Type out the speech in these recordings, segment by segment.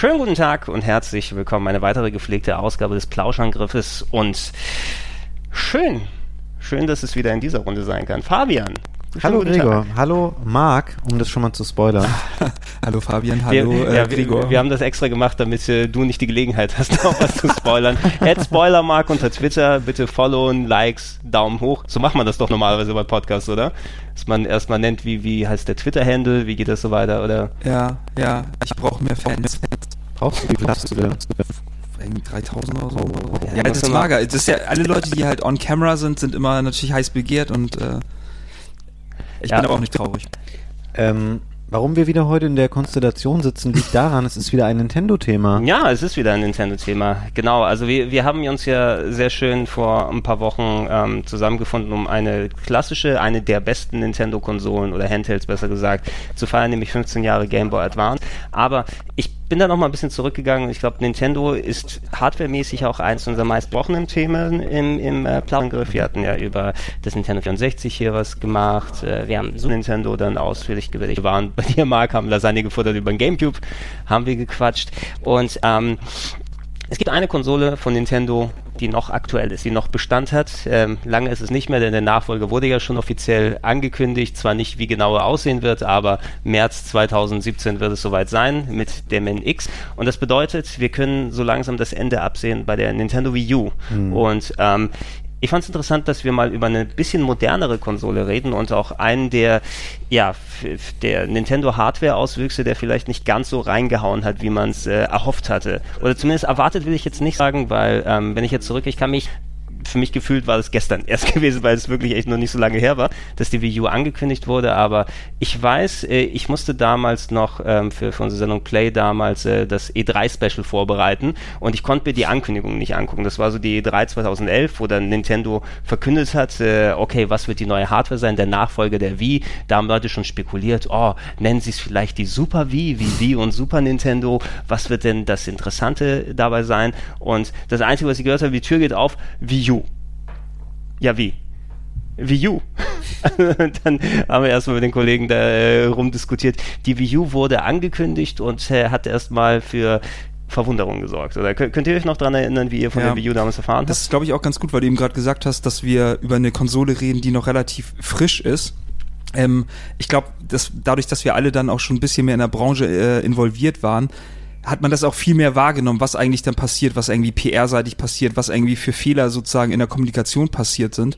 Schönen guten Tag und herzlich willkommen. Eine weitere gepflegte Ausgabe des Plauschangriffes und schön, schön, dass es wieder in dieser Runde sein kann. Fabian. Hallo Gregor, Tag. hallo Marc, um das schon mal zu spoilern. Hallo Fabian, hallo wir, äh, ja, Gregor. wir, wir haben das extra gemacht, damit äh, du nicht die Gelegenheit hast, noch was zu spoilern. Add Spoilermark unter Twitter, bitte followen, Likes, Daumen hoch. So macht man das doch normalerweise bei Podcasts, oder? Dass man erstmal nennt, wie, wie heißt der Twitter-Handle, wie geht das so weiter, oder? ja, ja, ich brauche mehr Fans. Brauchst du, wie viel hast du denn? Irgendwie 3000 oder so. Ja, Ja, das ist mager. Das ist ja, alle Leute, die halt on camera sind, sind immer natürlich heiß begehrt und äh, ich Ja. bin aber auch nicht traurig. Ähm, warum wir wieder heute in der Konstellation sitzen, liegt daran, es ist wieder ein Nintendo-Thema. Ja, es ist wieder ein Nintendo-Thema. Genau, also wir, wir haben uns ja sehr schön vor ein paar Wochen ähm, zusammengefunden, um eine klassische, eine der besten Nintendo-Konsolen oder Handhelds besser gesagt, zu feiern, nämlich 15 Jahre Game Boy Advance. Aber ich bin da noch mal ein bisschen zurückgegangen. Ich glaube, Nintendo ist hardwaremäßig auch eins unserer meistbrochenen Themen im, im äh, Plauangriff. Wir hatten ja über das Nintendo 64 hier was gemacht. Äh, wir haben Super Nintendo dann ausführlich gewählt. Wir waren bei dir, Marc, haben Lasagne gefuttert über den Gamecube, haben wir gequatscht. Und ähm, es gibt eine Konsole von Nintendo, die noch aktuell ist, die noch Bestand hat. Ähm, lange ist es nicht mehr, denn der Nachfolger wurde ja schon offiziell angekündigt. Zwar nicht, wie genau er aussehen wird, aber März 2017 wird es soweit sein mit dem NX. Und das bedeutet, wir können so langsam das Ende absehen bei der Nintendo Wii U. Und ähm, ich fand es interessant, dass wir mal über eine bisschen modernere Konsole reden und auch einen der, ja, der Nintendo-Hardware-Auswüchse, der vielleicht nicht ganz so reingehauen hat, wie man es äh, erhofft hatte. Oder zumindest erwartet will ich jetzt nicht sagen, weil ähm, wenn ich jetzt zurück, ich kann mich für mich gefühlt war das gestern erst gewesen, weil es wirklich echt noch nicht so lange her war, dass die Wii U angekündigt wurde. Aber ich weiß, äh, ich musste damals noch ähm, für, für unsere Sendung Play damals äh, das E3-Special vorbereiten und ich konnte mir die Ankündigung nicht angucken. Das war so die E3 2011, wo dann Nintendo verkündet hat, äh, okay, was wird die neue Hardware sein, der Nachfolger der Wii. Da haben Leute schon spekuliert, oh, nennen sie es vielleicht die Super Wii, wie Wii und Super Nintendo. Was wird denn das Interessante dabei sein? Und das Einzige, was ich gehört habe, die Tür geht auf, Wii U. Ja, wie? Wii U. dann haben wir erstmal mit den Kollegen da äh, rumdiskutiert. Die Wii U wurde angekündigt und äh, hat erstmal für Verwunderung gesorgt. Oder könnt, ihr euch noch daran erinnern, wie ihr von Ja. der Wii U damals erfahren Das habt? ist, glaube ich, auch ganz gut, weil du eben gerade gesagt hast, dass wir über eine Konsole reden, die noch relativ frisch ist. Ähm, ich glaube, dass dadurch, dass wir alle dann auch schon ein bisschen mehr in der Branche äh, involviert waren, hat man das auch viel mehr wahrgenommen, was eigentlich dann passiert, was irgendwie PR-seitig passiert, was irgendwie für Fehler sozusagen in der Kommunikation passiert sind.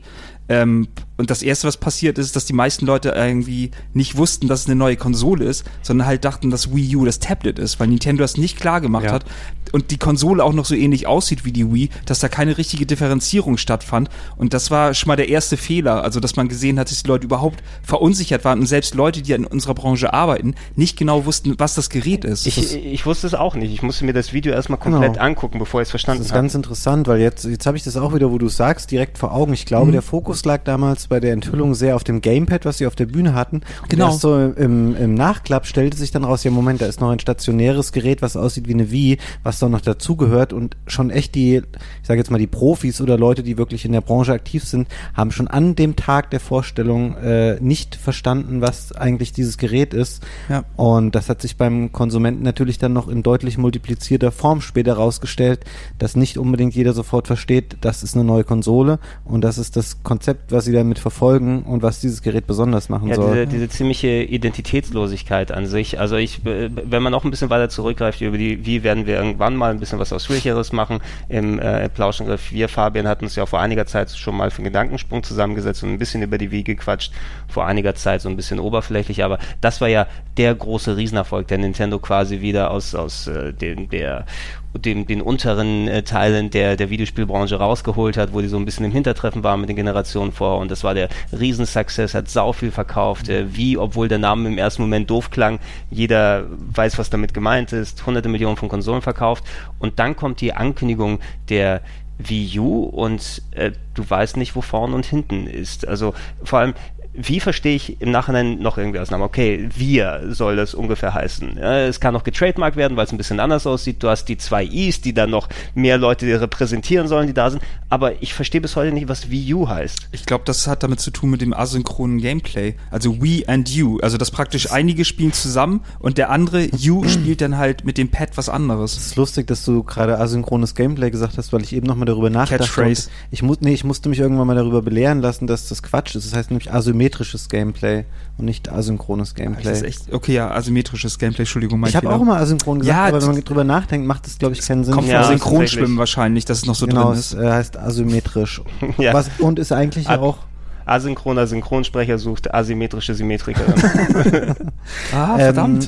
Ähm, und das erste, was passiert ist, dass die meisten Leute irgendwie nicht wussten, dass es eine neue Konsole ist, sondern halt dachten, dass Wii U das Tablet ist, weil Nintendo das nicht klar gemacht Ja. hat und die Konsole auch noch so ähnlich aussieht wie die Wii, dass da keine richtige Differenzierung stattfand. Und das war schon mal der erste Fehler, also dass man gesehen hat, dass die Leute überhaupt verunsichert waren und selbst Leute, die in unserer Branche arbeiten, nicht genau wussten, was das Gerät ist. Ich, das, ich wusste es auch nicht. Ich musste mir das Video erstmal komplett Genau. angucken, bevor ich es Das verstanden ist habe. ganz interessant, weil jetzt, jetzt habe ich das auch wieder, wo du es sagst, direkt vor Augen. Ich glaube, der Fokus lag damals bei der Enthüllung sehr auf dem Gamepad, was sie auf der Bühne hatten. Und Genau. erst so im, im Nachklapp stellte sich dann raus, ja Moment, da ist noch ein stationäres Gerät, was aussieht wie eine Wii, was da noch dazugehört und schon echt die, ich sage jetzt mal die Profis oder Leute, die wirklich in der Branche aktiv sind, haben schon an dem Tag der Vorstellung äh, nicht verstanden, was eigentlich dieses Gerät ist. Ja. Und das hat sich beim Konsumenten natürlich dann noch in deutlich multiplizierter Form später herausgestellt, dass nicht unbedingt jeder sofort versteht, das ist eine neue Konsole und das ist das Konzept, was sie damit verfolgen und was dieses Gerät besonders machen Ja, soll. diese, diese ziemliche Identitätslosigkeit an sich. Also ich, äh, wenn man noch ein bisschen weiter zurückgreift über die, wie werden wir irgendwann mal ein bisschen was Ausführlicheres machen im äh, Plauschangriff. Wir, Fabian, hatten uns ja vor einiger Zeit schon mal für einen Gedankensprung zusammengesetzt und ein bisschen über die Wii gequatscht. Vor einiger Zeit so ein bisschen oberflächlich, aber das war ja der große Riesenerfolg, der Nintendo quasi wieder aus, aus äh, den, der dem, den unteren äh, Teilen der, der Videospielbranche rausgeholt hat, wo die so ein bisschen im Hintertreffen waren mit den Generationen vor und das war der Riesensuccess, hat sau viel verkauft, äh, wie, obwohl der Name im ersten Moment doof klang, jeder weiß, was damit gemeint ist, hunderte Millionen von Konsolen verkauft und dann kommt die Ankündigung der Wii U und äh, du weißt nicht, wo vorne und hinten ist. Also vor allem wie verstehe ich im Nachhinein noch irgendwie aus Namen? Okay, wir soll das ungefähr heißen. Ja, es kann noch getrademarkt werden, weil es ein bisschen anders aussieht. Du hast die zwei Is, die dann noch mehr Leute repräsentieren sollen, die da sind. Aber ich verstehe bis heute nicht, was Wii U heißt. Ich glaube, das hat damit zu tun mit dem asynchronen Gameplay. Also We and You. Also, dass praktisch einige spielen zusammen und der andere You spielt dann halt mit dem Pad was anderes. Es ist lustig, dass du gerade asynchrones Gameplay gesagt hast, weil ich eben nochmal darüber nachdachte. Catchphrase. Ich, mu nee, ich musste mich irgendwann mal darüber belehren lassen, dass das Quatsch ist. Das heißt nämlich asymmetrisches Gameplay und nicht asynchrones Gameplay. Das ist echt, okay, ja, asymmetrisches Gameplay, Entschuldigung, mein ich habe auch immer asynchron gesagt, Ja, aber wenn man drüber nachdenkt, macht das, glaube ich, keinen Sinn. Kommt Ja. Synchronschwimmen wahrscheinlich, dass es noch so genau, drin es ist. äh, heißt asymmetrisch. Ja. Was, und ist eigentlich ja auch Asynchroner Synchronsprecher sucht asymmetrische Symmetrikerin. Ah, Ähm,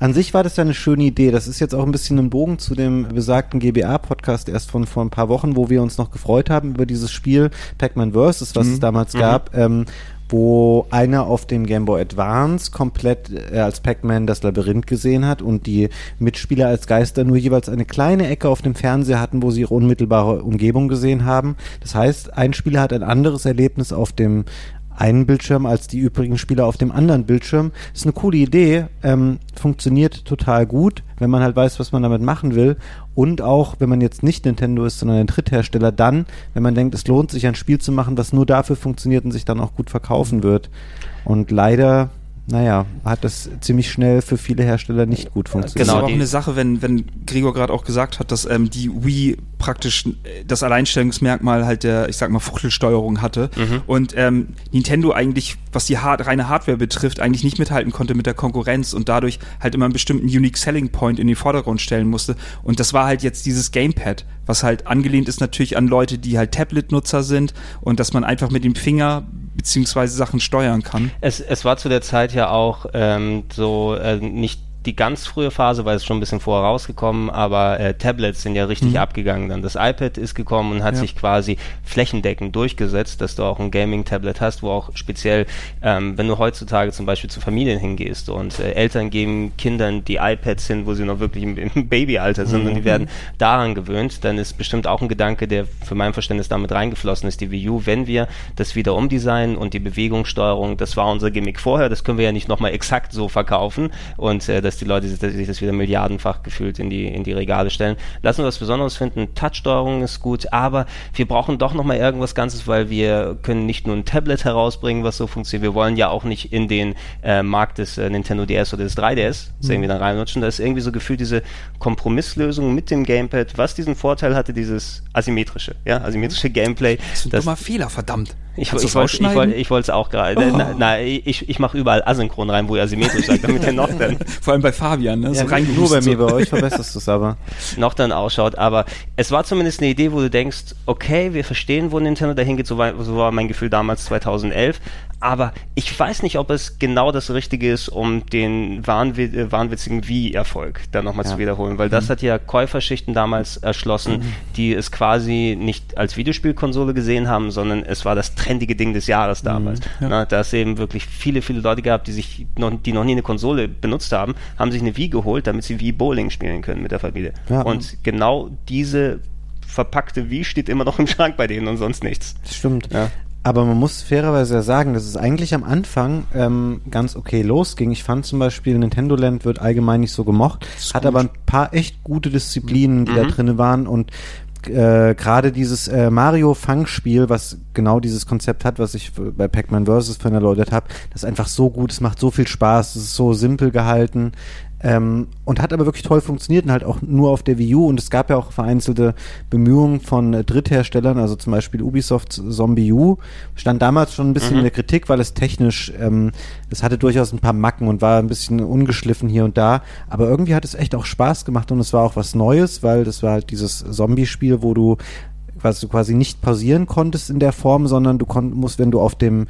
an sich war das ja eine schöne Idee. Das ist jetzt auch ein bisschen ein Bogen zu dem besagten GBA-Podcast erst von vor ein paar Wochen, wo wir uns noch gefreut haben über dieses Spiel Pac-Man Vs., was es damals gab, ähm, wo einer auf dem Game Boy Advance komplett äh, als Pac-Man das Labyrinth gesehen hat und die Mitspieler als Geister nur jeweils eine kleine Ecke auf dem Fernseher hatten, wo sie ihre unmittelbare Umgebung gesehen haben. Das heißt, ein Spieler hat ein anderes Erlebnis auf dem einen Bildschirm als die übrigen Spieler auf dem anderen Bildschirm. Ist eine coole Idee, ähm, funktioniert total gut, wenn man halt weiß, was man damit machen will. Und auch, wenn man jetzt nicht Nintendo ist, sondern ein Dritthersteller, dann, wenn man denkt, es lohnt sich ein Spiel zu machen, was nur dafür funktioniert und sich dann auch gut verkaufen wird. Und leider, naja, hat das ziemlich schnell für viele Hersteller nicht gut Das funktioniert. ist Genau, aber auch eine Sache, wenn, wenn Gregor gerade auch gesagt hat, dass ähm, die Wii praktisch äh, das Alleinstellungsmerkmal halt der, ich sag mal, Fuchtelsteuerung hatte und ähm, Nintendo eigentlich, was die hard reine Hardware betrifft, eigentlich nicht mithalten konnte mit der Konkurrenz und dadurch halt immer einen bestimmten Unique Selling Point in den Vordergrund stellen musste. Und das war halt jetzt dieses Gamepad, was halt angelehnt ist natürlich an Leute, die halt Tablet-Nutzer sind und dass man einfach mit dem Finger beziehungsweise Sachen steuern kann. Es, es war zu der Zeit ja auch ähm, so äh, nicht die ganz frühe Phase, weil es schon ein bisschen vorher rausgekommen, aber äh, Tablets sind ja richtig abgegangen dann. Das iPad ist gekommen und hat Ja. sich quasi flächendeckend durchgesetzt, dass du auch ein Gaming-Tablet hast, wo auch speziell, ähm, wenn du heutzutage zum Beispiel zu Familien hingehst und äh, Eltern geben Kindern die iPads hin, wo sie noch wirklich im, im Babyalter sind und die werden daran gewöhnt, dann ist bestimmt auch ein Gedanke, der für mein Verständnis damit reingeflossen ist, die Wii U, wenn wir das wieder umdesignen und die Bewegungssteuerung, das war unser Gimmick vorher, das können wir ja nicht nochmal exakt so verkaufen und äh, dass die Leute sich, das wieder milliardenfach gefühlt in die, in die Regale stellen. Lassen wir was Besonderes finden, Touchsteuerung ist gut, aber wir brauchen doch nochmal irgendwas Ganzes, weil wir können nicht nur ein Tablet herausbringen, was so funktioniert, wir wollen ja auch nicht in den äh, Markt des äh, Nintendo DS oder des 3DS das irgendwie dann reinrutschen, da ist irgendwie so gefühlt diese Kompromisslösung mit dem Gamepad, was diesen Vorteil hatte, dieses asymmetrische, ja, asymmetrische Gameplay, Das ist ein dummer Fehler, verdammt. ich, ich ich wollte es auch gerade. Oh. Na, na, ich, ich mache überall asynchron rein, wo ihr asymmetrisch sagt, damit der noch dann, Vor allem bei Fabian, ne? Ja, so nur bei mir, bei euch verbesserst du es aber. noch dann ausschaut. Aber es war zumindest eine Idee, wo du denkst, okay, wir verstehen, wo Nintendo dahin geht. So war, so war mein Gefühl damals 2011. Aber ich weiß nicht, ob es genau das Richtige ist, um den wahnwi äh, wahnwitzigen Wii-Erfolg dann nochmal Ja. zu wiederholen. Weil das hat ja Käuferschichten damals erschlossen, die es quasi nicht als Videospielkonsole gesehen haben, sondern es war das trendige Ding des Jahres damals. ja. Na, da es eben wirklich viele, viele Leute gab, die sich noch, die noch nie eine Konsole benutzt haben, haben sich eine Wii geholt, damit sie Wii Bowling spielen können mit der Familie. Ja. Und genau diese verpackte Wii steht immer noch im Schrank bei denen und sonst nichts. Das stimmt. Ja. Aber man muss fairerweise ja sagen, dass es eigentlich am Anfang ähm, ganz okay losging. Ich fand zum Beispiel, Nintendo Land wird allgemein nicht so gemocht, hat gut. aber ein paar echt gute Disziplinen, die da Mhm. drinne waren und äh, gerade dieses äh, Mario Fangspiel, was genau dieses Konzept hat, was ich bei Pac-Man Vs. vorhin erläutert habe, das ist einfach so gut, es macht so viel Spaß, es ist so simpel gehalten ähm, und hat aber wirklich toll funktioniert und halt auch nur auf der Wii U. Und es gab ja auch vereinzelte Bemühungen von äh, Drittherstellern, also zum Beispiel Ubisoft Zombie U, stand damals schon ein bisschen in der Kritik, weil es technisch, ähm, es hatte durchaus ein paar Macken und war ein bisschen ungeschliffen hier und da, aber irgendwie hat es echt auch Spaß gemacht und es war auch was Neues, weil das war halt dieses Zombie-Spiel, wo du was du quasi nicht pausieren konntest in der Form, sondern du kon musst, wenn du auf dem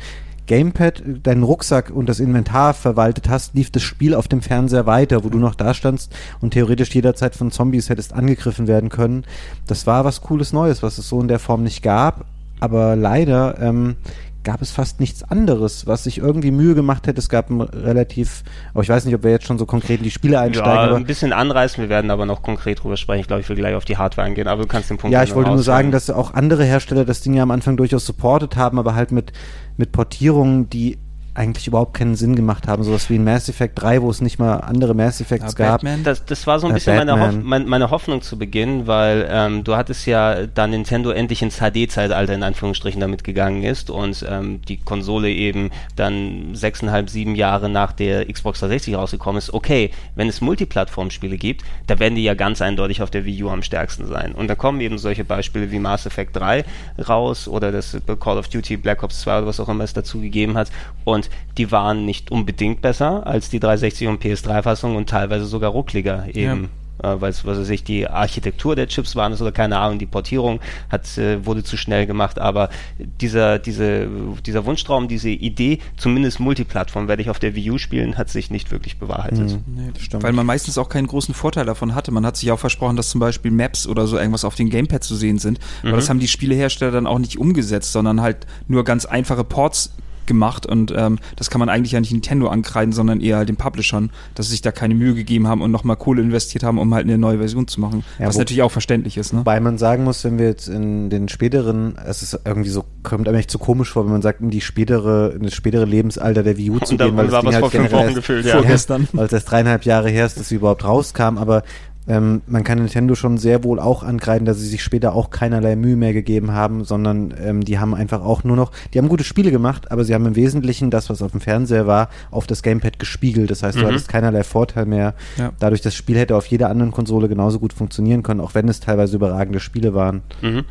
Gamepad deinen Rucksack und das Inventar verwaltet hast, lief das Spiel auf dem Fernseher weiter, wo du noch da standst und theoretisch jederzeit von Zombies hättest angegriffen werden können. Das war was Cooles Neues, was es so in der Form nicht gab. Aber leider ähm, gab es fast nichts anderes, was sich irgendwie Mühe gemacht hätte. Es gab ein relativ, aber ich weiß nicht, ob wir jetzt schon so konkret in die Spiele einsteigen. Ja, ein bisschen anreißen, wir werden aber noch konkret drüber sprechen. Ich glaube, ich will gleich auf die Hardware eingehen, aber du kannst den Punkt ja, ich wollte nur sagen, dass auch andere Hersteller das Ding ja am Anfang durchaus supportet haben, aber halt mit, mit Portierungen, die eigentlich überhaupt keinen Sinn gemacht haben. Sowas wie in Mass Effect 3, wo es nicht mal andere Mass Effects Ja, gab. Das, das war so ein Äh, bisschen meine. Hoff, mein, meine Hoffnung zu Beginn, weil ähm, du hattest ja da Nintendo endlich ins HD-Zeitalter in Anführungsstrichen damit gegangen ist und ähm, die Konsole eben dann sechseinhalb, sieben Jahre nach der Xbox 360 rausgekommen ist. Okay, wenn es Multiplattform-Spiele gibt, da werden die ja ganz eindeutig auf der Wii U am stärksten sein. Und da kommen eben solche Beispiele wie Mass Effect 3 raus oder das Call of Duty Black Ops 2 oder was auch immer es dazu gegeben hat. Und die waren nicht unbedingt besser als die 360 und PS3-Fassung und teilweise sogar ruckliger eben. Äh, weil es, was weiß ich, die Architektur der Chips waren es oder keine Ahnung, die Portierung hat, äh, wurde zu schnell gemacht, aber dieser, diese, dieser Wunschtraum, diese Idee, zumindest Multiplattform werde ich auf der Wii U spielen, hat sich nicht wirklich bewahrheitet. Nee, das stimmt. Weil man meistens auch keinen großen Vorteil davon hatte. Man hat sich auch versprochen, dass zum Beispiel Maps oder so irgendwas auf den Gamepad zu sehen sind. Aber das haben die Spielehersteller dann auch nicht umgesetzt, sondern halt nur ganz einfache Ports gemacht und ähm, das kann man eigentlich ja nicht Nintendo ankreiden, sondern eher den Publishern, dass sie sich da keine Mühe gegeben haben und nochmal Kohle investiert haben, um halt eine neue Version zu machen. Ja, was wo- natürlich auch verständlich ist, ne? Wobei man sagen muss, wenn wir jetzt in den späteren, es ist irgendwie so, kommt einem echt zu komisch vor, wenn man sagt, in die spätere, in das spätere Lebensalter der Wii U zu gehen, weil das war Ding was halt vor fünf generell Wochen erst- gefühlt, ja. Vorgestern. weil es erst dreieinhalb Jahre her ist, dass sie überhaupt rauskam, aber ähm, man kann Nintendo schon sehr wohl auch ankreiden, dass sie sich später auch keinerlei Mühe mehr gegeben haben, sondern ähm, die haben einfach auch nur noch, die haben gute Spiele gemacht, aber sie haben im Wesentlichen das, was auf dem Fernseher war, auf das Gamepad gespiegelt. Das heißt, du Mhm. hattest keinerlei Vorteil mehr. Ja. Dadurch, das Spiel hätte auf jeder anderen Konsole genauso gut funktionieren können, auch wenn es teilweise überragende Spiele waren. Mhm.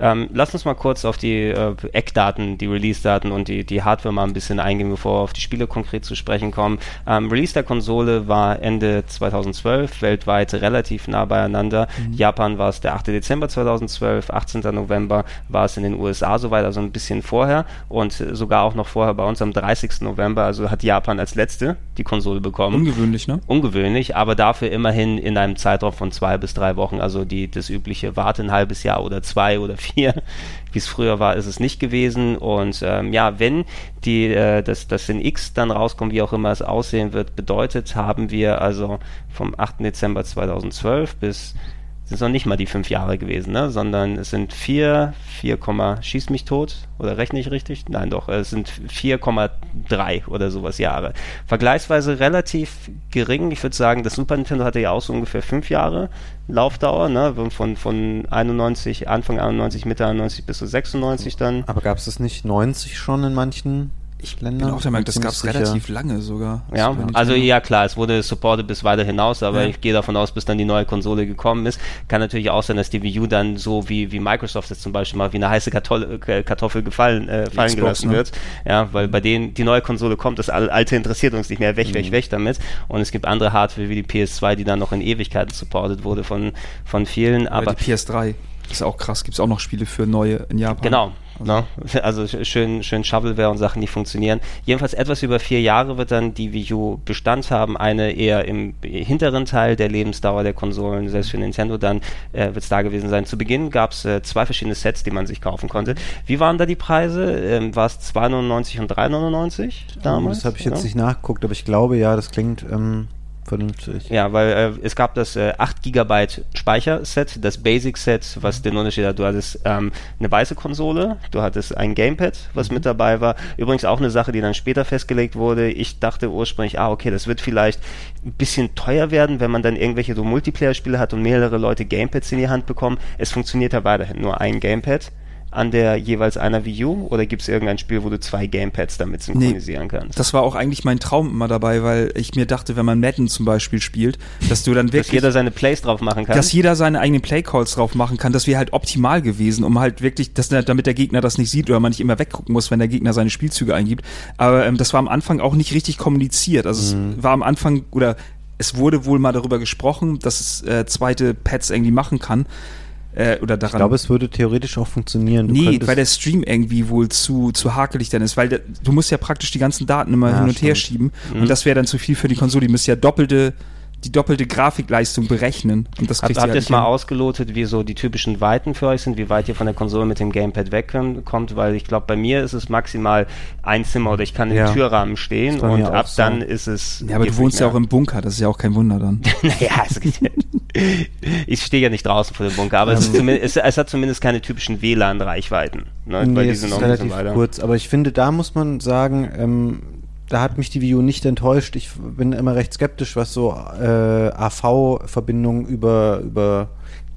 Ähm, lass uns mal kurz auf die äh, Eckdaten, die Release-Daten und die, die Hardware mal ein bisschen eingehen, bevor wir auf die Spiele konkret zu sprechen kommen. Ähm, Release der Konsole war Ende 2012, weltweit relativ nah beieinander. Japan war es der 8. Dezember 2012, 18. November war es in den USA soweit, also ein bisschen vorher und sogar auch noch vorher bei uns am 30. November, also hat Japan als letzte die Konsole bekommen Ungewöhnlich, ne? ungewöhnlich, aber dafür immerhin in einem Zeitraum von zwei bis drei Wochen, also die, das übliche Warte ein halbes Jahr oder zwei oder vier, wie es früher war, ist es nicht gewesen. Und ähm, ja, wenn die, äh, das, das in X dann rauskommt, wie auch immer es aussehen wird, bedeutet, haben wir also vom 8. Dezember 2012 bis sind noch nicht mal die fünf Jahre gewesen, ne? sondern es sind vier, 4, schieß mich tot oder rechne ich richtig? Nein, doch, es sind 4,3 oder sowas Jahre. Vergleichsweise relativ gering. Ich würde sagen, das Super Nintendo hatte ja auch so ungefähr fünf Jahre Laufdauer, ne? von, von 91, Anfang 91, Mitte 91 bis zu 96 dann. Aber gab es das nicht 90 schon in manchen Ich Ländern? bin auch der Meinung, das gab es relativ lange sogar. Ja, also ja klar, es wurde supported bis weiter hinaus, aber Ja. ich gehe davon aus, bis dann die neue Konsole gekommen ist. Kann natürlich auch sein, dass die Wii U dann so wie, wie Microsoft es zum Beispiel mal wie eine heiße Kartoffel, äh, Kartoffel gefallen, äh, fallen Xbox, gelassen ne? wird. Ja, weil bei denen die neue Konsole kommt, das al- alte interessiert uns nicht mehr, weg, Mhm. weg, weg damit. Und es gibt andere Hardware wie die PS2, die dann noch in Ewigkeiten supported wurde von, von vielen, Aber aber die PS3 ist auch krass. Gibt es auch noch Spiele für neue in Japan? Genau. Ne? Also sch- schön, schön Shovelware und Sachen, die funktionieren. Jedenfalls etwas über vier Jahre wird dann die Wii U Bestand haben. Eine eher im hinteren Teil der Lebensdauer der Konsolen, selbst für Nintendo dann äh, wird es da gewesen sein. Zu Beginn gab es äh, zwei verschiedene Sets, die man sich kaufen konnte. Wie waren da die Preise? Ähm, War es 2,99 und 3,99 damals? Das habe ich jetzt Ja? nicht nachgeguckt, aber ich glaube, ja, das klingt ähm, vernünftig. Ja, weil äh, es gab das äh, 8 GB Speicherset, das Basic Set, was den Unterschied hat. Du hattest ähm, eine weiße Konsole, du hattest ein Gamepad, was mit dabei war. Übrigens auch eine Sache, die dann später festgelegt wurde. Ich dachte ursprünglich, ah, okay, das wird vielleicht ein bisschen teuer werden, wenn man dann irgendwelche so Multiplayer-Spiele hat und mehrere Leute Gamepads in die Hand bekommen. Es funktioniert ja weiterhin nur ein Gamepad an der jeweils einer Wii U oder gibt es irgendein Spiel, wo du zwei Gamepads damit synchronisieren kannst? Das war auch eigentlich mein Traum immer dabei, weil ich mir dachte, wenn man Madden zum Beispiel spielt, dass du dann Dass wirklich jeder seine Plays drauf machen kann. dass jeder seine eigenen Playcalls drauf machen kann, das wäre halt optimal gewesen, um halt wirklich, dass, damit der Gegner das nicht sieht oder man nicht immer weggucken muss, wenn der Gegner seine Spielzüge eingibt. Aber ähm, das war am Anfang auch nicht richtig kommuniziert. Also es war am Anfang oder es wurde wohl mal darüber gesprochen, dass es äh, zweite Pads irgendwie machen kann. Äh, oder daran. Ich glaube, es würde theoretisch auch funktionieren. Du nee, weil der Stream irgendwie wohl zu, zu hakelig dann ist, weil der, du musst ja praktisch die ganzen Daten immer Ja, hin und her stimmt. schieben Mhm. und das wäre dann zu viel für die Konsole. Die müsste ja doppelte, die doppelte Grafikleistung berechnen und das kriegt sie habt ihr halt es mal hin. ausgelotet, wie so die typischen Weiten für euch sind, wie weit ihr von der Konsole mit dem Gamepad wegkommt? Weil ich glaube, bei mir ist es maximal ein Zimmer oder ich kann im Ja. Türrahmen stehen und ab so. dann ist es. Ja, aber du wohnst ja auch im Bunker, das ist ja auch kein Wunder dann. naja, es geht, ich stehe ja nicht draußen vor dem Bunker, aber es, ist zumindest, es, es hat zumindest keine typischen WLAN-Reichweiten. Ne? Nee, weil die sind relativ kurz, aber ich finde, da muss man sagen, ähm, da hat mich die Wii U nicht enttäuscht. Ich bin immer recht skeptisch, was so äh, AV-Verbindungen über über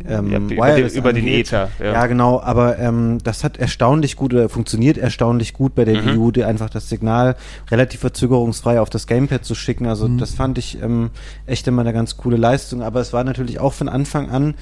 ähm, Ja, über, den, über den angeht. Ether. Ja. genau, aber ähm, das hat erstaunlich gut oder funktioniert erstaunlich gut bei der Mhm. Wii U, die einfach das Signal relativ verzögerungsfrei auf das Gamepad zu schicken. Also das fand ich ähm, echt immer eine ganz coole Leistung. Aber es war natürlich auch von Anfang an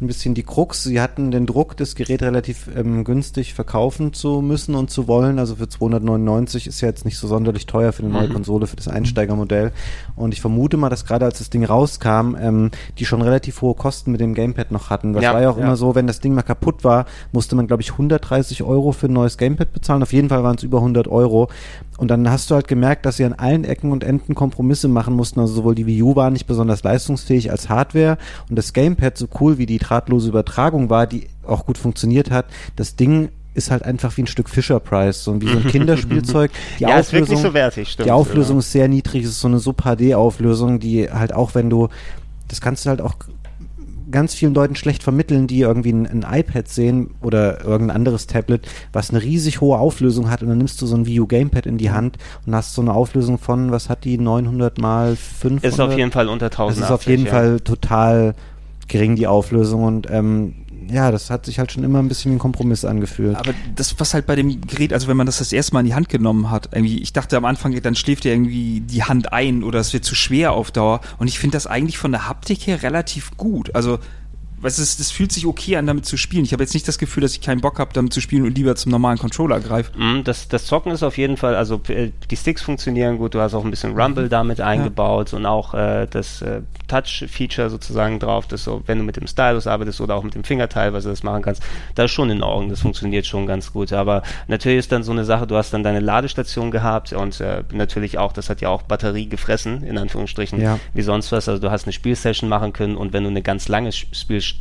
ein bisschen die Krux. Sie hatten den Druck, das Gerät relativ ähm, günstig verkaufen zu müssen und zu wollen. Also für 299 ist ja jetzt nicht so sonderlich teuer für eine neue Mhm. Konsole, für das Einsteigermodell. Und ich vermute mal, dass gerade als das Ding rauskam, ähm, die schon relativ hohe Kosten mit dem Gamepad noch hatten. Das Ja, war ja auch ja. immer so, wenn das Ding mal kaputt war, musste man, glaube ich, 130 Euro für ein neues Gamepad bezahlen. Auf jeden Fall waren es über 100 Euro. Und dann hast du halt gemerkt, dass sie an allen Ecken und Enden Kompromisse machen mussten. Also sowohl die Wii U war nicht besonders leistungsfähig als Hardware und das Gamepad, so cool wie die drahtlose Übertragung war, die auch gut funktioniert hat, das Ding ist halt einfach wie ein Stück Fisher Price, so wie so ein Kinderspielzeug. Die ja, ist wirklich Auflösung, so wertig, stimmt. die Auflösung ist sehr niedrig, es ist so eine Sub HD Auflösung, die halt auch wenn du das kannst du halt auch ganz vielen Leuten schlecht vermitteln, die irgendwie ein, ein iPad sehen oder irgendein anderes Tablet, was eine riesig hohe Auflösung hat und dann nimmst du so ein Wii U Gamepad in die Hand und hast so eine Auflösung von, was hat die, 900 mal 500? Ist auf jeden Fall unter Das 1000. ist auf jeden Fall total gering, die Auflösung und ähm, ja, das hat sich halt schon immer ein bisschen wie ein Kompromiss angefühlt. Aber das, was halt bei dem Gerät, also wenn man das das erste Mal in die Hand genommen hat, irgendwie, ich dachte am Anfang, dann schläft dir irgendwie die Hand ein oder es wird zu schwer auf Dauer. Und ich finde das eigentlich von der Haptik her relativ gut. Also, weißt du, es, das fühlt sich okay an, damit zu spielen. Ich habe jetzt nicht das Gefühl, dass ich keinen Bock habe, damit zu spielen und lieber zum normalen Controller greife. Mm, Das, das Zocken ist auf jeden Fall, also äh, die Sticks funktionieren gut, du hast auch ein bisschen Rumble damit eingebaut und auch äh, das äh, Touch-Feature sozusagen drauf, dass so, wenn du mit dem Stylus arbeitest oder auch mit dem Finger teilweise das machen kannst, das ist schon in Ordnung, das funktioniert schon ganz gut. Aber natürlich ist dann so eine Sache, du hast dann deine Ladestation gehabt und äh, natürlich auch, das hat ja auch Batterie gefressen, in Anführungsstrichen, Ja. wie sonst was. Also du hast eine Spielsession machen können und wenn du eine ganz lange Sch-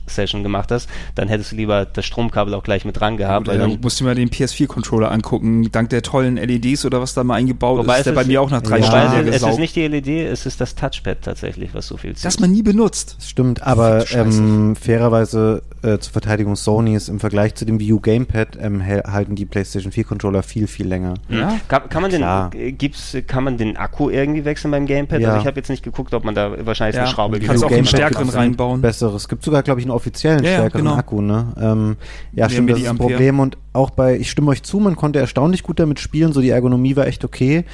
Spielsession gemacht hast, dann hättest du lieber das Stromkabel auch gleich mit dran gehabt, weil Weil dann du musst dir mal den PS4-Controller angucken. Dank der tollen LEDs oder was da mal eingebaut Wobei ist, es der bei ist- mir auch nach drei Ja. Stunden es, ist, ist nicht die LED, es ist das Touchpad tatsächlich, was so viel zieht. das man nie benutzt. Stimmt, aber du ähm, fairerweise äh, zur Verteidigung Sonys im Vergleich zu dem Wii U Gamepad ähm, halten die PlayStation 4 Controller viel, viel länger. Ja. Kann, kann man den Klar. äh, gibt's, kann man den Akku irgendwie wechseln beim Gamepad? Ja. Also ich habe jetzt nicht geguckt, ob man da wahrscheinlich Ja, eine Schraube du kannst gibt. auch einen stärkeren reinbauen. Besseres. Es gibt sogar, glaube ich, einen offiziellen Ja, stärkeren genau. Akku, ne? Ähm, ja, stimmt, das ist Milliampere. Problem. Und auch bei, ich stimme euch zu, man konnte erstaunlich gut damit spielen, so die Ergonomie war echt okay.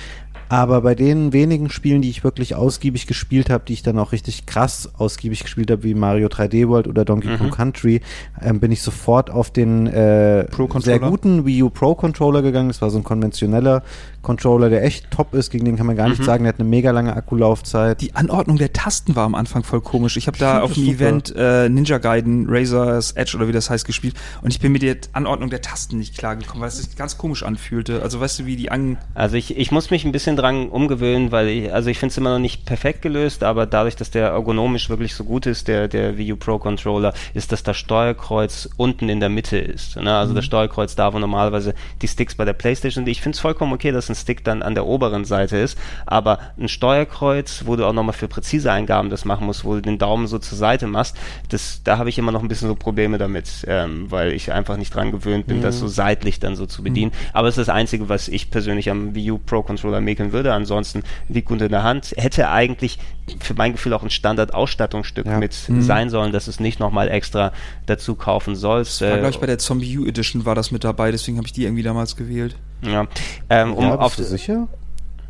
Aber bei den wenigen Spielen, die ich wirklich ausgiebig gespielt habe, die ich dann auch richtig krass ausgiebig gespielt habe, wie Mario 3D World oder Donkey Mhm. Kong Country, ähm, bin ich sofort auf den äh, sehr guten Wii U Pro Controller gegangen. Das war so ein konventioneller Controller, der echt top ist, gegen den kann man gar Mhm. nicht sagen, der hat eine mega lange Akkulaufzeit. Die Anordnung der Tasten war am Anfang voll komisch. Ich habe da auf dem. Event äh, Ninja Gaiden, Razor's Edge oder wie das heißt, gespielt und ich bin mit der Anordnung der Tasten nicht klargekommen, weil es sich ganz komisch anfühlte. Also weißt du, wie die an... Also ich, ich muss mich ein bisschen dran umgewöhnen, weil ich, also ich finde es immer noch nicht perfekt gelöst, aber dadurch, dass der ergonomisch wirklich so gut ist, der, der Wii U Pro Controller, ist, dass das Steuerkreuz unten in der Mitte ist. Ne? Also das Steuerkreuz da, wo normalerweise die Sticks bei der Playstation. Ich finde es vollkommen okay, dass ein Stick dann an der oberen Seite ist, aber ein Steuerkreuz, wo du auch nochmal für präzise Eingaben das machen musst, wo du den Daumen so zur Seite machst, das, da habe ich immer noch ein bisschen so Probleme damit, ähm, weil ich einfach nicht dran gewöhnt bin, das so seitlich dann so zu bedienen. Aber es ist das Einzige, was ich persönlich am Wii U Pro Controller mäkeln würde. Ansonsten liegt gut in der Hand. Hätte eigentlich für mein Gefühl auch ein Standard-Ausstattungsstück Ja. mit sein sollen, dass es nicht nochmal extra dazu kaufen sollst. War, Äh, glaube ich, bei der Zombie U Edition war das mit dabei, deswegen habe ich die irgendwie damals gewählt. ja. Ähm, um ja, auf, bist du sicher?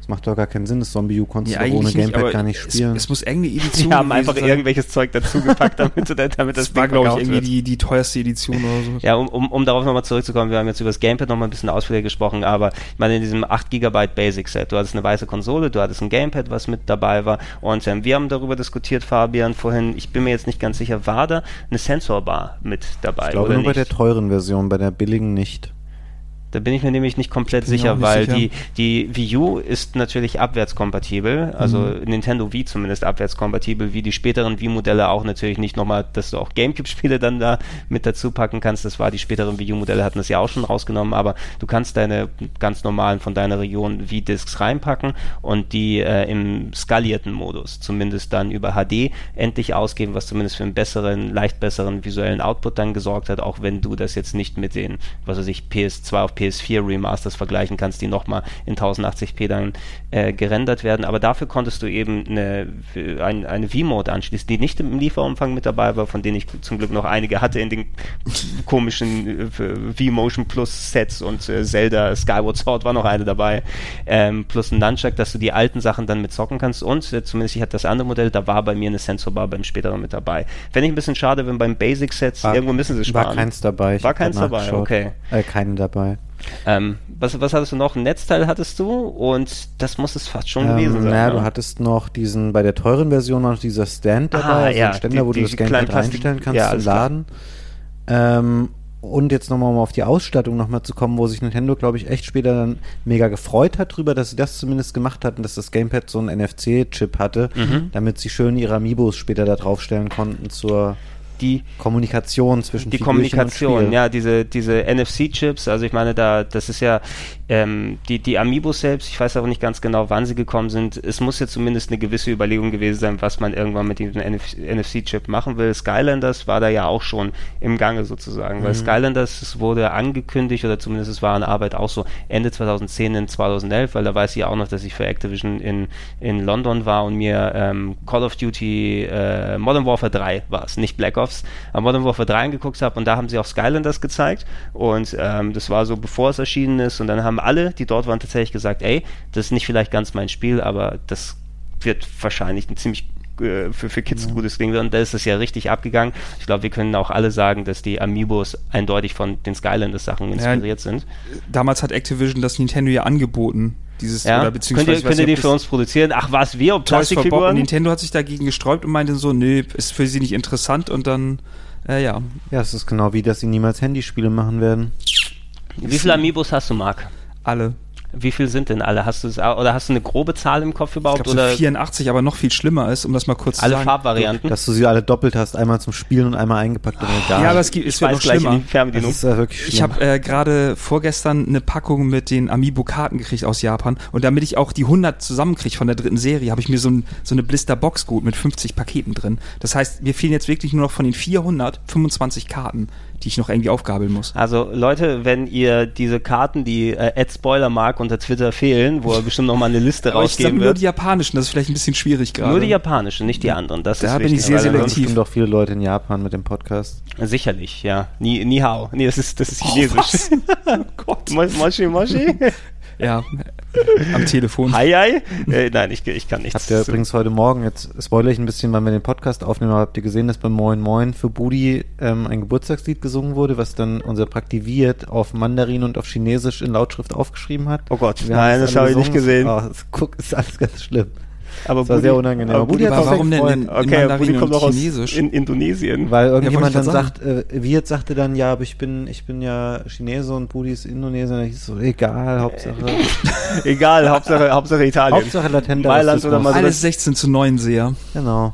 Macht doch gar keinen Sinn. Das Zombie U konntest Ja, du ohne nicht, Gamepad aber gar nicht es, spielen. es muss irgendeine Edition Die haben einfach sein. irgendwelches Zeug dazugepackt, damit, du- damit das Das war, glaube ich, irgendwie wird. die, die teuerste Edition oder so. Ja, um, um, um darauf nochmal zurückzukommen, wir haben jetzt über das Gamepad nochmal ein bisschen ausführlicher gesprochen, aber ich meine, in diesem 8 GB Basic Set, du hattest eine weiße Konsole, du hattest ein Gamepad, was mit dabei war und ähm, wir haben darüber diskutiert, Fabian, vorhin, ich bin mir jetzt nicht ganz sicher, war da eine Sensorbar mit dabei ich glaube oder nur bei nicht? der teuren Version, bei der billigen nicht. Da bin ich mir nämlich nicht komplett Bin sicher, nicht weil sicher. die, die Wii U ist natürlich abwärtskompatibel, also Mhm. Nintendo Wii zumindest abwärtskompatibel, wie die späteren Wii-Modelle auch natürlich nicht nochmal, dass du auch Gamecube-Spiele dann da mit dazu packen kannst. Das war, die späteren Wii U-Modelle hatten das ja auch schon rausgenommen, aber du kannst deine ganz normalen von deiner Region Wii-Discs reinpacken und die äh, im skalierten Modus zumindest dann über HD endlich ausgeben, was zumindest für einen besseren, leicht besseren visuellen Output dann gesorgt hat, auch wenn du das jetzt nicht mit den, was weiß ich, PS2 auf PS4 Remasters vergleichen kannst, die nochmal in 1080p dann äh, gerendert werden. Aber dafür konntest du eben eine, ein, eine V-Mode anschließen, die nicht im Lieferumfang mit dabei war, von denen ich zum Glück noch einige hatte in den komischen äh, V-Motion Plus Sets und äh, Zelda Skyward Sword war noch eine dabei. Ähm, plus ein Nunchuck, dass du die alten Sachen dann mit zocken kannst. Und äh, zumindest ich hatte das andere Modell, da war bei mir eine Sensorbar beim späteren mit dabei. Fände ich ein bisschen schade, wenn beim Basic Sets War- irgendwo müssen sie sparen. War keins dabei. War keins dabei, okay. Äh, keine dabei. Ähm, was, was hattest du noch? Ein Netzteil hattest du und das muss es fast schon gewesen Ähm, sein. naja, ne? du hattest noch diesen, bei der teuren Version noch dieser Stand dabei, Ah, also ja, ein Ständer, die- wo du das Gamepad reinstellen kannst ja, zum. Laden. Ähm, und jetzt nochmal um auf die Ausstattung nochmal zu kommen, wo sich Nintendo, glaube ich, echt später dann mega gefreut hat drüber, dass sie das zumindest gemacht hatten, dass das Gamepad so einen NFC-Chip hatte, Mhm. damit sie schön ihre Amiibos später da draufstellen konnten zur die Kommunikation zwischen die Kommunikation, ja, diese, diese NFC-Chips, also ich meine, da, das ist ja, ähm, die, die Amiibos selbst, ich weiß aber nicht ganz genau, wann sie gekommen sind. Es muss ja zumindest eine gewisse Überlegung gewesen sein, was man irgendwann mit diesem NFC-Chip machen will. Skylanders war da ja auch schon im Gange sozusagen, weil Skylanders wurde angekündigt oder zumindest es war in Arbeit auch so Ende 2010 in 2011, weil da weiß ich ja auch noch, dass ich für Activision in, in London war und mir ähm, Call of Duty äh, Modern Warfare 3 war es, nicht Black Ops, aber Modern Warfare 3 angeguckt habe und da haben sie auch Skylanders gezeigt und ähm, das war so bevor es erschienen ist und dann haben alle, die dort waren, tatsächlich gesagt, ey, das ist nicht vielleicht ganz mein Spiel, aber das wird wahrscheinlich ein ziemlich äh, für, für Kids ein gutes Ding werden. Und da ist es ja richtig abgegangen. Ich glaube, wir können auch alle sagen, dass die Amiibos eindeutig von den Skylanders-Sachen inspiriert sind. Damals hat Activision das Nintendo ja angeboten. Dieses, Ja? oder Könnt beziehungsweise ihr, ich weiß könnt ihr die für uns produzieren? Ach was, wir, und Plastikfiguren? Nintendo hat sich dagegen gesträubt und meinte so, nö, ist für sie nicht interessant und dann, äh, ja. Ja, es ist genau wie, dass sie niemals Handyspiele machen werden. Wie viele Amiibos hast du, Marc? Alle. Wie viel sind denn alle? Hast du es oder hast du eine grobe Zahl im Kopf Ich überhaupt? glaube oder so 84, aber noch viel schlimmer ist, um das mal kurz alle zu sagen. Farbvarianten? Dass du sie alle doppelt hast, einmal zum Spielen und einmal eingepackt Regal. Ja, aber es, gibt, es wird noch schlimmer. in das ist ja wirklich schlimm. Ich habe äh, gerade vorgestern eine Packung mit den Amiibo-Karten gekriegt aus Japan und damit ich auch die 100 zusammenkriege von der dritten Serie, habe ich mir so, ein, so eine Blister-Box geholt mit 50 Paketen drin. Das heißt, mir fehlen jetzt wirklich nur noch von den 400 25 Karten, die ich noch irgendwie aufgabeln muss. Also Leute, wenn ihr diese Karten, die äh, Ed Spoiler mag unter Twitter fehlen, wo er bestimmt noch mal eine Liste Aber ich sag rausgeben nur wird. die japanischen, das ist vielleicht ein bisschen schwierig gerade. Nur die japanischen, nicht die anderen. Das Da ist bin ich wichtig, sehr weil Da selektiv. bestimmt auch viele Leute in Japan mit dem Podcast. Sicherlich, ja. Ni, ni hao. Nee, das ist, das ist Oh, chinesisch. was? oh Gott. Mo- Moshi, Moshi? Ja, am Telefon. Hi, hi? Äh, nein, ich, ich kann nichts. Habt ihr übrigens heute Morgen, jetzt spoilere ich ein bisschen, wann wir den Podcast aufnehmen, aber habt ihr gesehen, dass beim Moin Moin für Budi ähm, ein Geburtstagslied gesungen wurde, was dann unser Praktiviert auf Mandarin und auf Chinesisch in Lautschrift aufgeschrieben hat? Oh Gott, Wir nein, es das habe ich nicht gesehen. Oh, das, guck, ist alles ganz schlimm. Aber das war sehr unangenehm. Aber Budi Budi, hat warum denn in, in okay, Budi kommt doch aus Chinesisch? in Indonesien. Weil irgendjemand wollte dann sagt, äh, Wirt sagte dann, ja, aber ich bin, ich bin ja Chinese und Budi ist Indonesier. Und ich so, egal, Hauptsache, Egal, Hauptsache, Hauptsache Italien. Hauptsache latenter Mailand oder mal- Alles 16 zu 9 Seher. Genau.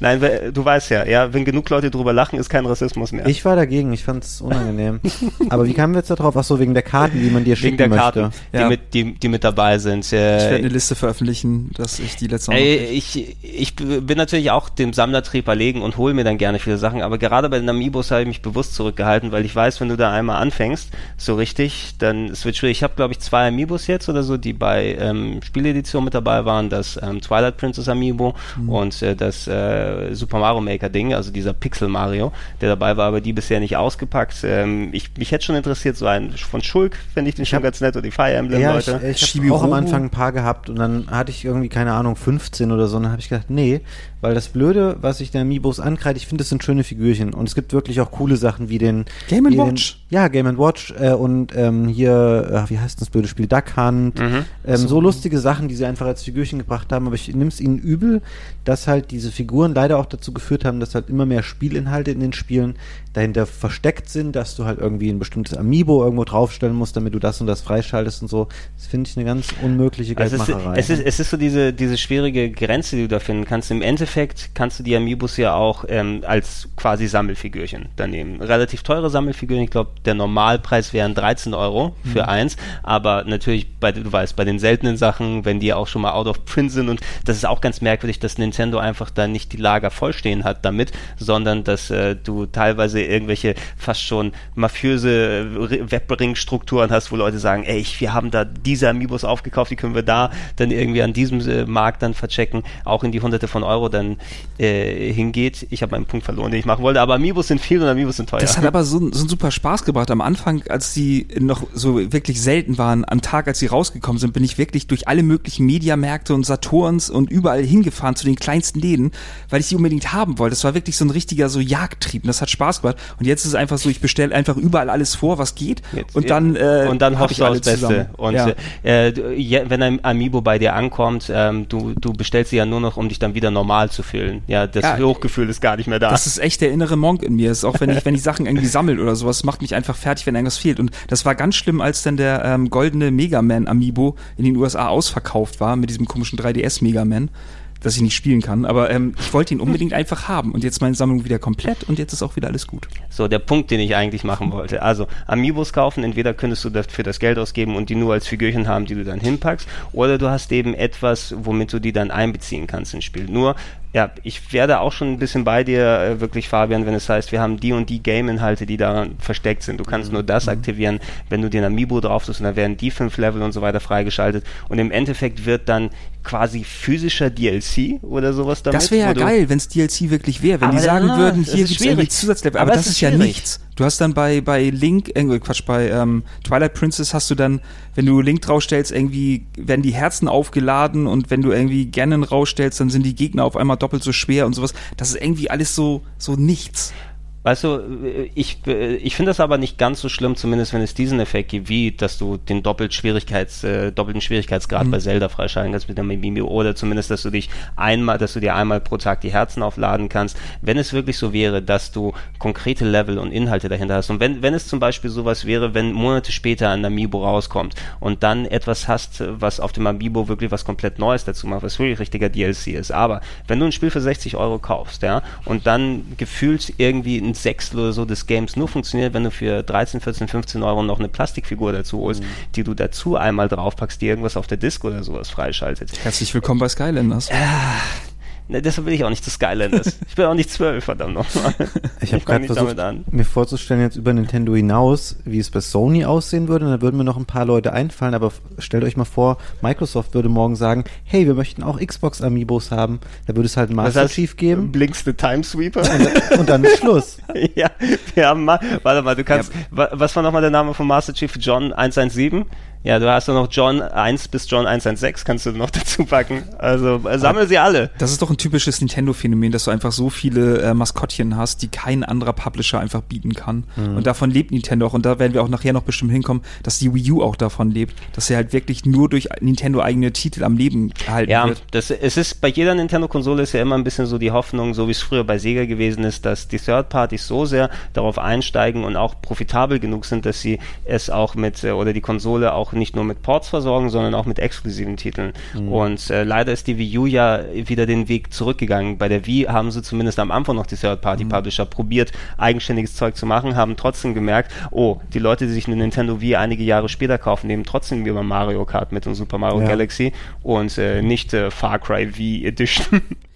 Nein, du weißt ja, ja, wenn genug Leute drüber lachen, ist kein Rassismus mehr. Ich war dagegen, ich fand es unangenehm. aber wie kamen wir jetzt da drauf? Ach so, wegen der Karten, die man dir Wegen schicken der möchte. Karten, die, Ja. mit, die, die mit dabei sind. Ich werde eine Liste veröffentlichen, dass ich die letzte Ey, ich, ich bin natürlich auch dem Sammlertrieb erlegen und hole mir dann gerne viele Sachen, aber gerade bei den Amiibos habe ich mich bewusst zurückgehalten, weil ich weiß, wenn du da einmal anfängst, so richtig, dann es wird schwierig. Ich habe, glaube ich, zwei Amiibos jetzt oder so, die bei ähm, Spieledition mit dabei waren, das ähm, Twilight Princess Amiibo und äh, das äh, äh, Super Mario Maker Ding, also dieser Pixel Mario, der dabei war, aber die bisher nicht ausgepackt. Ähm, ich, mich hätte schon interessiert, so einen von Schulk, finde ich den schon ganz nett, oder die Fire Emblem Ja, Leute. ich, ich habe auch am Anfang ein paar gehabt und dann hatte ich irgendwie, keine Ahnung, 15 oder so. Und dann habe ich gedacht, nee, weil das Blöde, was ich der Amiibos ankreide, ich finde, das sind schöne Figürchen. Und es gibt wirklich auch coole Sachen wie den Game wie Watch. Den, ja, Game Watch äh, und ähm, hier, äh, wie heißt das blöde Spiel, Duck Hunt. Mhm. Ähm, so. lustige Sachen, die sie einfach als Figürchen gebracht haben. Aber ich nehme es ihnen übel, dass halt diese Figuren leider auch dazu geführt haben, dass halt immer mehr Spielinhalte in den Spielen dahinter versteckt sind, dass du halt irgendwie ein bestimmtes Amiibo irgendwo draufstellen musst, damit du das und das freischaltest und so. Das finde ich eine ganz unmögliche Also es, ist, Geldmacherei. es, ist, es ist so diese, diese schwierige Grenze, die du da finden kannst. Im Endeffekt kannst du die Amiibos ja auch ähm, als quasi Sammelfigürchen da nehmen. Relativ teure Sammelfigürchen, ich glaube, der Normalpreis wären 13 Euro für eins, aber natürlich, bei, du weißt, bei den seltenen Sachen, wenn die auch schon mal out of print sind und das ist auch ganz merkwürdig, dass Nintendo einfach da nicht die Lager vollstehen hat damit, sondern dass äh, du teilweise irgendwelche fast schon mafiöse äh, Webring-Strukturen hast, wo Leute sagen, ey, wir haben da diese Amiibos aufgekauft, die können wir da dann irgendwie an diesem äh, Markt dann verchecken, auch in die hunderte von Euro dann äh, hingeht. Ich habe meinen Punkt verloren, den ich machen wollte, aber Amiibos sind viel und Amiibos sind teuer. Das hat aber so, so einen super Spaß gebracht. Am Anfang, als die noch so wirklich selten waren, am Tag, als sie rausgekommen sind, bin ich wirklich durch alle möglichen Mediamärkte und Saturns und überall hingefahren zu den kleinsten Läden, weil ich die unbedingt haben wollte. Das war wirklich so ein richtiger so Jagdtrieb und das hat Spaß gemacht. Und jetzt ist es einfach so, ich bestelle einfach überall alles vor, was geht Jetzt, und dann äh, und dann hoffst ich du aufs Beste. zusammen. Und ja. äh, ja, wenn ein Amiibo bei dir ankommt, ähm, du, du bestellst sie ja nur noch, um dich dann wieder normal zu fühlen. Ja, das Ja, Hochgefühl ist gar nicht mehr da. Das ist echt der innere Monk in mir. Das ist auch wenn ich, wenn ich Sachen irgendwie sammel oder sowas, macht mich einfach fertig, wenn irgendwas fehlt. Und das war ganz schlimm, als dann der ähm, goldene Mega Man Amiibo in den USA ausverkauft war mit diesem komischen 3DS Mega Man, dass ich nicht spielen kann. Aber ähm, ich wollte ihn unbedingt einfach haben. Und jetzt meine Sammlung wieder komplett und jetzt ist auch wieder alles gut. So, der Punkt, den ich eigentlich machen wollte. Also, Amiibos kaufen, entweder könntest du dafür das Geld ausgeben und die nur als Figürchen haben, die du dann hinpackst, oder du hast eben etwas, womit du die dann einbeziehen kannst ins Spiel. Nur, ja, ich werde auch schon ein bisschen bei dir, äh, wirklich, Fabian, wenn es heißt, wir haben die und die Game-Inhalte, die da versteckt sind. Du kannst nur das aktivieren, wenn du den Amiibo drauf tust und dann werden die fünf Level und so weiter freigeschaltet. Und im Endeffekt wird dann quasi physischer DLC oder sowas damit. Das wäre ja geil, wenn es DLC wirklich wäre. Wenn Aber die sagen würden, das hier irgendwie schwierig. Zusatzlevel. Aber Aber, es das ist ist ja nichts. Du hast dann bei, bei Link, äh, Quatsch, bei ähm, Twilight Princess hast du dann, wenn du Link draufstellst, irgendwie werden die Herzen aufgeladen und wenn du irgendwie Ganon rausstellst, dann sind die Gegner auf einmal doppelt so schwer und sowas. Das ist irgendwie alles so, so nichts. Weißt du, ich, ich finde das aber nicht ganz so schlimm, zumindest wenn es diesen Effekt gibt, wie dass du den doppelt Schwierigkeits, äh, doppelten Schwierigkeitsgrad bei Zelda freischalten kannst mit der Mimimi oder zumindest, dass du dich einmal, dass du dir einmal pro Tag die Herzen aufladen kannst. Wenn es wirklich so wäre, dass du konkrete Level und Inhalte dahinter hast und wenn, wenn es zum Beispiel sowas wäre, wenn Monate später ein Amiibo rauskommt und dann etwas hast, was auf dem Amiibo wirklich was komplett Neues dazu macht, was wirklich richtiger DLC ist. Aber wenn du ein Spiel für 60 Euro kaufst, ja, und dann gefühlt irgendwie ein Sechstel oder so des Games nur funktioniert, wenn du für 13, 14, 15 Euro noch eine Plastikfigur dazu holst, die du dazu einmal draufpackst, die irgendwas auf der Disk oder sowas freischaltet. Herzlich willkommen bei Skylanders. Ne, deshalb will ich auch nicht zu Skylanders. ich bin auch nicht zwölf, verdammt nochmal. Ich habe gerade versucht, damit an. mir vorzustellen, jetzt über Nintendo hinaus, wie es bei Sony aussehen würde. Und da würden mir noch ein paar Leute einfallen. Aber stellt euch mal vor, Microsoft würde morgen sagen, hey, wir möchten auch Xbox-Amiibos haben. Da würde es halt Das Master heißt, Chief geben. Blinkst du Timesweeper? und dann ist Schluss. ja, wir haben mal, warte mal, du kannst, wa- was war nochmal der Name von Master Chief? John 117? Ja, du hast doch noch John 1 bis John 116 kannst du noch dazu packen. Also äh, sammel sie alle. Das ist doch ein typisches Nintendo-Phänomen, dass du einfach so viele äh, Maskottchen hast, die kein anderer Publisher einfach bieten kann. Und davon lebt Nintendo auch. Und da werden wir auch nachher noch bestimmt hinkommen, dass die Wii U auch davon lebt. Dass sie halt wirklich nur durch Nintendo eigene Titel am Leben erhalten Ja, wird. das, es ist bei jeder Nintendo-Konsole ist ja immer ein bisschen so die Hoffnung, so wie es früher bei Sega gewesen ist, dass die Third-Parties so sehr darauf einsteigen und auch profitabel genug sind, dass sie es auch mit, äh, oder die Konsole auch nicht nur mit Ports versorgen, sondern auch mit exklusiven Titeln. Und äh, leider ist die Wii U ja wieder den Weg zurückgegangen. Bei der Wii haben sie zumindest am Anfang noch die Third-Party-Publisher probiert, eigenständiges Zeug zu machen, haben trotzdem gemerkt, oh, die Leute, die sich eine Nintendo Wii einige Jahre später kaufen, nehmen trotzdem über Mario Kart mit und Super Mario Ja. Galaxy und äh, nicht äh, Far Cry V Edition.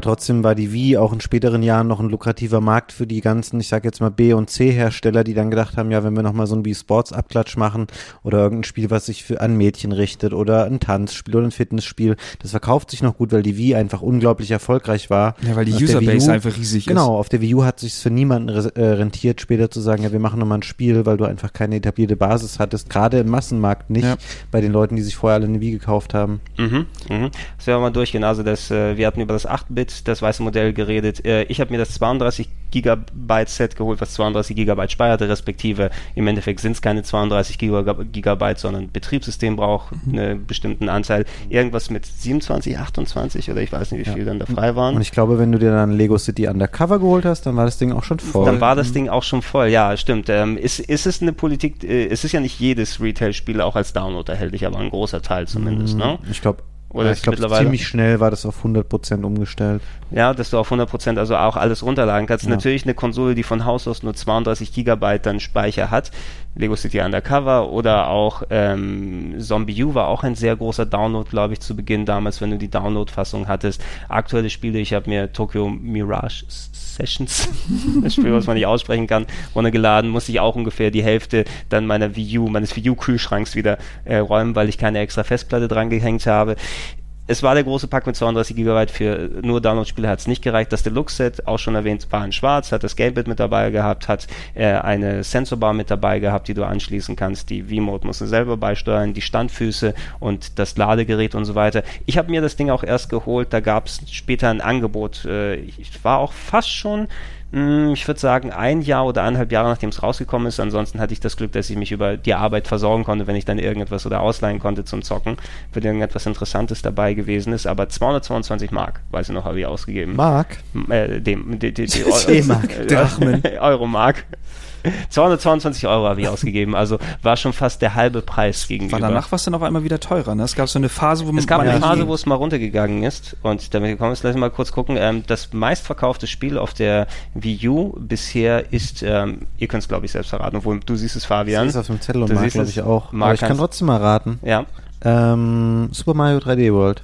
Aber trotzdem war die Wii auch in späteren Jahren noch ein lukrativer Markt für die ganzen, ich sag jetzt mal B- und C-Hersteller, die dann gedacht haben, ja, wenn wir nochmal so ein Wii Sports Abklatsch machen oder irgendein Spiel, was sich für an Mädchen richtet oder ein Tanzspiel oder ein Fitnessspiel, das verkauft sich noch gut, weil die Wii einfach unglaublich erfolgreich war. Ja, weil die Auf Userbase U- einfach riesig Genau, auf der Wii U hat sich für niemanden äh, rentiert, später zu sagen, ja, wir machen nochmal ein Spiel, weil du einfach keine etablierte Basis hattest, gerade im Massenmarkt nicht, Ja. bei den Leuten, die sich vorher alle eine Wii gekauft haben. Mhm, mhm. Das werden wir mal durchgehen. Also das, äh, wir hatten über das 8-Bit, das weiße Modell geredet. Äh, ich habe mir das 32 Gigabyte Set geholt, was 32 Gigabyte speicherte, respektive im Endeffekt sind es keine 32 Giga Gigabyte, sondern Betriebssystem braucht Mhm. einen bestimmten Anteil. Irgendwas mit 27, 28 oder ich weiß nicht, wie viel dann da frei waren. Und ich glaube, wenn du dir dann Lego City Undercover geholt hast, dann war das Ding auch schon voll. Dann war das Ding auch schon voll, ja, stimmt. Ähm, ist, ist es eine Politik, äh, es ist ja nicht jedes Retail-Spiel auch als Download erhältlich, aber ein großer Teil zumindest, ne? Ich glaube, Oder ja, ich glaube, ziemlich schnell war das auf 100% umgestellt. Ja, dass du auf 100% also auch alles runterladen kannst. Ja. Natürlich eine Konsole, die von Haus aus nur 32 Gigabyte dann Speicher hat. Lego City Undercover oder auch ähm, Zombie U war auch ein sehr großer Download, glaube ich, zu Beginn damals, wenn du die Download-Fassung hattest. Aktuelle Spiele, ich habe mir Tokyo Mirage Sessions, das Spiel, was man nicht aussprechen kann, runtergeladen, musste ich auch ungefähr die Hälfte dann meiner Wii U, meines Wii U-Kühlschranks wieder äh, räumen, weil ich keine extra Festplatte dran gehängt habe es war der große Pack mit 32 GB für nur Download-Spiele hat es nicht gereicht. Das Deluxe-Set, auch schon erwähnt, war in schwarz, hat das Gamepad mit dabei gehabt, hat äh, eine Sensorbar mit dabei gehabt, die du anschließen kannst. Die V-Mode musst du selber beisteuern, die Standfüße und das Ladegerät und so weiter. Ich habe mir das Ding auch erst geholt, da gab es später ein Angebot. Äh, ich war auch fast schon Ich würde sagen, ein Jahr oder eineinhalb Jahre, nachdem es rausgekommen ist. Ansonsten hatte ich das Glück, dass ich mich über die Arbeit versorgen konnte, wenn ich dann irgendetwas oder ausleihen konnte zum Zocken, wenn irgendetwas Interessantes dabei gewesen ist. Aber 222 Mark, weiß ich noch, habe ich ausgegeben. Mark? Äh, dem, die, die, die D-Mark. Drachmen. Euro-Mark. 222 Euro habe ich ausgegeben, also war schon fast der halbe Preis gegenüber. War danach was dann auf einmal wieder teurer, ne? Es gab so eine Phase, wo Es gab man eine Phase, wo es mal runtergegangen ist und damit gekommen ist, lass uns mal kurz gucken. Ähm, das meistverkaufte Spiel auf der Wii U bisher ist, ähm, ihr könnt es glaube ich selbst verraten, obwohl du siehst es, Fabian. Das ist auf dem Zettel und Du Mark siehst glaube es. ich auch. Mark Aber ich kann trotzdem mal raten. Ja, Ähm, Super Mario 3D World.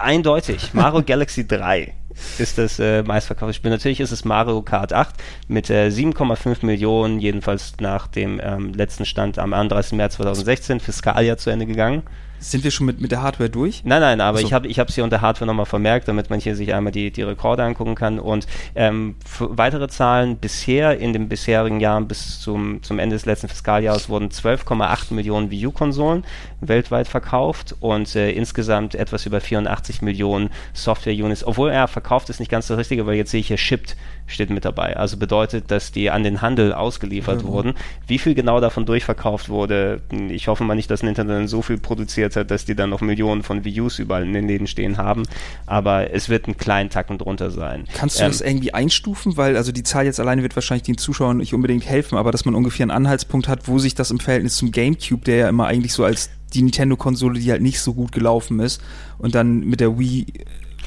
eindeutig. Mario Galaxy 3 ist das äh, meistverkaufte Spiel. Natürlich ist es Mario Kart 8 mit äh, 7,5 Millionen, jedenfalls nach dem ähm, letzten Stand am 31. März 2016, Fiskaljahr zu Ende gegangen. Sind wir schon mit, mit der Hardware durch? Nein, nein, aber so. ich habe ich es hier unter Hardware nochmal vermerkt, damit man hier sich einmal die, die Rekorde angucken kann. Und ähm, weitere Zahlen bisher in den bisherigen Jahren bis zum, zum Ende des letzten Fiskaljahres wurden 12,8 Millionen Wii U-Konsolen weltweit verkauft und äh, insgesamt etwas über 84 Millionen Software-Units. Obwohl er verkauft ist nicht ganz das Richtige, weil jetzt sehe ich hier shipped steht mit dabei. Also bedeutet, dass die an den Handel ausgeliefert wurden. Wie viel genau davon durchverkauft wurde, ich hoffe mal nicht, dass Nintendo so viel produziert hat, dass die dann noch Millionen von Us überall in den Läden stehen haben. Aber es wird einen kleinen Tacken drunter sein. Kannst du Ähm, das irgendwie einstufen? Weil also die Zahl jetzt alleine wird wahrscheinlich den Zuschauern nicht unbedingt helfen, aber dass man ungefähr einen Anhaltspunkt hat, wo sich das im Verhältnis zum GameCube, der ja immer eigentlich so als die Nintendo-Konsole, die halt nicht so gut gelaufen ist, und dann mit der Wii,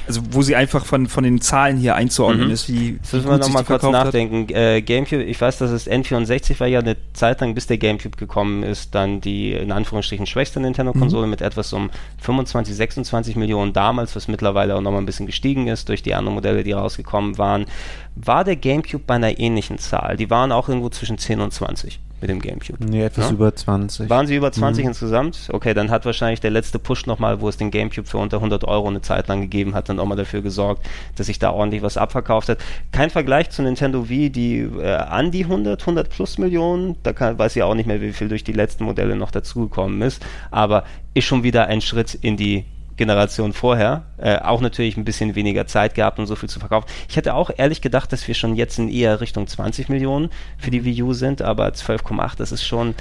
also wo sie einfach von, von den Zahlen hier einzuordnen Mhm. ist, wie, Jetzt müssen wir nochmal kurz nachdenken. Äh, Gamecube, ich weiß, dass es N64 war ja eine Zeit lang, bis der Gamecube gekommen ist, dann die in Anführungsstrichen schwächste Nintendo-Konsole mit etwas um 25, 26 Millionen damals, was mittlerweile auch nochmal ein bisschen gestiegen ist durch die anderen Modelle, die rausgekommen waren. War der Gamecube bei einer ähnlichen Zahl? Die waren auch irgendwo zwischen 10 und 20 mit dem Gamecube. Nee, etwas Ja? über 20. Waren sie über 20 Mhm. insgesamt? Okay, dann hat wahrscheinlich der letzte Push nochmal, wo es den Gamecube für unter 100 Euro eine Zeit lang gegeben hat, dann auch mal dafür gesorgt, dass sich da ordentlich was abverkauft hat. Kein Vergleich zu Nintendo Wii, die äh, an die 100, 100 plus Millionen, da kann, weiß ich auch nicht mehr, wie viel durch die letzten Modelle noch dazugekommen ist, aber ist schon wieder ein Schritt in die Generation vorher, äh, auch natürlich ein bisschen weniger Zeit gehabt, um so viel zu verkaufen. Ich hätte auch ehrlich gedacht, dass wir schon jetzt in eher Richtung 20 Millionen für die Wii U sind, aber 12,8, das ist schon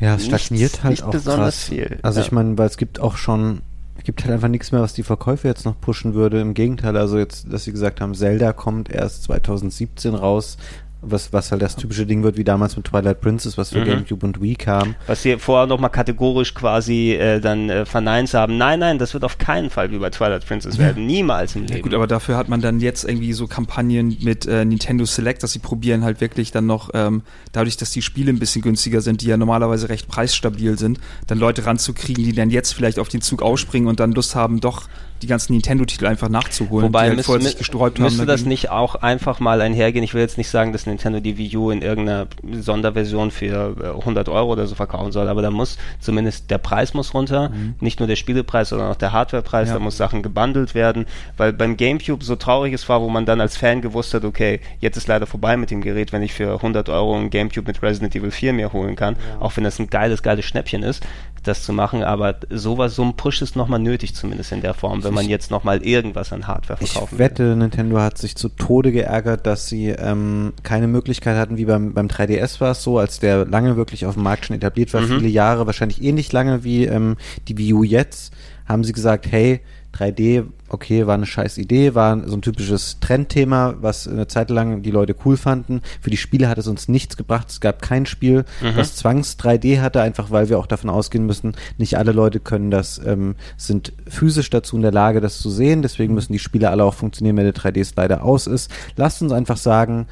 Ja, es stagniert nichts- halt nicht auch besonders krass. viel. Also Ja. ich meine, weil es gibt auch schon, es gibt halt einfach nichts mehr, was die Verkäufe jetzt noch pushen würde. Im Gegenteil, also jetzt, dass sie gesagt haben, Zelda kommt erst 2017 raus. Was, was halt das typische Ding wird, wie damals mit Twilight Princess, was für Mhm. Gamecube und Wii kam. Was sie vorher nochmal kategorisch quasi äh, dann äh, verneint haben. Nein, nein, das wird auf keinen Fall wie bei Twilight Princess werden. Niemals im Leben. Ja, gut, aber dafür hat man dann jetzt irgendwie so Kampagnen mit äh, Nintendo Select, dass sie probieren halt wirklich dann noch, ähm, dadurch, dass die Spiele ein bisschen günstiger sind, die ja normalerweise recht preisstabil sind, dann Leute ranzukriegen, die dann jetzt vielleicht auf den Zug ausspringen und dann Lust haben, doch die ganzen Nintendo-Titel einfach nachzuholen, Wobei die halt müsste, vorher sich gesträubt haben. müsste das dagegen. nicht auch einfach mal einhergehen? Ich will jetzt nicht sagen, dass Nintendo die Wii U in irgendeiner Sonderversion für äh, 100 Euro oder so verkaufen soll, aber da muss zumindest der Preis muss runter, nicht nur der Spielepreis, sondern auch der Hardwarepreis, Ja. da muss Sachen gebundelt werden, weil beim Gamecube so traurig es war, wo man dann als Fan gewusst hat, okay, jetzt ist leider vorbei mit dem Gerät, wenn ich für 100 Euro ein Gamecube mit Resident Evil 4 mir holen kann, auch wenn das ein geiles, geiles Schnäppchen ist, das zu machen, aber sowas, so ein Push ist nochmal nötig, zumindest in der Form, wenn man jetzt nochmal irgendwas an Hardware Ich verkaufen will. wette, Nintendo hat sich zu Tode geärgert, dass sie ähm, keine Möglichkeit hatten, wie beim, beim 3DS war es so, als der lange wirklich auf dem Markt schon etabliert war, Mhm. viele Jahre, wahrscheinlich ähnlich lange wie ähm, die Wii U jetzt, haben sie gesagt, hey, 3D, okay, war eine scheiß Idee, war so ein typisches Trendthema, was eine Zeit lang die Leute cool fanden. Für die Spiele hat es uns nichts gebracht. Es gab kein Spiel, was Zwangs 3D hatte, einfach weil wir auch davon ausgehen müssen, nicht alle Leute können das, ähm, sind physisch dazu in der Lage, das zu sehen. Deswegen müssen die Spiele alle auch funktionieren, wenn der 3D-Slider aus ist. Lasst uns einfach sagen,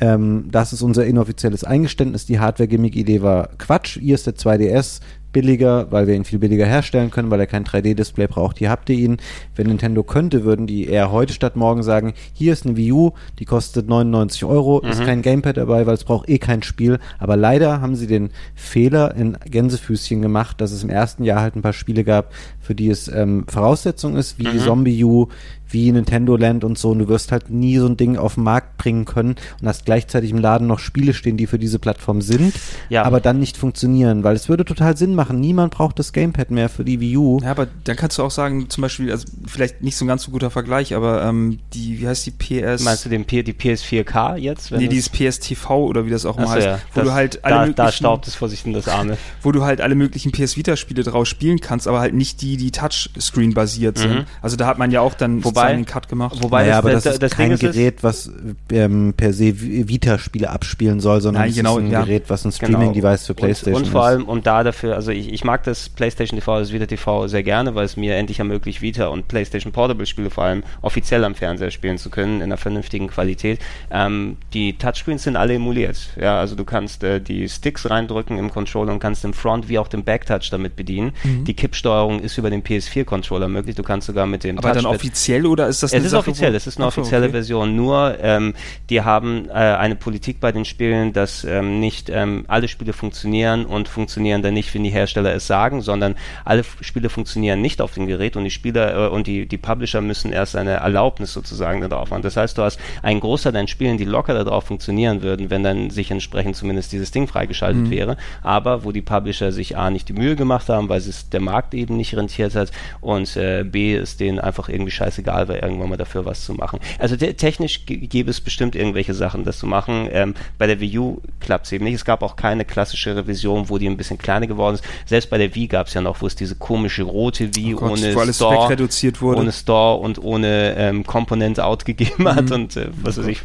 ähm, das ist unser inoffizielles Eingeständnis. Die Hardware-Gimmick-Idee war Quatsch. Hier ist der 2DS billiger, weil wir ihn viel billiger herstellen können, weil er kein 3D-Display braucht. Hier habt ihr ihn. Wenn Nintendo könnte, würden die eher heute statt morgen sagen, hier ist eine Wii U, die kostet 99 Euro, ist kein Gamepad dabei, weil es braucht eh kein Spiel. Aber leider haben sie den Fehler in Gänsefüßchen gemacht, dass es im ersten Jahr halt ein paar Spiele gab, für die es ähm, Voraussetzung ist, wie Zombie U, wie Nintendo Land und so. Und du wirst halt nie so ein Ding auf den Markt bringen können und hast gleichzeitig im Laden noch Spiele stehen, die für diese Plattform sind, Ja. aber dann nicht funktionieren, weil es würde total Sinn machen. Niemand braucht das Gamepad mehr für die Wii U. Ja, aber dann kannst du auch sagen, zum Beispiel, also vielleicht nicht so ein ganz so guter Vergleich, aber ähm, die, wie heißt die PS? Meinst du den P die PS4K jetzt? wenn nee, es- dieses PSTV oder wie das auch immer Achso, heißt, ja. wo das, du halt alle da, möglichen, da staubt es vorsichtig in das Arme. wo du halt alle möglichen PS Vita Spiele draus spielen kannst, aber halt nicht die, die Touchscreen basiert sind. Mhm. Also da hat man ja auch dann Wobei- den Cut gemacht. Wobei naja, das, aber das, das, ist das kein Ding ist, Gerät, was ähm, per se Vi- Vita-Spiele abspielen soll, sondern Nein, es genau, ist ein ja. Gerät, was ein Genau. Streaming-Device für Und- PlayStation Und, vor ist. allem, und da dafür, also ich, ich mag das PlayStation TV, das Vita TV sehr gerne, weil es mir endlich ermöglicht, Vita und PlayStation Portable Spiele vor allem offiziell am Fernseher spielen zu können, in einer vernünftigen Qualität. Ähm, die Touchscreens sind alle emuliert. Ja, also du kannst äh, die Sticks reindrücken im Controller und kannst den Front- wie auch den Backtouch damit bedienen. Mhm. Die Kippsteuerung ist über den PS4-Controller möglich. Du kannst sogar mit dem aber dann Touchpad- offiziell oder ist das es eine ist Sache, offiziell, es ist eine offizielle okay. Version. Nur, ähm, die haben äh, eine Politik bei den Spielen, dass ähm, nicht ähm, alle Spiele funktionieren und funktionieren dann nicht, wenn die Hersteller es sagen, sondern alle Spiele funktionieren nicht auf dem Gerät und die Spieler äh, und die, die Publisher müssen erst eine Erlaubnis sozusagen darauf haben. Das heißt, du hast einen Großteil deiner Spielen, die locker darauf funktionieren würden, wenn dann sich entsprechend zumindest dieses Ding freigeschaltet Mhm. wäre, aber wo die Publisher sich A nicht die Mühe gemacht haben, weil es der Markt eben nicht rentiert hat und äh, B ist denen einfach irgendwie scheißegal war, irgendwann mal dafür was zu machen. Also te- technisch gäbe es bestimmt irgendwelche Sachen, das zu machen. Ähm, bei der Wii U klappt es eben nicht. Es gab auch keine klassische Revision, wo die ein bisschen kleiner geworden ist. Selbst bei der Wii gab es ja noch, wo es diese komische rote Wii Oh Gott, ohne Store, ohne Store und ohne ähm, Component Out gegeben hat und äh, was weiß ich,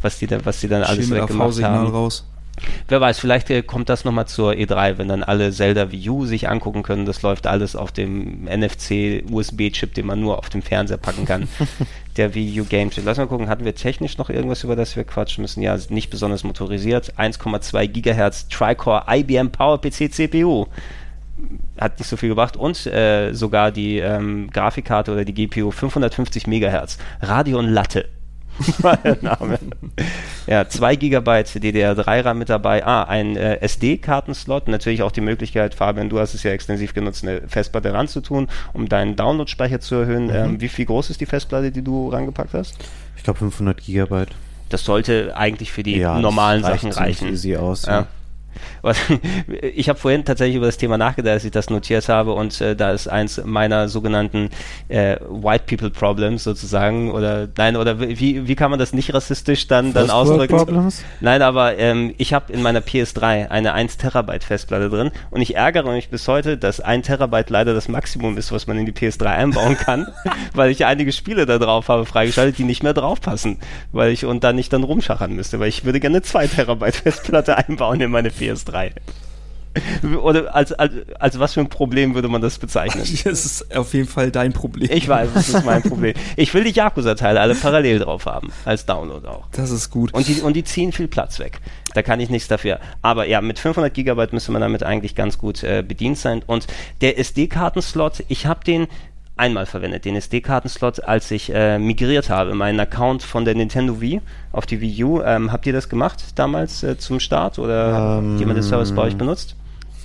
was die dann, was die dann alles Schön mit weggemacht haben. raus. Wer weiß, vielleicht äh, kommt das nochmal zur E3, wenn dann alle Zelda Wii U sich angucken können. Das läuft alles auf dem NFC-USB-Chip, den man nur auf dem Fernseher packen kann. Der Wii U Game Chip. Lass mal gucken, hatten wir technisch noch irgendwas, über das wir quatschen müssen? Ja, nicht besonders motorisiert. 1,2 Gigahertz Tri-Core IBM PowerPC CPU. Hat nicht so viel gebracht. Und äh, sogar die ähm, Grafikkarte oder die GPU 550 Megahertz. Radeon Latte. war der Name. Ja, 2 GB DDR3 RAM mit dabei. Ah, ein äh, SD-Kartenslot. Natürlich auch die Möglichkeit, Fabian, du hast es ja extensiv genutzt, eine Festplatte ranzutun, um deinen Download-Speicher zu erhöhen. Ähm, wie viel groß ist die Festplatte, die du rangepackt hast? Ich glaube 500 Gigabyte. Das sollte eigentlich für die Ja, normalen Sachen reichen. easy aus, Ja. ja. Was, ich habe vorhin tatsächlich über das Thema nachgedacht, als ich das notiert habe und äh, da ist eins meiner sogenannten äh, White People Problems sozusagen oder nein oder wie, wie kann man das nicht rassistisch dann dann ausdrücken? Problems? Nein, aber ähm, ich habe in meiner PS3 eine 1 Terabyte Festplatte drin und ich ärgere mich bis heute, dass 1 Terabyte leider das Maximum ist, was man in die PS3 einbauen kann, weil ich einige Spiele da drauf habe freigeschaltet, die nicht mehr drauf passen, weil ich und dann nicht dann rumschachern müsste, weil ich würde gerne 2 Terabyte Festplatte einbauen in meine PS3. Oder als, als, als was für ein Problem würde man das bezeichnen? Das ist auf jeden Fall dein Problem. Ich weiß, das ist mein Problem. Ich will die Yakuza-Teile alle parallel drauf haben, als Download auch. Das ist gut. Und die, und die ziehen viel Platz weg. Da kann ich nichts dafür. Aber ja, mit 500 Gigabyte müsste man damit eigentlich ganz gut äh, bedient sein. Und der SD-Kartenslot, ich habe den einmal verwendet, den SD-Kartenslot, als ich äh, migriert habe, meinen Account von der Nintendo Wii auf die Wii U. Ähm, habt ihr das gemacht damals äh, zum Start oder Ähm, jemand den Service bei euch benutzt?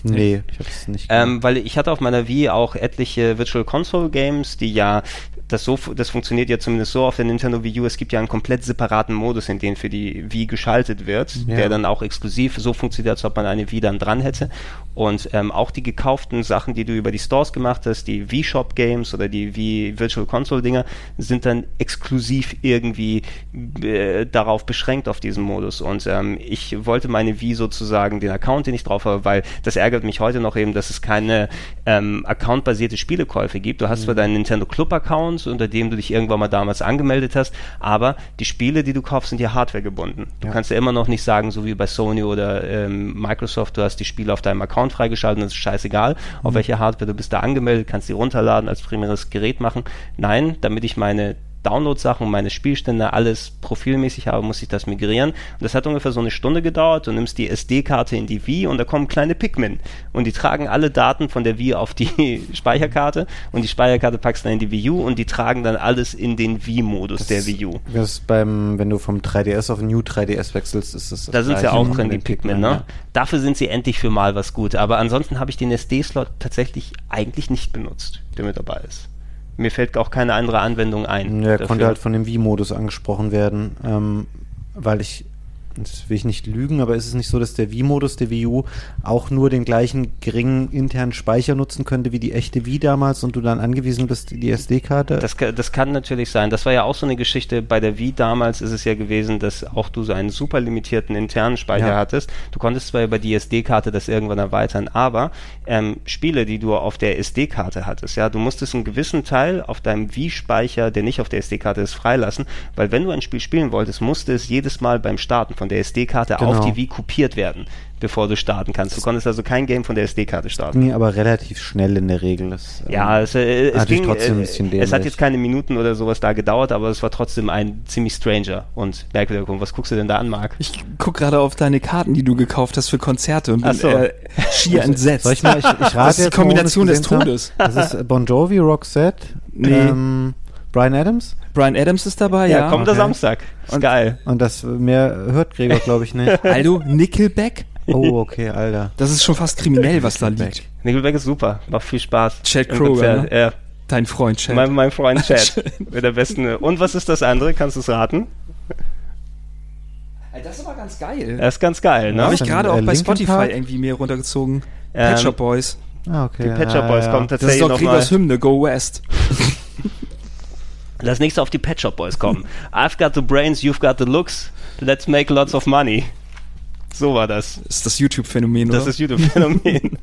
Nee, ich habe es nicht Ähm, weil ich hatte auf meiner Wii auch etliche Virtual Console Games, die ja das so das funktioniert ja zumindest so auf der Nintendo Wii U. Es gibt ja einen komplett separaten Modus, in den für die Wii geschaltet wird, Ja. der dann auch exklusiv so funktioniert, als ob man eine Wii dann dran hätte. Und ähm, auch die gekauften Sachen, die du über die Stores gemacht hast, die Wii Shop Games oder die Wii Virtual Console Dinger, sind dann exklusiv irgendwie äh, darauf beschränkt auf diesen Modus. Und ähm, ich wollte meine Wii sozusagen den Account, den ich drauf habe, weil das ärgert mich heute noch eben, dass es keine ähm, Account-basierte Spielekäufe gibt. Du hast Mhm. zwar deinen Nintendo Club Account, unter dem du dich irgendwann mal damals angemeldet hast, aber die Spiele, die du kaufst, sind ja Hardware gebunden. Du Ja. kannst ja immer noch nicht sagen, so wie bei Sony oder ähm, Microsoft, du hast die Spiele auf deinem Account freigeschaltet und es ist scheißegal, Mhm. auf welche Hardware du bist da angemeldet, kannst die runterladen, als primäres Gerät machen. Nein, damit ich meine Download-Sachen, meine Spielstände, alles profilmäßig habe, muss ich das migrieren. Und das hat ungefähr so eine Stunde gedauert. Du nimmst die SD-Karte in die Wii und da kommen kleine Pikmin. Und die tragen alle Daten von der Wii auf die Speicherkarte und die Speicherkarte packst du dann in die Wii U und die tragen dann alles in den Wii-Modus der Wii U. Das ist beim, wenn du vom 3DS auf New 3DS wechselst, ist das. das Da sind sie Gleiche auch drin, die Pikmin, ne? ja. Dafür sind sie endlich für mal was gut. Aber ansonsten habe ich den SD-Slot tatsächlich eigentlich nicht benutzt, der mit dabei ist. Mir fällt auch keine andere Anwendung ein. Ja, dafür. konnte halt von dem Wii-Modus angesprochen werden, ähm, weil ich, das will ich nicht lügen, aber ist es nicht so, dass der Wii-Modus der Wii U auch nur den gleichen geringen internen Speicher nutzen könnte wie die echte Wii damals und du dann angewiesen bist, die SD-Karte? Das, das kann natürlich sein. Das war ja auch so eine Geschichte. Bei der Wii damals ist es ja gewesen, dass auch du so einen super limitierten internen Speicher Ja. hattest. Du konntest zwar über die SD-Karte das irgendwann erweitern, aber ähm, Spiele, die du auf der SD-Karte hattest, ja, du musstest einen gewissen Teil auf deinem Wii-Speicher, der nicht auf der SD-Karte ist, freilassen, weil wenn du ein Spiel spielen wolltest, musste es jedes Mal beim Starten von der SD-Karte auf Genau. die Wii kopiert werden, bevor du starten kannst. Du konntest also kein Game von der SD-Karte starten. ging aber relativ schnell in der Regel. Das, Ja, ähm, es, äh, es, ging, trotzdem ein äh, bisschen es hat dämlich. jetzt keine Minuten oder sowas da gedauert, aber es war trotzdem ein ziemlich stranger und merkwürdiger Punkt. Was guckst du denn da an, Marc? Ich guck gerade auf deine Karten, die du gekauft hast für Konzerte und bin so. äh, schier entsetzt. Soll ich mal, ich, ich rate das ist die es Kombination des. Todes. Das ist Bon Jovi, Roxette, Nee. ähm, Brian Adams Brian Adams ist dabei, Ja, ja. kommender okay. Samstag. Ist Und- geil. und das mehr hört Gregor, glaube ich, nicht. Aldo, Nickelback. Oh, okay, Alter. Das ist schon fast kriminell, was da liegt. Nickelback ist super. Macht viel Spaß. Chad Kroger, ne? Ja. Dein Freund, Chad. Mein, mein Freund Chad. Mit der besten. Und was ist das andere? Kannst du es raten? das ist aber ganz geil. Er ist ganz geil, ne? Habe ich gerade äh, auch bei Linkin Spotify Park? irgendwie mir runtergezogen. Ähm, Pet Shop Boys. Ah, okay. Die Pet Shop Boys ja. kommen Das ist tatsächlich doch. Gregors Hymne, Go West. Lass nächste auf die Pet Shop Boys kommen. I've got the brains, you've got the looks. Let's make lots of money. So war das. Das ist das YouTube-Phänomen, oder? Das ist YouTube-Phänomen.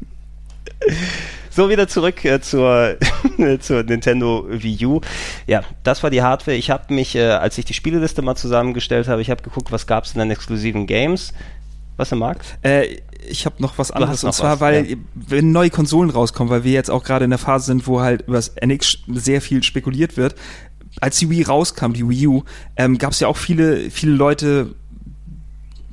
so, wieder zurück äh, zur, zur Nintendo Wii U. Ja, das war die Hardware. Ich habe mich, äh, als ich die Spieleliste mal zusammengestellt habe, ich habe geguckt, was gab es denn an exklusiven Games. Was denn, Marc? Äh, ich habe noch was anderes noch und zwar, was, weil ja. wenn neue Konsolen rauskommen, weil wir jetzt auch gerade in der Phase sind, wo halt über das NX sehr viel spekuliert wird. Als die Wii rauskam, die Wii U, ähm, gab es ja auch viele, viele Leute,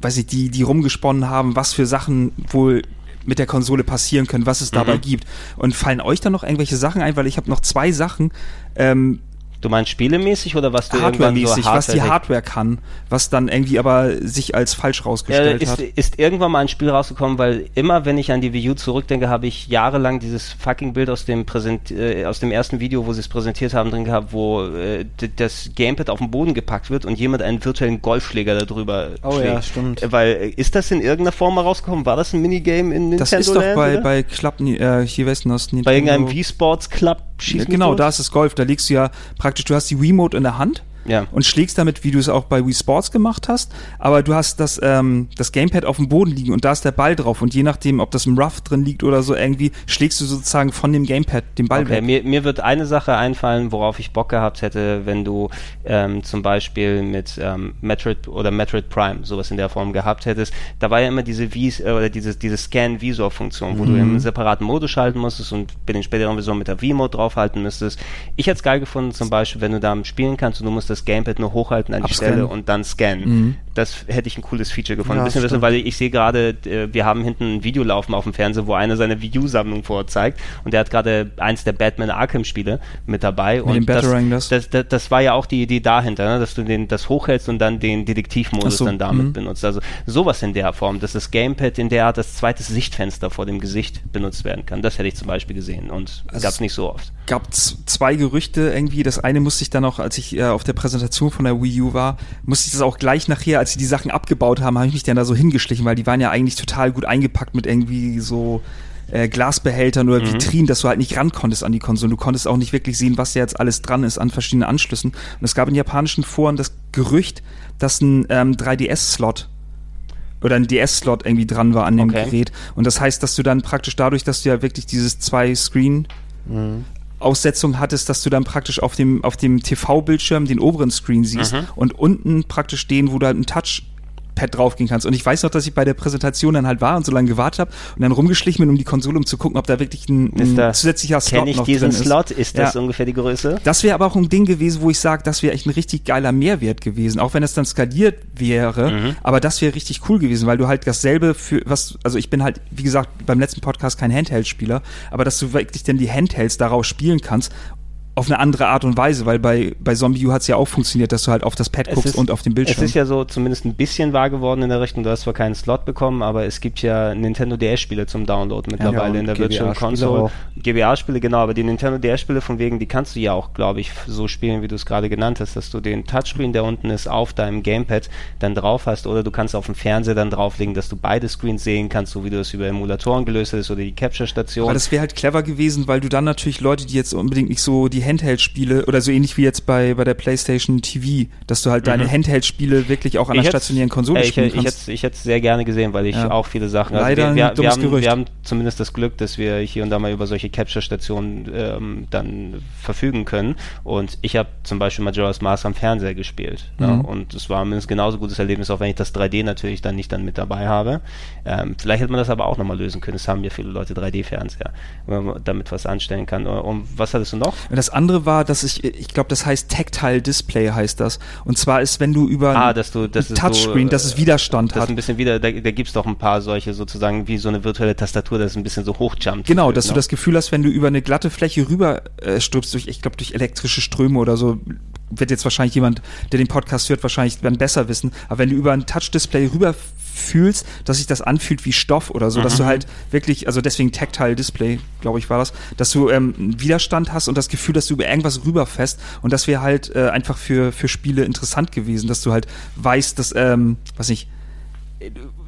weiß ich, die, die rumgesponnen haben, was für Sachen wohl mit der Konsole passieren können, was es dabei Mhm. gibt. Und fallen euch da noch irgendwelche Sachen ein? Weil ich habe noch zwei Sachen, ähm, Du meinst spielemäßig oder was du irgendwann so Hardware-mäßig, was die Hardware kann, was dann irgendwie aber sich als falsch rausgestellt ist, hat. ist irgendwann mal ein Spiel rausgekommen, weil immer, wenn ich an die Wii U zurückdenke, habe ich jahrelang dieses fucking Bild aus dem Präsent, äh, aus dem ersten Video, wo sie es präsentiert haben, drin gehabt, wo äh, das Gamepad auf den Boden gepackt wird und jemand einen virtuellen Golfschläger darüber Oh schlägt. ja, stimmt. Äh, Weil, äh, ist das in irgendeiner Form mal rausgekommen? War das ein Minigame in Nintendo Das ist doch bei, oder? bei Club, äh, hier weißt du das, bei irgendeinem Nintendo- Wii Sports Club schießen. Ja, genau, da ist das Golf. Da legst du ja praktisch, du hast die Remote in der Hand Ja. und schlägst damit, wie du es auch bei Wii Sports gemacht hast, aber du hast das, ähm, das Gamepad auf dem Boden liegen und da ist der Ball drauf und je nachdem, ob das im Rough drin liegt oder so irgendwie, schlägst du sozusagen von dem Gamepad den Ball Okay, weg. mir, mir wird eine Sache einfallen, worauf ich Bock gehabt hätte, wenn du ähm, zum Beispiel mit ähm, Metroid oder Metroid Prime sowas in der Form gehabt hättest. Da war ja immer diese Vis äh, oder diese, diese Scan-Visor-Funktion, wo du im separaten Modus schalten musstest und bei den späteren Versionen mit der V-Mode draufhalten müsstest. Ich hätte es geil gefunden, zum Beispiel, wenn du da spielen kannst und du musst das Gamepad nur hochhalten an die Abscannen. Stelle und dann scannen. Das hätte ich ein cooles Feature gefunden. Ja, ein bisschen, stimmt. weil ich sehe gerade, äh, wir haben hinten ein Video laufen auf dem Fernseher, wo einer seine Wii U-Sammlung vorzeigt und der hat gerade eins der Batman Arkham-Spiele mit dabei. und dem das, Batarang das? Das, das, das war ja auch die Idee dahinter, ne? dass du den, das hochhältst und dann den Detektivmodus so, dann damit mhm. benutzt. Also sowas in der Form, dass das Gamepad in der Art das zweite Sichtfenster vor dem Gesicht benutzt werden kann. Das hätte ich zum Beispiel gesehen und Also gab es nicht so oft. gab z- zwei Gerüchte irgendwie. Das eine musste ich dann auch, als ich äh, auf der Präsentation von der Wii U war, musste ich das auch gleich nachher, als sie die Sachen abgebaut haben, habe ich mich dann da so hingeschlichen, weil die waren ja eigentlich total gut eingepackt mit irgendwie so äh, Glasbehältern oder Vitrinen, dass du halt nicht ran konntest an die Konsole. Du konntest auch nicht wirklich sehen, was da jetzt alles dran ist an verschiedenen Anschlüssen. Und es gab in japanischen Foren das Gerücht, dass ein ähm, 3DS-Slot oder ein DS-Slot irgendwie dran war an dem Okay. Gerät. Und das heißt, dass du dann praktisch dadurch, dass du ja wirklich dieses zwei Screen Aussetzung hattest, dass du dann praktisch auf dem, auf dem TV-Bildschirm den oberen Screen siehst Mhm. und unten praktisch den, wo du halt ein Touchpad draufgehen kannst. Und ich weiß noch, dass ich bei der Präsentation dann halt war und so lange gewartet habe und dann rumgeschlichen bin um die Konsole, um zu gucken, ob da wirklich ein, ein zusätzlicher Slot Kenne ich noch diesen drin ist. Slot? Ist das Ja. ungefähr die Größe? Das wäre aber auch ein Ding gewesen, wo ich sage, das wäre echt ein richtig geiler Mehrwert gewesen, auch wenn es dann skaliert wäre. Mhm. Aber das wäre richtig cool gewesen, weil du halt dasselbe für was, also ich bin halt, wie gesagt, beim letzten Podcast kein Handheld-Spieler, aber dass du wirklich dann die Handhelds daraus spielen kannst. Auf eine andere Art und Weise, weil bei, bei Zombie U hat es ja auch funktioniert, dass du halt auf das Pad guckst und auf den Bildschirm. Es ist ja so zumindest ein bisschen wahr geworden in der Richtung. Du hast zwar keinen Slot bekommen, aber es gibt ja Nintendo DS-Spiele zum Download mittlerweile und in der Virtual Console. GBA-Spiele, genau, aber die Nintendo DS-Spiele von wegen, die kannst du ja auch, glaube ich, so spielen, wie du es gerade genannt hast, dass du den Touchscreen, der unten ist, auf deinem Gamepad dann drauf hast oder du kannst auf dem Fernseher dann drauflegen, dass du beide Screens sehen kannst, so wie du es über Emulatoren gelöst hast oder die Capture-Station. Aber das wäre halt clever gewesen, weil du dann natürlich Leute, die jetzt unbedingt nicht so die Handheld-Spiele oder so ähnlich wie jetzt bei, bei der PlayStation TV, dass du halt deine Handheld-Spiele wirklich auch an der Ich hätt's- stationären Konsole ich, spielen ich, kannst. hätte ich hätte es sehr gerne gesehen, weil ich Ja. auch viele Sachen. Leider wir, wir, wir, dummes haben, wir haben zumindest das Glück, dass wir hier und da mal über solche Capture-Stationen ähm, dann verfügen können. Und ich habe zum Beispiel Majora's Mask am Fernseher gespielt. Ne? Mhm. Und es war mindestens genauso gutes Erlebnis, auch wenn ich das 3D natürlich dann nicht dann mit dabei habe. Ähm, vielleicht hätte man das aber auch nochmal lösen können. Es haben ja viele Leute 3D-Fernseher, wenn man damit was anstellen kann. Und was hattest du noch? Das andere war, dass ich, ich glaube, das heißt Tactile Display heißt das. Und zwar ist, wenn du über Ah, dass du, dass es Touchscreen, so, dass es Widerstand Das hat. ein bisschen wieder, da, da gibt es doch ein paar solche sozusagen wie so eine virtuelle Tastatur, das ein bisschen so hochjumpt. Genau, dass du ne? das Gefühl hast, wenn du über eine glatte Fläche rüber äh, stülpst, durch, ich glaube, durch elektrische Ströme oder so, wird jetzt wahrscheinlich jemand, der den Podcast hört, wahrscheinlich dann besser wissen. Aber wenn du über ein Touch-Display rüber fühlst, dass sich das anfühlt wie Stoff oder so, dass du halt wirklich, also deswegen Tactile Display, glaube ich, war das, dass du ähm, Widerstand hast und das Gefühl, dass du über irgendwas rüberfährst und das wäre halt äh, einfach für, für Spiele interessant gewesen, dass du halt weißt, dass, ähm, was nicht,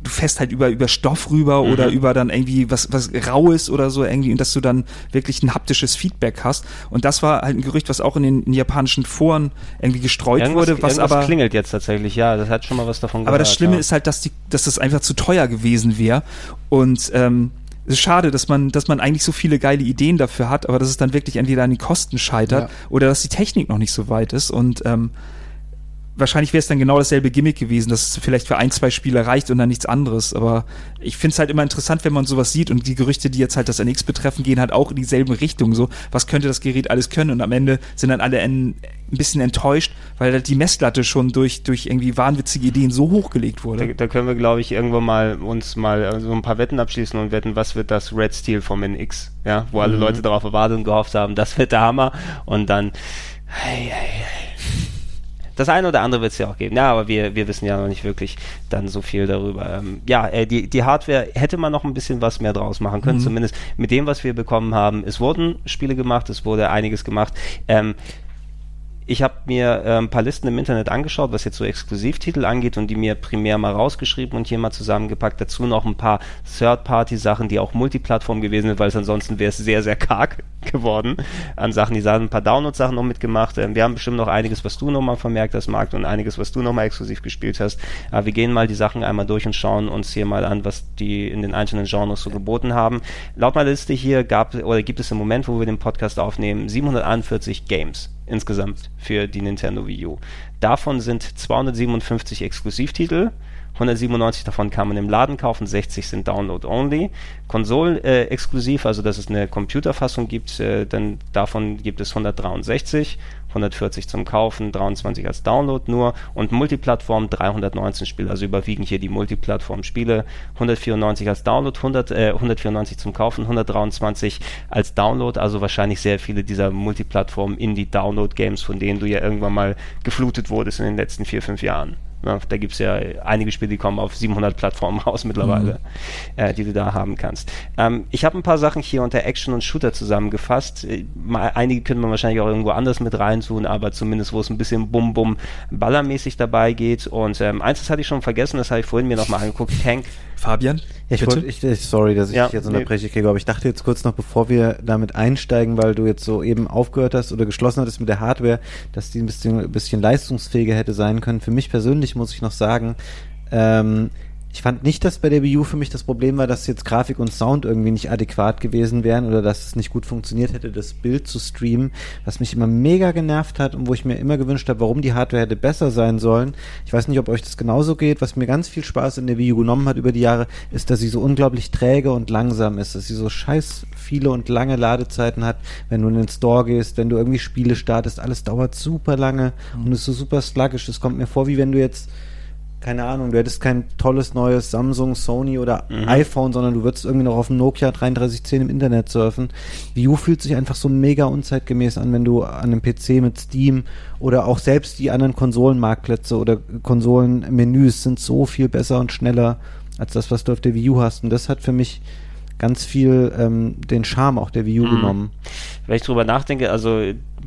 du fährst halt über, über Stoff rüber Mhm. oder über dann irgendwie was, was Raues oder so irgendwie und dass du dann wirklich ein haptisches Feedback hast. Und das war halt ein Gerücht, was auch in den in japanischen Foren irgendwie gestreut Irgendwas, wurde, was aber. klingelt jetzt tatsächlich, ja, das hat schon mal was davon Aber gehört. das Schlimme ja. ist halt, dass, die, dass das einfach zu teuer gewesen wäre. Und ähm, es ist schade, dass man, dass man eigentlich so viele geile Ideen dafür hat, aber dass es dann wirklich entweder an den Kosten scheitert Ja. oder dass die Technik noch nicht so weit ist. Und ähm, wahrscheinlich wäre es dann genau dasselbe Gimmick gewesen, dass es vielleicht für ein, zwei Spiele reicht und dann nichts anderes. Aber ich finde es halt immer interessant, wenn man sowas sieht und die Gerüchte, die jetzt halt das NX betreffen, gehen halt auch in dieselben Richtung. So, was könnte das Gerät alles können? Und am Ende sind dann alle ein, ein bisschen enttäuscht, weil halt die Messlatte schon durch, durch irgendwie wahnwitzige Ideen so hochgelegt Da, wurde. da können wir, glaube ich, irgendwann mal uns mal äh, so ein paar Wetten abschließen und wetten, was wird das Red Steel vom NX, ja, wo alle Leute darauf erwartet und gehofft haben, das wird der Hammer und dann Hey, hey, hey. Das eine oder andere wird es ja auch geben. Ja, aber wir, wir wissen ja noch nicht wirklich dann so viel darüber. Ähm, ja, äh, die, die Hardware hätte man noch ein bisschen was mehr draus machen können, Mhm. zumindest mit dem, was wir bekommen haben. Es wurden Spiele gemacht, es wurde einiges gemacht. Ähm, ich habe mir äh, ein paar Listen im Internet angeschaut, was jetzt so Exklusivtitel angeht und die mir primär mal rausgeschrieben und hier mal zusammengepackt. Dazu noch ein paar Third-Party-Sachen, die auch Multiplattform gewesen sind, weil es ansonsten wäre es sehr, sehr karg geworden an Sachen. Die haben ein paar Download-Sachen noch mitgemacht. Ähm, wir haben bestimmt noch einiges, was du nochmal vermerkt hast, Marc, und einiges, was du nochmal exklusiv gespielt hast. Aber wir gehen mal die Sachen einmal durch und schauen uns hier mal an, was die in den einzelnen Genres so geboten haben. Laut meiner Liste hier gab oder gibt es im Moment, wo wir den Podcast aufnehmen, 741 Games insgesamt für die Nintendo Wii U. Davon sind 257 Exklusivtitel. 197 davon kann man im Laden kaufen, 60 sind Download-only. Konsolen-exklusiv, also dass es eine Computerfassung gibt, äh, dann davon gibt es 163, 140 zum Kaufen, 23 als Download nur und Multiplattform 319 Spiele, also überwiegend hier die Multiplattform-Spiele, 194 als Download, 100, äh, 194 zum Kaufen, 123 als Download, also wahrscheinlich sehr viele dieser Multiplattform-Indie-Download-Games, von denen du ja irgendwann mal geflutet wurdest in den letzten vier, fünf Jahren. Ja, da gibt es ja einige Spiele, die kommen auf 700 Plattformen raus mittlerweile, äh, die du da haben kannst. Ähm, ich habe ein paar Sachen hier unter Action und Shooter zusammengefasst. Äh, mal, einige können man wahrscheinlich auch irgendwo anders mit reintun, aber zumindest wo es ein bisschen bum-bum ballermäßig dabei geht. Und ähm, eins, das hatte ich schon vergessen, das habe ich vorhin mir nochmal angeguckt, Tank. Fabian, ich wollte, ich, sorry, dass ich Ja, dich jetzt nee. unterbreche, Gregor, aber ich dachte jetzt kurz noch, bevor wir damit einsteigen, weil du jetzt so eben aufgehört hast oder geschlossen hattest mit der Hardware, dass die ein bisschen, ein bisschen leistungsfähiger hätte sein können. Für mich persönlich muss ich noch sagen, ähm, ich fand nicht, dass bei der Wii U für mich das Problem war, dass jetzt Grafik und Sound irgendwie nicht adäquat gewesen wären oder dass es nicht gut funktioniert hätte, das Bild zu streamen, was mich immer mega genervt hat und wo ich mir immer gewünscht habe, warum die Hardware hätte besser sein sollen. Ich weiß nicht, ob euch das genauso geht. Was mir ganz viel Spaß in der Wii U genommen hat über die Jahre, ist, dass sie so unglaublich träge und langsam ist, dass sie so scheiß viele und lange Ladezeiten hat, wenn du in den Store gehst, wenn du irgendwie Spiele startest, alles dauert super lange und ist so super sluggish. Es kommt mir vor, wie wenn du jetzt keine Ahnung, du hättest kein tolles neues Samsung, Sony oder iPhone, sondern du würdest irgendwie noch auf dem Nokia 3310 im Internet surfen. Wii U fühlt sich einfach so mega unzeitgemäß an, wenn du an einem PC mit Steam oder auch selbst die anderen Konsolenmarktplätze oder Konsolenmenüs sind so viel besser und schneller als das, was du auf der Wii U hast. Und das hat für mich ganz viel ähm, den Charme auch der Wii U Mhm. genommen. Wenn ich drüber nachdenke, also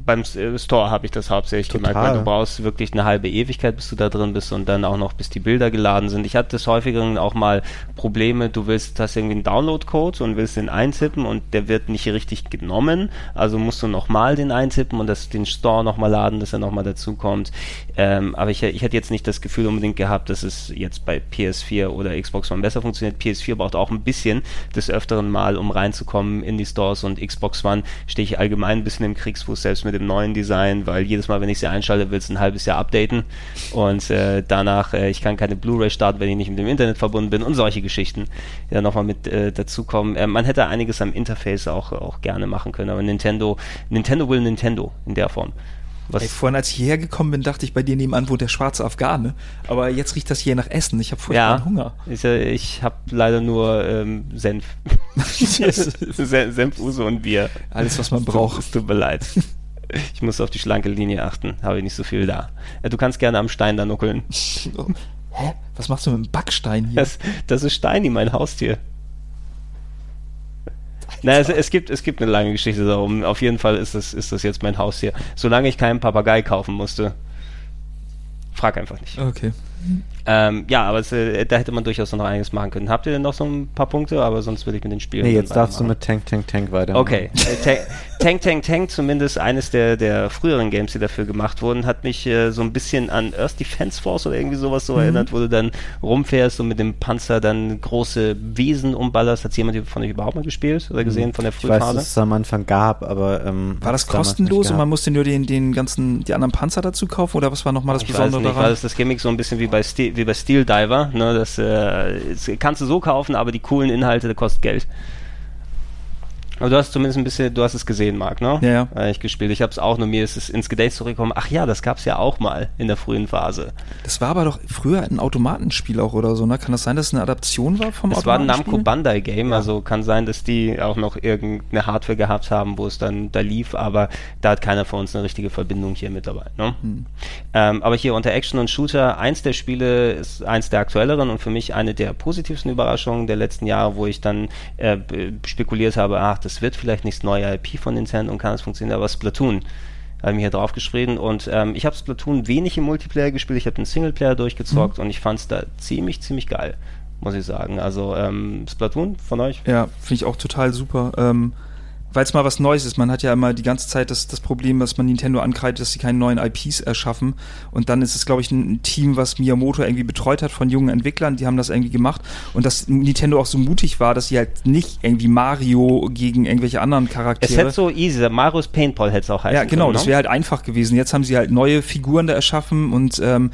beim äh, Store habe ich das hauptsächlich Total. gemerkt, weil du brauchst wirklich eine halbe Ewigkeit, bis du da drin bist und dann auch noch, bis die Bilder geladen sind. Ich hatte des Häufigeren auch mal Probleme, du willst, hast irgendwie einen Download-Code und willst den eintippen und der wird nicht richtig genommen, also musst du nochmal den eintippen und das, den Store nochmal laden, dass er nochmal dazu kommt. Ähm, aber ich, ich hätte jetzt nicht das Gefühl unbedingt gehabt, dass es jetzt bei PS4 oder Xbox One besser funktioniert. PS4 braucht auch ein bisschen des Öfteren mal, um reinzukommen in die Stores und Xbox One stehe ich allgemein ein bisschen im Kriegsfuß, selbst mit dem neuen Design, weil jedes Mal, wenn ich sie einschalte, will es ein halbes Jahr updaten und äh, danach, äh, ich kann keine Blu-ray starten, wenn ich nicht mit dem Internet verbunden bin und solche Geschichten, die dann nochmal mit äh, dazukommen. Äh, man hätte einiges am Interface auch, auch gerne machen können, aber Nintendo, Nintendo will Nintendo in der Form. Was, Ey, vorhin, als ich hierher gekommen bin, dachte ich, bei dir nebenan wohnt der schwarze Afghane. Aber jetzt riecht das hier nach Essen. Ich habe furchtbaren ja, Hunger. Ich, ich habe leider nur ähm, Senf. Sen- Senf, Uso und Bier. Alles, was man braucht. Es tut mir leid. Ich muss auf die schlanke Linie achten. Habe ich nicht so viel da. Äh, Du kannst gerne am Stein da nuckeln. Hä? Was machst du mit dem Backstein hier? Das, das ist Steini, mein Haustier. Na, es, es, gibt, es gibt eine lange Geschichte darum. Auf jeden Fall ist das, ist das jetzt mein Haustier. Solange ich keinen Papagei kaufen musste. Frag einfach nicht. Okay. Ähm, ja, aber es, äh, da hätte man durchaus noch einiges machen können. Habt ihr denn noch so ein paar Punkte? Aber sonst würde ich mit den Spielen. Nee, jetzt darfst du mit Tank, Tank, Tank weiter. Okay, äh, Ta- Tank, Tank, Tank, zumindest eines der, der früheren Games, die dafür gemacht wurden, hat mich äh, so ein bisschen an Earth Defense Force oder irgendwie sowas so erinnert, wo du dann rumfährst und mit dem Panzer dann große Wesen umballerst. Hat jemand von euch überhaupt mal gespielt oder gesehen von der Ich weiß, Frühphase? dass es am Anfang gab, aber ähm, War das kostenlos nicht und man musste nur den, den ganzen, die anderen Panzer dazu kaufen? Oder was war nochmal das ich weiß Besondere nicht, war daran? das das Gimmick so ein bisschen wie bei, Steel, wie bei Steel Diver, ne, das, äh, das kannst du so kaufen, aber die coolen Inhalte, das kostet Geld. Aber du hast zumindest ein bisschen, du hast es gesehen, Marc, ne? Ja, ja. Äh, ich gespielt. Ich habe es auch, nur mir ist es ins Gedächtnis zurückgekommen. Ach ja, das gab es ja auch mal in der frühen Phase. Das war aber doch früher ein Automatenspiel auch oder so, ne? Kann das sein, dass es eine Adaption war vom Es war ein Automatenspiel? Namco Bandai Game, also kann sein, dass die auch noch irgendeine Hardware gehabt haben, wo es dann da lief, aber da hat keiner von uns eine richtige Verbindung hier mit dabei. Ne? Hm. Ähm, aber hier unter Action und Shooter, eins der Spiele ist eins der aktuelleren und für mich eine der positivsten Überraschungen der letzten Jahre, wo ich dann äh, spekuliert habe, ach, das wird vielleicht nicht das neue IP von Nintendo und kann es funktionieren, aber Splatoon habe ich mir hier drauf geschrieben und ähm, ich habe Splatoon wenig im Multiplayer gespielt, ich habe den Singleplayer durchgezockt und ich fand es da ziemlich, ziemlich geil, muss ich sagen. Also ähm, Splatoon von euch? Ja, finde ich auch total super. Ähm, Weil es mal was Neues ist. Man hat ja immer die ganze Zeit das, das Problem, dass man Nintendo ankreidet, dass sie keine neuen IPs erschaffen. Und dann ist es, glaube ich, ein Team, was Miyamoto irgendwie betreut hat von jungen Entwicklern. Die haben das irgendwie gemacht. Und dass Nintendo auch so mutig war, dass sie halt nicht irgendwie Mario gegen irgendwelche anderen Es Charaktere. hätte so easy, Marius Paintball hätte es auch heißen Ja, genau, können, das ne? wäre halt einfach gewesen. Jetzt haben sie halt neue Figuren da erschaffen und ähm,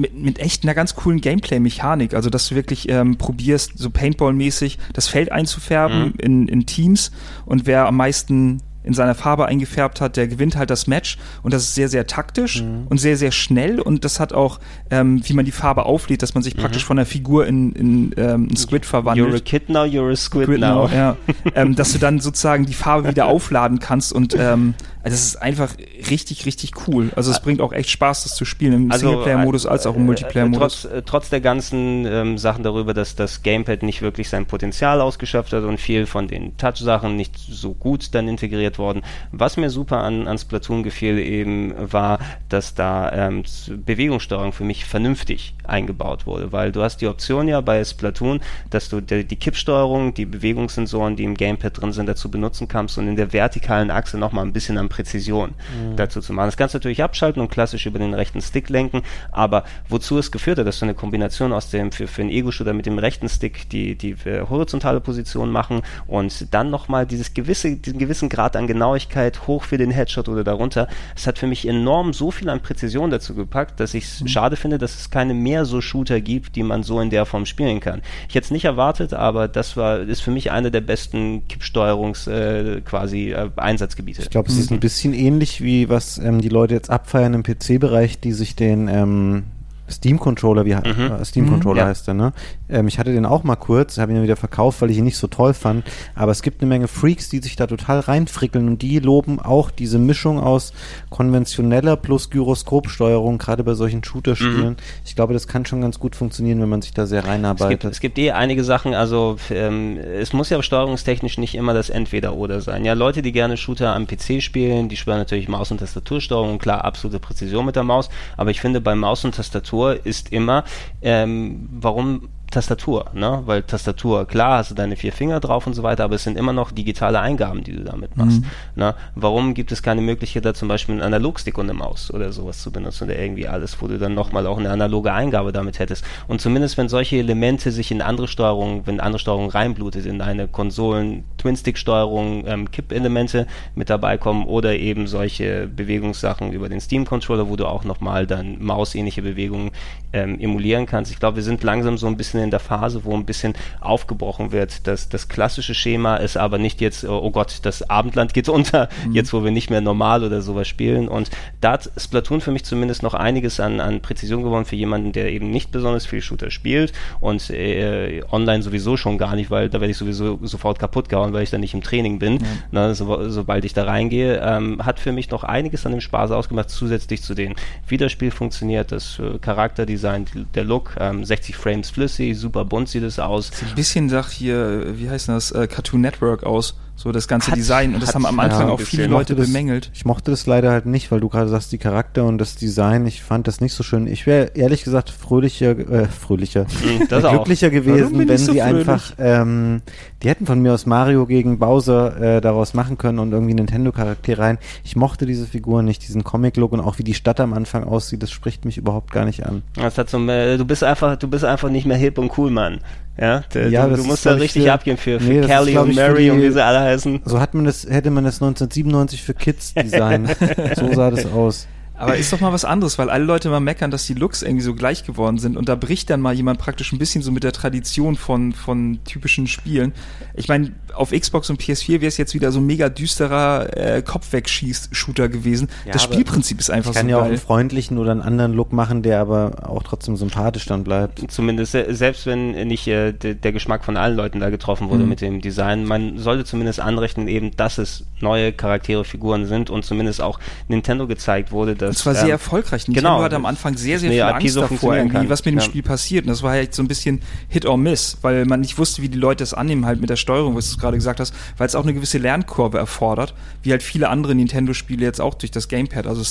mit, mit echt einer ganz coolen Gameplay-Mechanik. Also, dass du wirklich ähm, probierst, so Paintball-mäßig das Feld einzufärben Mhm. in, in Teams und wer am meisten in seiner Farbe eingefärbt hat, der gewinnt halt das Match und das ist sehr, sehr taktisch Mhm. und sehr, sehr schnell und das hat auch, ähm, wie man die Farbe auflädt, dass man sich praktisch von der Figur in, in ähm, ein Squid verwandelt. Mhm. You're a kid now, you're a squid, Squid now. Now, ja. ähm, dass du dann sozusagen die Farbe wieder aufladen kannst und ähm, also das ist einfach richtig, richtig cool. Also es bringt auch echt Spaß, das zu spielen im Singleplayer-Modus als auch im äh, Multiplayer-Modus. Trotz, äh, trotz der ganzen ähm, Sachen darüber, dass das Gamepad nicht wirklich sein Potenzial ausgeschöpft hat und viel von den Touch-Sachen nicht so gut dann integriert worden. Was mir super an, an Splatoon gefiel eben war, dass da ähm, Bewegungssteuerung für mich vernünftig eingebaut wurde, weil du hast die Option ja bei Splatoon, dass du die, die Kippsteuerung, die Bewegungssensoren, die im Gamepad drin sind, dazu benutzen kannst und in der vertikalen Achse nochmal ein bisschen an Präzision dazu zu machen. Das kannst du natürlich abschalten und klassisch über den rechten Stick lenken, aber wozu es geführt hat, dass du eine Kombination aus dem für, für einen Ego-Shooter mit dem rechten Stick die, die äh, horizontale Position machen und dann nochmal dieses gewisse, diesen gewissen Grad an Genauigkeit hoch für den Headshot oder darunter. Es hat für mich enorm so viel an Präzision dazu gepackt, dass ich es schade finde, dass es keine mehr so Shooter gibt, die man so in der Form spielen kann. Ich hätte es nicht erwartet, aber das war, ist für mich einer der besten Kippsteuerungs äh, quasi äh, Einsatzgebiete. Ich glaube, es ist ein bisschen ähnlich wie was ähm, die Leute jetzt abfeiern im PC-Bereich, die sich den ähm, Steam-Controller, wie Mhm. äh, Steam-Controller Ja. heißt der, ne? Ähm, ich hatte den auch mal kurz, habe ihn dann wieder verkauft, weil ich ihn nicht so toll fand. Aber es gibt eine Menge Freaks, die sich da total reinfrickeln und die loben auch diese Mischung aus konventioneller plus Gyroskopsteuerung, gerade bei solchen Shooter-Spielen. Ich glaube, das kann schon ganz gut funktionieren, wenn man sich da sehr Es gibt, reinarbeitet. es gibt eh einige Sachen, also ähm, es muss ja steuerungstechnisch nicht immer das Entweder-Oder sein. Ja, Leute, die gerne Shooter am PC spielen, die spielen natürlich Maus- und Tastatursteuerung, klar, absolute Präzision mit der Maus, aber ich finde, bei Maus und Tastatur ist immer, ähm, warum Tastatur, ne? Weil Tastatur, klar, hast du deine vier Finger drauf und so weiter, aber es sind immer noch digitale Eingaben, die du damit machst. Ne? Warum gibt es keine Möglichkeit, da zum Beispiel einen Analogstick und eine Maus oder sowas zu benutzen oder irgendwie alles, wo du dann nochmal auch eine analoge Eingabe damit hättest? Und zumindest wenn solche Elemente sich in andere Steuerungen, wenn andere Steuerung reinblutet, in eine Konsolen, Twin-Stick-Steuerung, ähm, Kipp-Elemente mit dabei kommen oder eben solche Bewegungssachen über den Steam-Controller, wo du auch nochmal dann mausähnliche Bewegungen ähm, emulieren kannst. Ich glaube, wir sind langsam so ein bisschen in der Phase, wo ein bisschen aufgebrochen wird. dass das klassische Schema ist aber nicht jetzt, oh oh Gott, das Abendland geht unter, jetzt wo wir nicht mehr normal oder sowas spielen. Und da hat Splatoon für mich zumindest noch einiges an, an Präzision gewonnen für jemanden, der eben nicht besonders viel Shooter spielt und äh, online sowieso schon gar nicht, weil da werde ich sowieso sofort kaputt gehauen, weil ich dann nicht im Training bin, ne, so, sobald ich da reingehe. Ähm, hat für mich noch einiges an dem Spaß ausgemacht, zusätzlich zu den Wiederspiel funktioniert, das äh, Charakterdesign, der Look, ähm, 60 Frames flüssig, super bunt sieht es aus. Sieht ein bisschen nach hier, wie heißt das, äh, Cartoon Network aus, so das ganze Hat- Design. Und das haben am Anfang ja, auch viele. Leute das, bemängelt. Ich mochte das leider halt nicht, weil du gerade sagst, die Charakter und das Design, ich fand das nicht so schön. Ich wäre ehrlich gesagt fröhlicher, äh, fröhlicher, das auch. glücklicher gewesen, wenn so sie fröhlich? einfach, ähm, die hätten von mir aus Mario gegen Bowser äh, daraus machen können und irgendwie Nintendo-Charakter rein. Ich mochte diese Figur nicht, diesen Comic-Look und auch wie die Stadt am Anfang aussieht, das spricht mich überhaupt gar nicht an. Das hat so, äh, du bist einfach, du bist einfach nicht mehr hip und cool, Mann. Ja, D- Ja, du, du ist, musst da richtig für- abgehen für, für nee, ist, Kelly glaub und Mary und die- wie sie alle heißen. So hat man das, hätte man das 1997 für Kids designt. so sah das aus. Aber ist doch mal was anderes, weil alle Leute mal meckern, dass die Looks irgendwie so gleich geworden sind und da bricht dann mal jemand praktisch ein bisschen so mit der Tradition von, von typischen Spielen. Ich meine, auf Xbox und PS4 wäre es jetzt wieder so ein mega düsterer äh, Kopfwegschieß-Shooter gewesen. Ja, das Spielprinzip ist einfach Ich kann so ja auch geil. einen freundlichen oder einen anderen Look machen, der aber auch trotzdem sympathisch dann bleibt. Zumindest, se- selbst wenn nicht äh, de, der Geschmack von allen Leuten da getroffen wurde Mhm. mit dem Design, man sollte zumindest anrechnen eben, dass es neue Charaktere, Figuren sind und zumindest auch Nintendo gezeigt wurde, dass... Das war sehr ähm, erfolgreich. Nintendo genau, hatte am Anfang sehr, sehr viel Angst so davor, irgendwie, was mit dem Ja. Spiel passiert. Und das war halt so ein bisschen Hit or Miss, weil man nicht wusste, wie die Leute es annehmen, halt mit der Steuerung, was du gerade gesagt hast, weil es auch eine gewisse Lernkurve erfordert, wie halt viele andere Nintendo-Spiele jetzt auch durch das Gamepad, also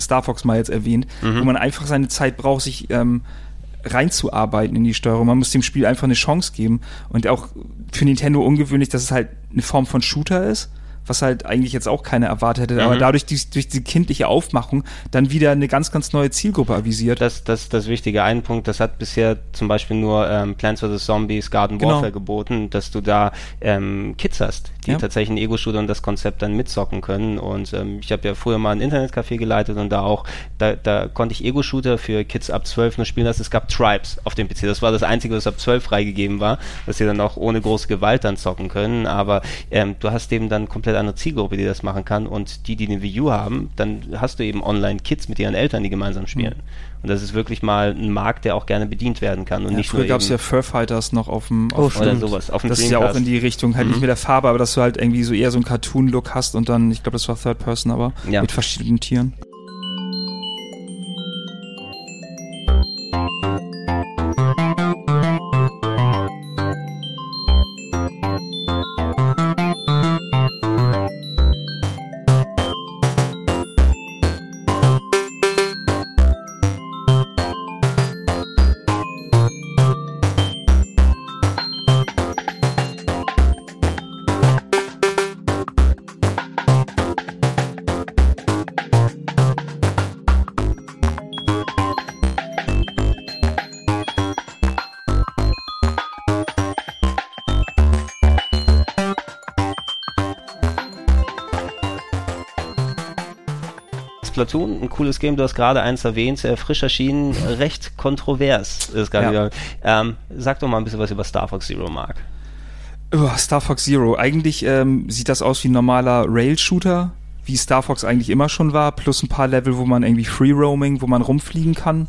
Star Fox mal jetzt erwähnt, Mhm. wo man einfach seine Zeit braucht, sich ähm, reinzuarbeiten in die Steuerung. Man muss dem Spiel einfach eine Chance geben. Und auch für Nintendo ungewöhnlich, dass es halt eine Form von Shooter ist, was halt eigentlich jetzt auch keiner erwartet hätte. Aber Mhm. dadurch, die, durch die kindliche Aufmachung, dann wieder eine ganz, ganz neue Zielgruppe avisiert. Das, das, das wichtige ein Punkt, das hat bisher zum Beispiel nur ähm, Plants vs. Zombies Garden Genau. Warfare geboten, dass du da ähm, Kids hast, die Ja. tatsächlich einen Ego-Shooter und das Konzept dann mitzocken können. Und ähm, ich habe ja früher mal ein Internetcafé geleitet und da auch, da, da konnte ich Ego-Shooter für Kids ab 12 nur spielen lassen. Es gab Tribes auf dem PC. Das war das Einzige, was ab 12 freigegeben war, dass sie dann auch ohne große Gewalt dann zocken können. Aber ähm, du hast eben dann komplett andere Zielgruppe, die das machen kann. Und die, die eine Wii U haben, dann hast du eben Online-Kids mit ihren Eltern, die gemeinsam spielen. Und das ist wirklich mal ein Markt, der auch gerne bedient werden kann. Und Ja, nicht früher gab es ja Fur Fighters noch auf dem Oh, auf oder stimmt. sowas. Auf dem das ist ja auch Dreamcast. in die Richtung, halt nicht mit der Farbe, aber dass du halt irgendwie so eher so einen Cartoon-Look hast und dann, ich glaube, das war Third Person, aber Ja. mit verschiedenen Tieren. Splatoon, ein cooles Game, du hast gerade eins erwähnt, sehr frisch erschienen, recht kontrovers ist gerade Ja. Ähm, sag doch mal ein bisschen was über Star Fox Zero, Mark. Oh, Star Fox Zero. Eigentlich ähm, sieht das aus wie ein normaler Rail-Shooter, wie Star Fox eigentlich immer schon war, plus ein paar Level, wo man irgendwie Free-Roaming, wo man rumfliegen kann.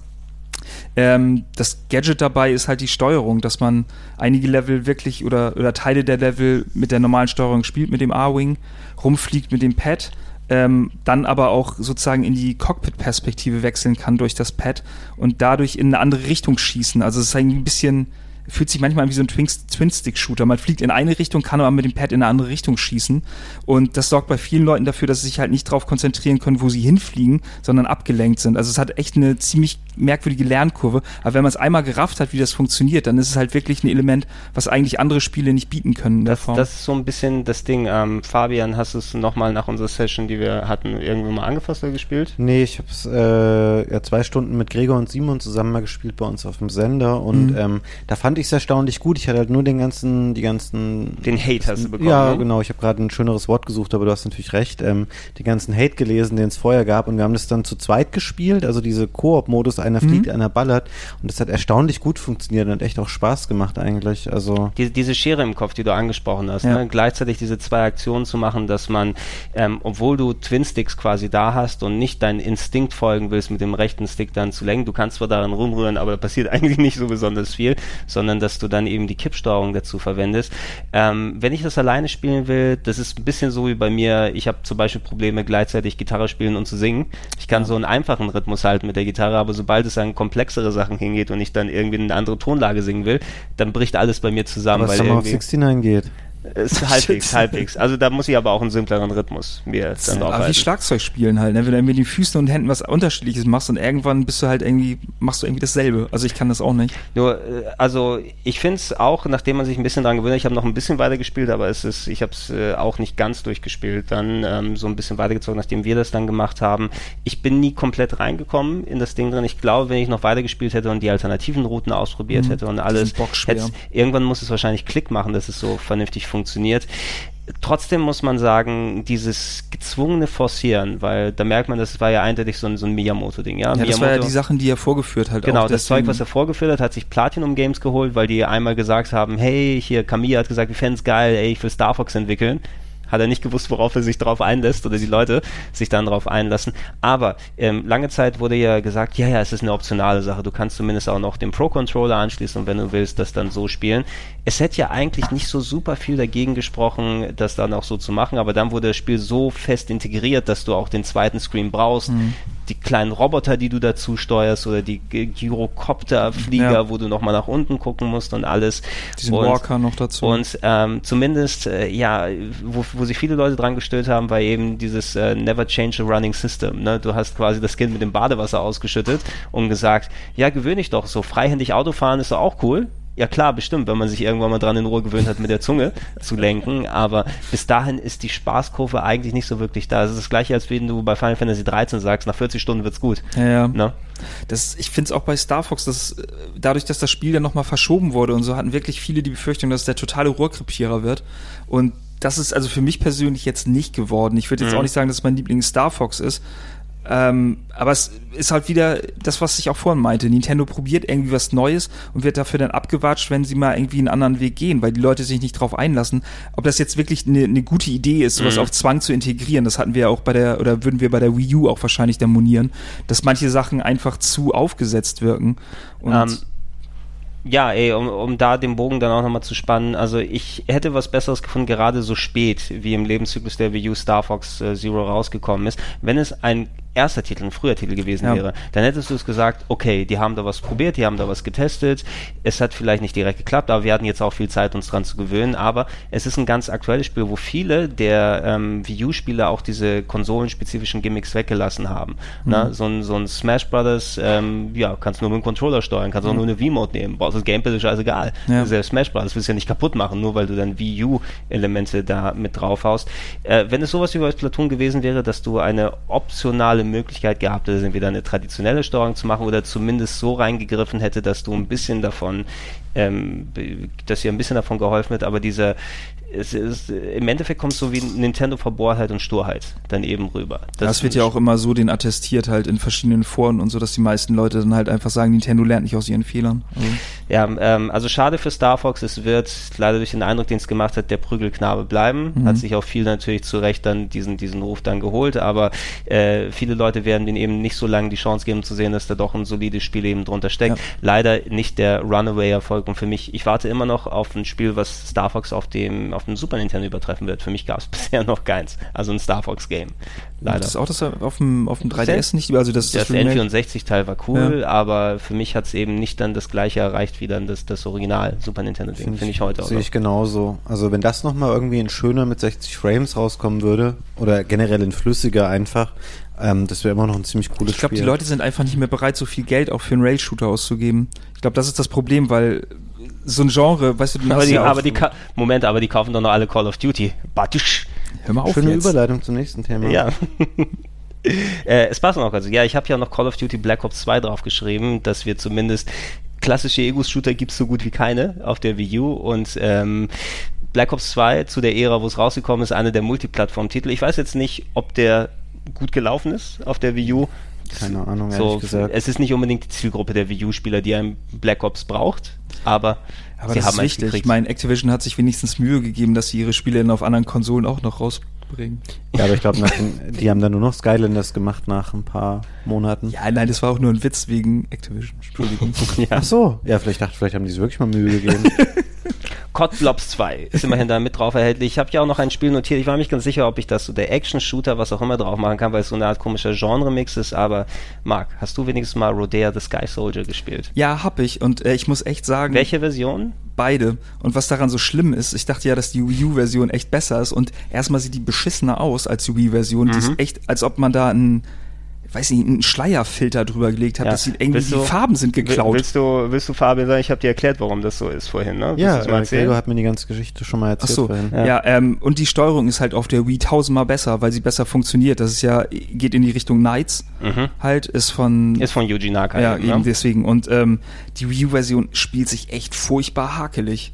Ähm, das Gadget dabei ist halt die Steuerung, dass man einige Level wirklich oder, oder Teile der Level mit der normalen Steuerung spielt, mit dem A-Wing, rumfliegt mit dem Pad, ähm, dann aber auch sozusagen in die Cockpit-Perspektive wechseln kann durch das Pad und dadurch in eine andere Richtung schießen. Also es ist eigentlich ein bisschen fühlt sich manchmal an wie so ein Twin- Twin-Stick-Shooter. Man fliegt in eine Richtung, kann aber mit dem Pad in eine andere Richtung schießen. Und das sorgt bei vielen Leuten dafür, dass sie sich halt nicht darauf konzentrieren können, wo sie hinfliegen, sondern abgelenkt sind. Also es hat echt eine ziemlich merkwürdige Lernkurve. Aber wenn man es einmal gerafft hat, wie das funktioniert, dann ist es halt wirklich ein Element, was eigentlich andere Spiele nicht bieten können. in der Das, Form. das ist so ein bisschen das Ding. Ähm, Fabian, hast du es nochmal nach unserer Session, die wir hatten, irgendwo mal angefasst oder gespielt? Nee, ich habe es äh, ja, zwei Stunden mit Gregor und Simon zusammen mal gespielt bei uns auf dem Sender und Mhm. ähm, da fand ich es erstaunlich gut. Ich hatte halt nur den ganzen, die ganzen Den Hate hast du bekommen, Ja, ne? genau. Ich habe gerade ein schöneres Wort gesucht, aber du hast natürlich recht. Ähm, den ganzen Hate gelesen, den es vorher gab und wir haben das dann zu zweit gespielt. Also diese Koop-Modus, einer Mhm. fliegt, einer ballert und das hat erstaunlich gut funktioniert und hat echt auch Spaß gemacht eigentlich. Also Die, diese Schere im Kopf, die du angesprochen hast, Ja. ne? gleichzeitig diese zwei Aktionen zu machen, dass man, ähm, obwohl du Twin-Sticks quasi da hast und nicht deinen Instinkt folgen willst, mit dem rechten Stick dann zu lenken, du kannst zwar daran rumrühren, aber da passiert eigentlich nicht so besonders viel, sondern dass du dann eben die Kippsteuerung dazu verwendest. Ähm, wenn ich das alleine spielen will, das ist ein bisschen so wie bei mir, ich habe zum Beispiel Probleme, gleichzeitig Gitarre spielen und zu singen. Ich kann so einen einfachen Rhythmus halten mit der Gitarre, aber sobald es an komplexere Sachen hingeht und ich dann irgendwie in eine andere Tonlage singen will, dann bricht alles bei mir zusammen, was weil of irgendwie 69 geht. Ist halbwegs, halbwegs. Also da muss ich aber auch einen simpleren Rhythmus mir dann drauf aber wie. Schlagzeug spielen halt, ne? wenn du mit den Füßen und Händen was Unterschiedliches machst und irgendwann bist du halt irgendwie, machst du irgendwie dasselbe. Also ich kann das auch nicht. Nur, äh, also ich finde es auch, nachdem man sich ein bisschen dran gewöhnt hat, ich habe noch ein bisschen weiter gespielt, aber es ist, ich habe es äh, auch nicht ganz durchgespielt, dann ähm, so ein bisschen weitergezogen, nachdem wir das dann gemacht haben. Ich bin nie komplett reingekommen in das Ding drin. Ich glaube, wenn ich noch weiter gespielt hätte und die alternativen Routen ausprobiert Mhm. hätte und alles, irgendwann muss es wahrscheinlich Klick machen, dass es so vernünftig funktioniert. trotzdem muss man sagen, dieses gezwungene Forcieren, weil da merkt man, das war ja eindeutig so ein, so ein Miyamoto-Ding. Ja, Ja, Miyamoto, das war ja die Sachen, die er vorgeführt hat. Genau, das Zeug, was er vorgeführt hat, hat sich Platinum Games geholt, weil die einmal gesagt haben, hey, hier, Kamiya hat gesagt, wir fänden es geil, ey, ich will Star Fox entwickeln. Hat er nicht gewusst, worauf er sich drauf einlässt oder die Leute sich dann drauf einlassen. Aber ähm, lange Zeit wurde ja gesagt, ja, ja, es ist eine optionale Sache. Du kannst zumindest auch noch den Pro-Controller anschließen und wenn du willst, das dann so spielen. Es hätte ja eigentlich nicht so super viel dagegen gesprochen, das dann auch so zu machen, aber dann wurde das Spiel so fest integriert, dass du auch den zweiten Screen brauchst. Die kleinen Roboter, die du dazu steuerst oder die G- Gyrocopter-Flieger, Ja. wo du nochmal nach unten gucken musst und alles. Diesen und, Walker noch dazu. Und ähm, zumindest, äh, ja, wo, wo sich viele Leute dran gestellt haben, war eben dieses äh, Never Change a Running System. Ne? Du hast quasi das Kind mit dem Badewasser ausgeschüttet und gesagt, ja, gewöhne dich doch, so freihändig Autofahren ist doch auch cool. Ja klar, bestimmt, wenn man sich irgendwann mal dran in Ruhe gewöhnt hat, mit der Zunge zu lenken, aber bis dahin ist die Spaßkurve eigentlich nicht so wirklich da. Es ist das gleiche, als wenn du bei Final Fantasy 13 sagst, nach 40 Stunden wird's gut. ja, ja. Ne? Das, ich finde es auch bei Star Fox, dass äh, dadurch, dass das Spiel dann nochmal verschoben wurde und so, hatten wirklich viele die Befürchtung, dass der totale Rohrkrepierer wird. Und das ist also für mich persönlich jetzt nicht geworden. Ich würde jetzt Mhm. auch nicht sagen, dass es mein Lieblings Star Fox ist. Ähm, aber es ist halt wieder das, was ich auch vorhin meinte. Nintendo probiert irgendwie was Neues und wird dafür dann abgewatscht, wenn sie mal irgendwie einen anderen Weg gehen, weil die Leute sich nicht drauf einlassen. Ob das jetzt wirklich eine, eine gute Idee ist, sowas Mhm. auf Zwang zu integrieren, das hatten wir ja auch bei der, oder würden wir bei der Wii U auch wahrscheinlich demonieren, dass manche Sachen einfach zu aufgesetzt wirken. Und Ähm, ja, ey, um, um da den Bogen dann auch nochmal zu spannen, also ich hätte was Besseres gefunden, gerade so spät, wie im Lebenszyklus der Wii U Star Fox äh, Zero rausgekommen ist, wenn es ein erster Titel, ein früher Titel gewesen Ja. wäre, dann hättest du es gesagt, okay, die haben da was probiert, die haben da was getestet, es hat vielleicht nicht direkt geklappt, aber wir hatten jetzt auch viel Zeit, uns dran zu gewöhnen, aber es ist ein ganz aktuelles Spiel, wo viele der ähm, Wii U-Spieler auch diese konsolenspezifischen Gimmicks weggelassen haben. Na, so, ein, so ein Smash Brothers, ähm, ja, kannst du nur mit dem Controller steuern, kannst auch nur eine Wii-Mode nehmen, brauchst das Gamepad, ist scheißegal. Ja. Selbst Smash Brothers willst du ja nicht kaputt machen, nur weil du dann Wii U-Elemente da mit draufhaust. Äh, wenn es sowas wie bei Splatoon gewesen wäre, dass du eine optionale Möglichkeit gehabt hättest, entweder eine traditionelle Steuerung zu machen oder zumindest so reingegriffen hätte, dass du ein bisschen davon, ähm, dass dir ein bisschen davon geholfen wird, aber dieser es ist, im Endeffekt kommt es so wie Nintendo Verbohrtheit und Sturheit dann eben rüber. das, wird ja auch immer so den attestiert halt in verschiedenen Foren und so, dass die meisten Leute dann halt einfach sagen, Nintendo lernt nicht aus ihren Fehlern. Also, Ja, ähm, also schade für Star Fox. Es wird leider durch den Eindruck, den es gemacht hat, der Prügelknabe bleiben. Mhm. Hat sich auch viel natürlich zu Recht dann diesen, diesen Ruf dann geholt, aber äh, viele Leute werden den eben nicht so lange die Chance geben zu sehen, dass da doch ein solides Spiel eben drunter steckt. Ja. Leider nicht der Runaway-Erfolg und für mich, ich warte immer noch auf ein Spiel, was Star Fox auf dem, auf dem Super Nintendo übertreffen wird. Für mich gab es bisher noch keins. Also ein Star Fox-Game. Leider. Das ist auch das auf dem, auf dem 3DS nicht, also das, Das Remake. N64-Teil war cool, aber für mich hat es eben nicht dann das gleiche erreicht wie dann das, das Original Super Nintendo-Ding. Finde ich heute auch. Sehe ich genauso. Also wenn das nochmal irgendwie in schöner mit 60 Frames rauskommen würde, oder generell in flüssiger einfach, ähm, das wäre immer noch ein ziemlich cooles Ich glaube, Spiel. die Leute sind einfach nicht mehr bereit, so viel Geld auch für einen Rail-Shooter auszugeben. Ich glaube, das ist das Problem, weil so ein Genre, weißt du, du aber hast die, ja auch, aber die Moment, aber die kaufen doch noch alle Call of Duty. Batusch. hör mal auf Schöne jetzt. Überleitung zum nächsten Thema. Ja. äh, es passt noch. Also, ja, ich habe ja noch Call of Duty Black Ops 2 draufgeschrieben, dass wir zumindest klassische Ego-Shooter gibt es so gut wie keine auf der Wii U und ähm, Black Ops 2 zu der Ära, wo es rausgekommen ist, einer der Multiplattform-Titel. Ich weiß jetzt nicht, ob der gut gelaufen ist auf der Wii U. Keine Ahnung, ehrlich So, gesagt. es ist nicht unbedingt die Zielgruppe der Wii U-Spieler, die ein Black Ops braucht, aber, Aber sie das haben ist eins wichtig. gekriegt. Ich meine, Activision hat sich wenigstens Mühe gegeben, dass sie ihre Spiele dann auf anderen Konsolen auch noch rausbringen. Ja, aber ich glaube, die haben dann nur noch Skylanders gemacht nach ein paar Monaten. Ja, nein, das war auch nur ein Witz wegen Activision. Entschuldigung. ja. Ach so, ja, vielleicht dachte, vielleicht haben die sich wirklich mal Mühe gegeben. COD Blobs 2 ist immerhin da mit drauf erhältlich. Ich habe ja auch noch ein Spiel notiert. Ich war mir nicht ganz sicher, ob ich das so der Action-Shooter, was auch immer drauf machen kann, weil es so eine Art komischer Genre-Mix ist. Aber Marc, hast du wenigstens mal Rodea the Sky Soldier gespielt? Ja, hab ich. Und äh, ich muss echt sagen, Welche Version? beide. Und was daran so schlimm ist, ich dachte ja, dass die Wii U-Version echt besser ist. Und erstmal sieht die beschissener aus als die Wii-Version. Die ist Mhm. echt, als ob man da einen, weiß nicht, einen Schleierfilter drüber gelegt hat. Ja. Das sieht irgendwie, Willst die du- Farben sind geklaut. Willst du, willst du Fabian sagen? Ich habe dir erklärt, warum das so ist vorhin, ne? Willst ja, äh? Gregor hat mir die ganze Geschichte schon mal Ach erzählt so, vorhin. Ja. ja, ähm, und die Steuerung ist halt auf der Wii tausendmal besser, weil sie besser funktioniert. Das ist ja, geht in die Richtung Knights Mhm. halt, ist von, Ist von Yuji Naka. ja, eben, eben ne? deswegen. Und ähm, die Wii U-Version spielt sich echt furchtbar hakelig.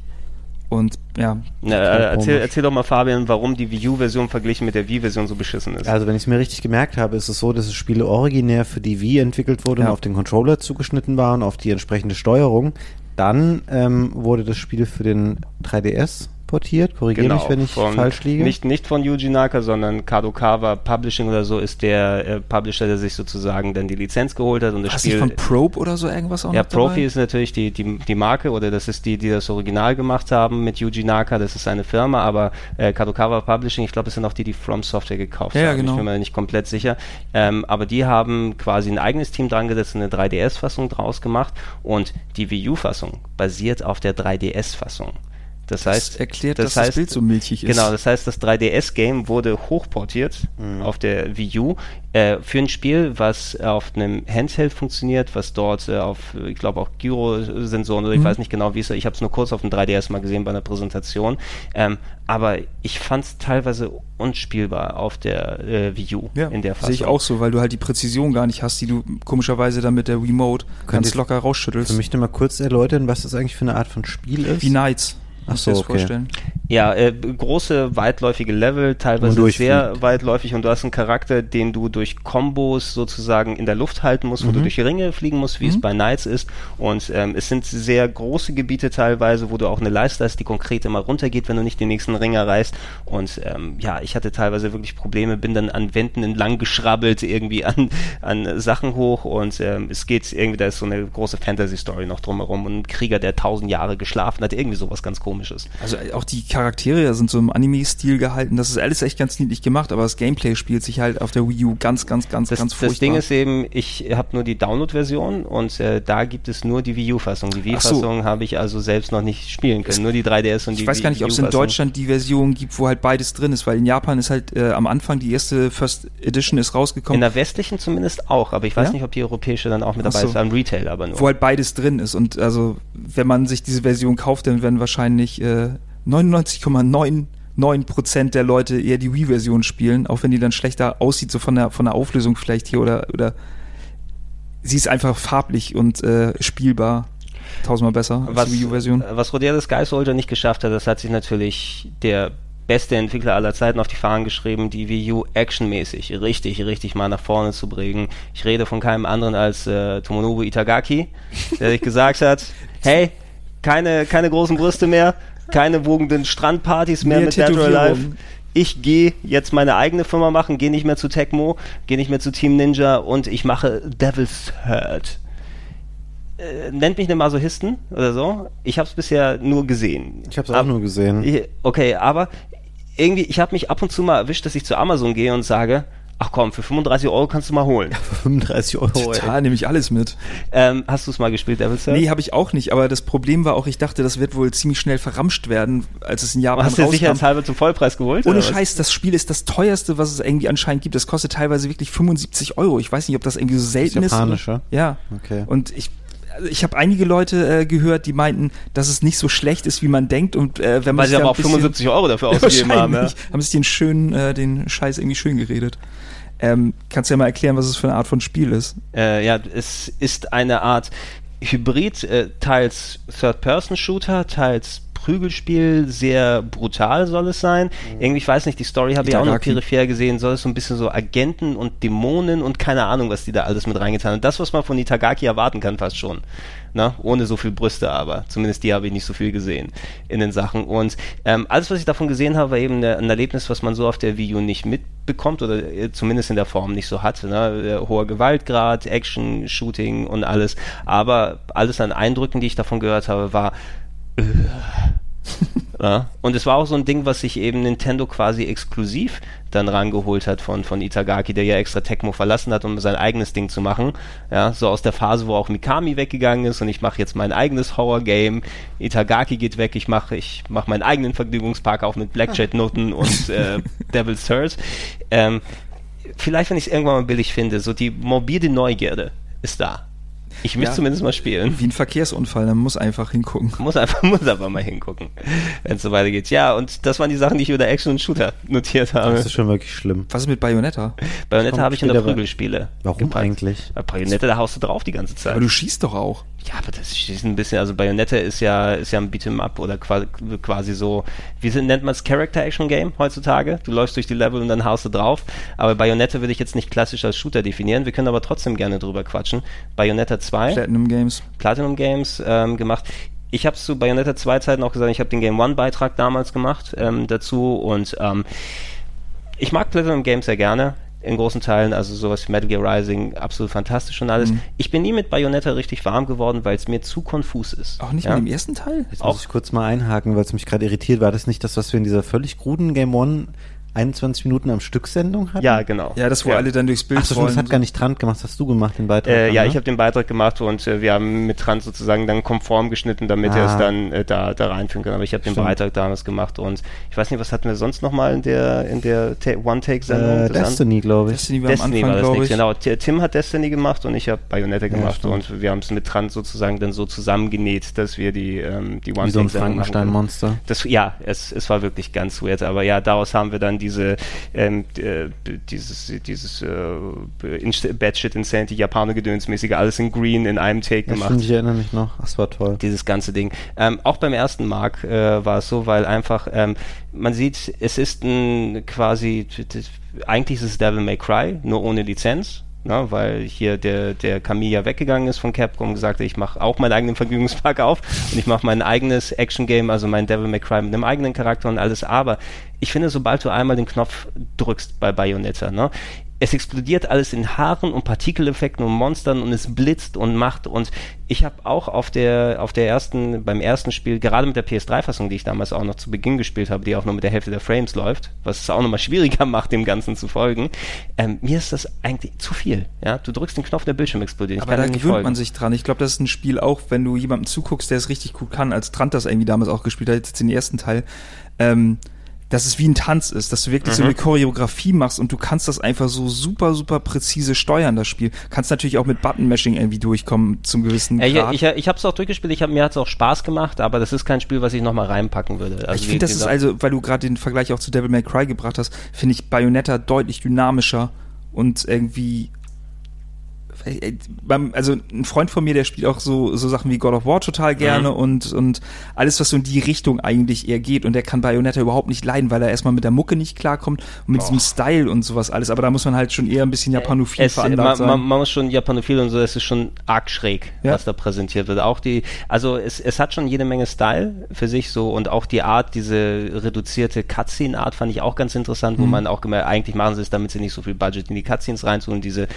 Und ja. Na, äh, erzähl, erzähl doch mal, Fabian, warum die Wii U-Version verglichen mit der Wii-Version so beschissen ist. Also wenn ich es mir richtig gemerkt habe, ist es so, dass das Spiel originär für die Wii entwickelt wurde Ja. und auf den Controller zugeschnitten war und auf die entsprechende Steuerung. Dann ähm, wurde das Spiel für den 3DS portiert. Korrigiere mich, wenn ich von- falsch liege. Nicht, nicht von Yuji Naka, sondern Kadokawa Publishing oder so ist der äh, Publisher, der sich sozusagen dann die Lizenz geholt hat und das Hast du Spiel. von Probe oder so irgendwas auch ja, noch dabei? Profi ist natürlich die, die, die Marke oder das ist die, die das Original gemacht haben mit Yuji Naka, das ist eine Firma, aber äh, Kadokawa Publishing, ich glaube, es sind auch die, die From Software gekauft Ja, ja, haben. genau. Ich bin mir nicht komplett sicher. Ähm, aber die haben quasi ein eigenes Team dran gesetzt und eine 3DS-Fassung draus gemacht und die Wii U-Fassung basiert auf der 3DS-Fassung. Das heißt, das erklärt, das dass das heißt, Bild so milchig ist. Genau, das heißt, das 3DS-Game wurde hochportiert Mhm. auf der Wii U äh, für ein Spiel, was auf einem Handheld funktioniert, was dort äh, auf, ich glaube, auch Gyro-Sensoren oder ich Mhm. weiß nicht genau, wie es ist. Ich habe es nur kurz auf dem 3DS mal gesehen bei einer Präsentation. Ähm, aber ich fand es teilweise unspielbar auf der äh, Wii U Ja, in der Fassung. sehe ich auch so, weil du halt die Präzision gar nicht hast, die du komischerweise dann mit der Remote Könnt ganz locker rausschüttelst. Für mich nur mal kurz erläutern, was das eigentlich für eine Art von Spiel ist. Wie Knights. Ach so, okay. vorstellen. Ja, äh, große, weitläufige Level, teilweise sehr weitläufig und du hast einen Charakter, den du durch Kombos sozusagen in der Luft halten musst, wo du durch Ringe fliegen musst, wie es bei Knights ist. Und ähm, es sind sehr große Gebiete teilweise, wo du auch eine Leiste hast, die konkret immer runtergeht, wenn du nicht den nächsten Ring erreichst. Und ähm, ja, ich hatte teilweise wirklich Probleme, bin dann an Wänden entlang geschrabbelt, irgendwie an, an Sachen hoch und ähm, es geht irgendwie, da ist so eine große Fantasy-Story noch drumherum und ein Krieger, der tausend Jahre geschlafen hat, irgendwie sowas ganz komisches. Also auch die Charaktere sind so im Anime-Stil gehalten. Das ist alles echt ganz niedlich gemacht, aber das Gameplay spielt sich halt auf der Wii U ganz, ganz, ganz, Das, ganz das furchtbar. Ding ist eben, ich habe nur die Download-Version und äh, da gibt es nur die Wii U-Fassung. Die Ach so. Wii-Fassung habe ich also selbst noch nicht spielen können. nur die 3DS und die ich weiß gar nicht, Wii ob es in. Deutschland die Version gibt, wo halt beides drin ist, weil in Japan ist halt äh, am Anfang die erste First Edition ist In rausgekommen, der westlichen zumindest auch, aber ich weiß Ja? nicht, ob die europäische dann auch mit dabei so. ist, am Retail aber nur. wo halt beides drin ist. Und also, wenn man sich diese Version kauft, dann werden wahrscheinlich äh, 99,99 Prozent der Leute eher die Wii-Version spielen, auch wenn die dann schlechter aussieht, so von der, von der Auflösung vielleicht hier oder, oder sie ist einfach farblich und äh, spielbar tausendmal besser als was, die Wii U-Version. was Rodea Sky Soldier nicht geschafft hat, das hat sich natürlich der beste Entwickler aller Zeiten auf die Fahnen geschrieben, die Wii U actionmäßig richtig, richtig mal nach vorne zu bringen. Ich rede von keinem anderen als äh, Tomonobu Itagaki, der sich gesagt hat, hey, keine, keine großen Brüste mehr, keine wogenden Strandpartys mehr Mehr mit Dead or. Alive. Ich gehe jetzt meine eigene Firma machen, gehe nicht mehr zu Tecmo, gehe nicht mehr zu Team Ninja und ich mache Devil's Hurt äh, nennt mich einen Masochisten oder so. Ich habe es bisher nur gesehen. Ich habe es auch Ab- nur gesehen. Okay, aber irgendwie, ich habe mich ab und zu mal erwischt, dass ich zu Amazon gehe und sage, ach komm, für 35 Euro kannst du mal holen. 35 Euro. ey. Total, nehme ich alles mit. ähm, hast du es mal gespielt, Devil's Hurt? Nee, habe ich auch nicht, aber das Problem war auch, ich dachte, das wird wohl ziemlich schnell verramscht werden, als es in Japan hast du rauskam. sicherheitshalber zum Vollpreis geholt? Ohne? Scheiß, das Spiel ist das teuerste, was es irgendwie anscheinend gibt. Das kostet teilweise wirklich 75 Euro. Ich weiß nicht, ob das irgendwie so selten ist. japanisch, ja? Ja. Okay. Und ich, ich habe einige Leute äh, gehört, die meinten, dass es nicht so schlecht ist, wie man denkt. Und äh, wenn man Weil sie aber auch bisschen- 75 Euro dafür ausgegeben haben. Ja. Haben sich den schönen, äh, den Scheiß irgendwie schön geredet. Ähm, kannst du ja mal erklären, was es für eine Art von Spiel ist? Äh, ja, es ist eine Art Hybrid, äh, teils Third-Person-Shooter, teils Prügelspiel, sehr brutal soll es sein. Irgendwie, ich weiß nicht, die Story habe ich auch Itagaki. peripher gesehen, soll es so ein bisschen so Agenten und Dämonen und keine Ahnung, was die da alles mit reingetan haben. Das, was man von Itagaki erwarten kann, fast schon. Na, ohne so viel Brüste aber. Zumindest die habe ich nicht so viel gesehen in den Sachen. Und ähm, alles, was ich davon gesehen habe, war eben ein Erlebnis, was man so auf der Wii U nicht mitbekommt oder äh, zumindest in der Form nicht so hat. Ne? Äh, Hoher Gewaltgrad, Action, Shooting und alles. Aber alles an Eindrücken, die ich davon gehört habe, war ja. Und es war auch so ein Ding, was sich eben Nintendo quasi exklusiv dann rangeholt hat von, von Itagaki, der ja extra Tecmo verlassen hat, um sein eigenes Ding zu machen. Ja, so aus der Phase, wo auch Mikami weggegangen ist und ich mache jetzt mein eigenes Horror-Game. Itagaki geht weg, ich mache ich mach meinen eigenen Vergnügungspark auf mit Blackjack-Noten und äh, Devil's Hurt. Ähm, vielleicht, wenn ich es irgendwann mal billig finde, so die morbide Neugierde ist da. Ich müsste Ja. zumindest mal spielen. Wie ein Verkehrsunfall, man muss einfach hingucken. Muss einfach, muss einfach mal hingucken, wenn es so weitergeht. Ja, und das waren die Sachen, die ich über Action und Shooter notiert habe. Das ist schon wirklich schlimm. Was ist mit Bayonetta? Bayonetta habe ich in der Prügelspiele. Warum gepackt. eigentlich? Bei Bayonetta, da haust du drauf die ganze Zeit. Aber du schießt doch auch. Ja, aber das ist ein bisschen, also Bayonetta ist ja, ist ja ein Beat'em Up oder quasi, quasi so, wie nennt man es Character Action Game heutzutage? Du läufst durch die Level und dann haust du drauf. Aber Bayonetta würde ich jetzt nicht klassisch als Shooter definieren. Wir können aber trotzdem gerne drüber quatschen. Bayonetta 2, Platinum Games. Platinum Games ähm, gemacht. Ich habe zu Bayonetta 2 Zeiten auch gesagt, ich habe den Game One Beitrag damals gemacht ähm, dazu und ähm, ich mag Platinum Games sehr gerne. In großen Teilen, also sowas wie Metal Gear Rising, absolut fantastisch und alles. Mhm. Ich bin nie mit Bayonetta richtig warm geworden, weil es mir zu konfus ist. Auch nicht ja? mit dem ersten Teil? Jetzt Auch- muss ich kurz mal einhaken, weil es mich gerade irritiert. War das nicht das, was wir in dieser völlig kruden Game One 21 Minuten am Stück Sendung hatten? Ja, genau. Ja, das, wo ja. alle dann durchs Bild Ach so, stimmt, das hat gar nicht Trant gemacht, das hast du gemacht, den Beitrag. Äh, dann, ja, ne? ich habe den Beitrag gemacht und äh, wir haben mit Trans sozusagen dann konform geschnitten, damit er es Ah. dann äh, da, da reinführen kann. Aber ich habe den. Beitrag damals gemacht und ich weiß nicht, was hatten wir sonst nochmal in der in der Ta- One-Take-Sendung? äh, Destiny, glaube ich. Destiny war Destiny am war Anfang, das nächste, genau. T- Tim hat Destiny gemacht und ich habe Bayonetta gemacht stimmt. und wir haben es mit Trans sozusagen dann so zusammengenäht, dass wir die, ähm, die Wie so ein One-Take-Sendung. Frankenstein-Monster. Das, ja, es, es war wirklich ganz weird, aber ja, daraus haben wir dann diese, ähm, äh, dieses, dieses äh, Bad Shit Insanity, Japaner-Gedönsmäßige, alles in Green in einem Take Ja, gemacht. stimmt, ich erinnere mich noch. Das war toll. Dieses ganze Ding. Ähm, auch beim ersten Mark äh, war es so, weil einfach, ähm, man sieht, es ist ein quasi, eigentlich ist es Devil May Cry, nur ohne Lizenz. Ne, weil hier der, der Camille ja weggegangen ist von Capcom und gesagt hat, ich mache auch meinen eigenen Vergnügungspark auf und ich mache mein eigenes Action-Game, also mein Devil May Cry mit einem eigenen Charakter und alles. Aber ich finde, sobald du einmal den Knopf drückst bei Bayonetta, ne, es explodiert alles in Haaren und Partikeleffekten und Monstern und es blitzt und macht und ich habe auch auf der auf der ersten beim ersten Spiel gerade mit der PS3-Fassung, die ich damals auch noch zu Beginn gespielt habe, die auch nur mit der Hälfte der Frames läuft, was es auch nochmal schwieriger macht, dem Ganzen zu folgen. Ähm, mir ist das eigentlich zu viel. Ja, du drückst den Knopf, der Bildschirm explodiert. Aber da gewöhnt folgen. man sich dran. Ich glaube, das ist ein Spiel auch, wenn du jemandem zuguckst, der es richtig gut kann, als Trant das irgendwie damals auch gespielt hat, jetzt den ersten Teil, ähm, dass es wie ein Tanz ist, dass du wirklich so Mhm. eine Choreografie machst und du kannst das einfach so super, super präzise steuern, das Spiel. Kannst natürlich auch mit Button-Mashing irgendwie durchkommen zum gewissen Ja, Grad. ich ich, ich habe es auch durchgespielt, ich hab, mir hat es auch Spaß gemacht, aber das ist kein Spiel, was ich nochmal reinpacken würde. Also ich finde, das ist also, weil du gerade den Vergleich auch zu Devil May Cry gebracht hast, finde ich Bayonetta deutlich dynamischer und irgendwie äh, also ein Freund von mir, der spielt auch so, so Sachen wie God of War total gerne Mhm. und, und alles, was so in die Richtung eigentlich eher geht und der kann Bayonetta überhaupt nicht leiden, weil er erstmal mit der Mucke nicht klarkommt und mit Och. diesem Style und sowas alles, aber da muss man halt schon eher ein bisschen japanophil es, veranlagt man, sein. man, man muss schon Japanophil und so, es ist schon arg schräg, Ja. was da präsentiert wird. Auch die, also es, es hat schon jede Menge Style für sich so und auch die Art, diese reduzierte Cutscene-Art fand ich auch ganz interessant, wo Mhm. man auch gemerkt, eigentlich machen sie es, damit sie nicht so viel Budget in die Cutscenes reintun, diese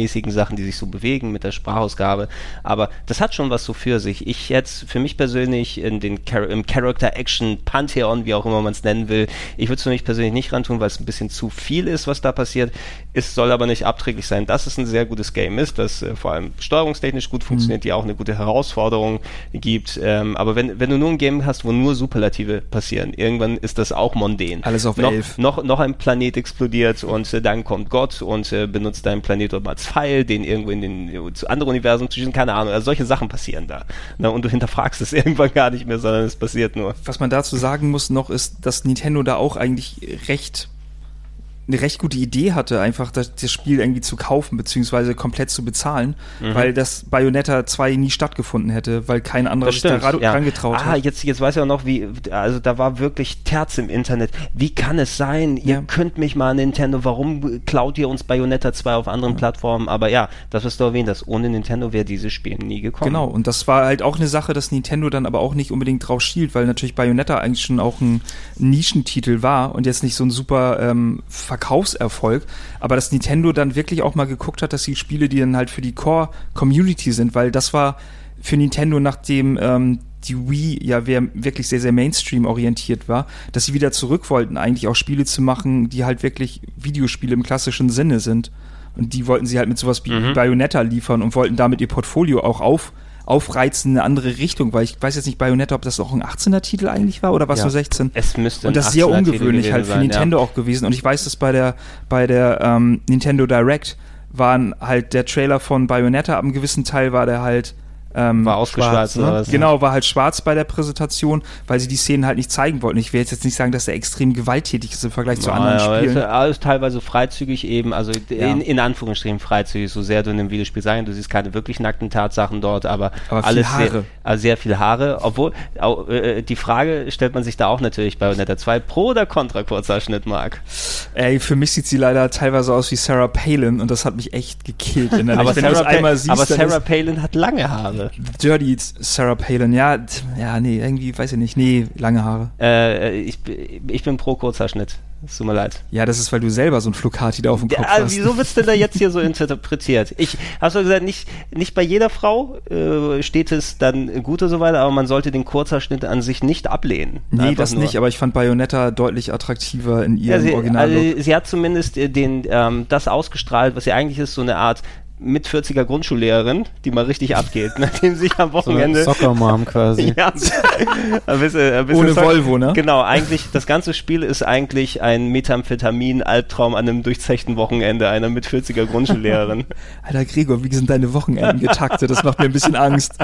Comic-Panel-mäßigen Sachen, die sich so bewegen mit der Sprachausgabe. Aber das hat schon was so für sich. Ich jetzt für mich persönlich in den Char im Character-Action-Pantheon, wie auch immer man es nennen will, ich würde es für mich persönlich nicht rantun, weil es ein bisschen zu viel ist, was da passiert. Es soll aber nicht abträglich sein, dass es ein sehr gutes Game ist, das äh, vor allem steuerungstechnisch gut funktioniert, die auch eine gute Herausforderung gibt. Ähm, aber wenn, wenn du nur ein Game hast, wo nur Superlative passieren, irgendwann ist das auch mondän. Alles auf noch, elf. Noch, noch ein Planet explodiert und äh, dann kommt Gott und äh, benutzt deinen Planet mal als Pfeil, den irgendwo in den zu anderen Universen zu schießen, keine Ahnung. Also solche Sachen passieren da. Na, und du hinterfragst es irgendwann gar nicht mehr, sondern es passiert nur. Was man dazu sagen muss noch, ist, dass Nintendo da auch eigentlich recht eine recht gute Idee hatte, einfach das, das Spiel irgendwie zu kaufen, beziehungsweise komplett zu bezahlen, Mhm. weil das Bayonetta 2 nie stattgefunden hätte, weil kein anderer sich da ja. rangetraut ah, hat. jetzt, jetzt weiß ich auch noch, wie, also da war wirklich Terz im Internet. Wie kann es sein? Ihr Ja. könnt mich mal, Nintendo, warum klaut ihr uns Bayonetta 2 auf anderen Plattformen? Aber ja, das, was du erwähnt hast, ohne Nintendo wäre dieses Spiel nie gekommen. Genau, und das war halt auch eine Sache, dass Nintendo dann aber auch nicht unbedingt drauf schielt, weil natürlich Bayonetta eigentlich schon auch ein Nischentitel war und jetzt nicht so ein super ähm, Verkaufserfolg, aber dass Nintendo dann wirklich auch mal geguckt hat, dass die Spiele, die dann halt für die Core-Community sind, weil das war für Nintendo, nachdem ähm, die Wii ja wirklich sehr, sehr Mainstream-orientiert war, dass sie wieder zurück wollten, eigentlich auch Spiele zu machen, die halt wirklich Videospiele im klassischen Sinne sind. Und die wollten sie halt mit sowas wie Mhm. Bayonetta liefern und wollten damit ihr Portfolio auch auf, aufreizen in eine andere Richtung, weil ich weiß jetzt nicht, Bayonetta, ob das auch ein 18er Titel eigentlich war oder was Ja. nur 16? Es müsste Und das ist sehr 18er Titel ungewöhnlich halt für sein, Nintendo auch gewesen. Und ich weiß, dass bei der, bei der ähm, Nintendo Direct waren halt der Trailer von Bayonetta, ab einem gewissen Teil war der halt ähm, War ausgeschwärzt schwarz, oder ne? was? Genau, war halt schwarz bei der Präsentation, weil sie die Szenen halt nicht zeigen wollten. Ich will jetzt nicht sagen, dass er extrem gewalttätig ist im Vergleich zu anderen Ja, aber Spielen. Ist, alles teilweise freizügig eben, also Ja. in, in Anführungsstrichen freizügig, so sehr du in einem Videospiel sein, du siehst keine wirklich nackten Tatsachen dort, aber, Aber alles Haare. Sehr, also sehr viel Haare, obwohl äh, die Frage stellt man sich da auch natürlich bei Bayonetta 2, pro oder contra kurzer Schnitt, Marc? Ey, für mich sieht sie leider teilweise aus wie Sarah Palin und das hat mich echt gekillt. Aber, Wenn du es Sarah, Pa- siehst, aber Sarah Palin hat lange Haare. Dirty Sarah Palin. Ja, ja, nee, irgendwie, weiß ich nicht. Nee, lange Haare. Äh, ich, ich bin pro kurzer Schnitt. Es tut mir leid. Ja, das ist, weil du selber so ein Flocati da auf dem Kopf Ja, hast. wieso wird's denn da jetzt hier so interpretiert? Ich hast du gesagt, nicht, nicht bei jeder Frau äh, steht es dann gut und so weiter, aber man sollte den Kurzerschnitt an sich nicht ablehnen. Nee, Einfach das nur. nicht, aber ich fand Bayonetta deutlich attraktiver in ja, ihrem sie, Original. also, sie hat zumindest äh, den, ähm, das ausgestrahlt, was sie eigentlich ist, so eine Art mit 40er Grundschullehrerin, die mal richtig abgeht, nachdem sich am So eine Wochenende Soccer-Mom quasi. ja, ein bisschen, ein bisschen Ohne Zock- Volvo, ne? Genau, eigentlich, das ganze Spiel ist eigentlich ein Methamphetamin-Albtraum an einem durchzechten Wochenende einer mit 40er Grundschullehrerin. Alter Gregor, wie sind deine Wochenenden getaktet? Das macht mir ein bisschen Angst.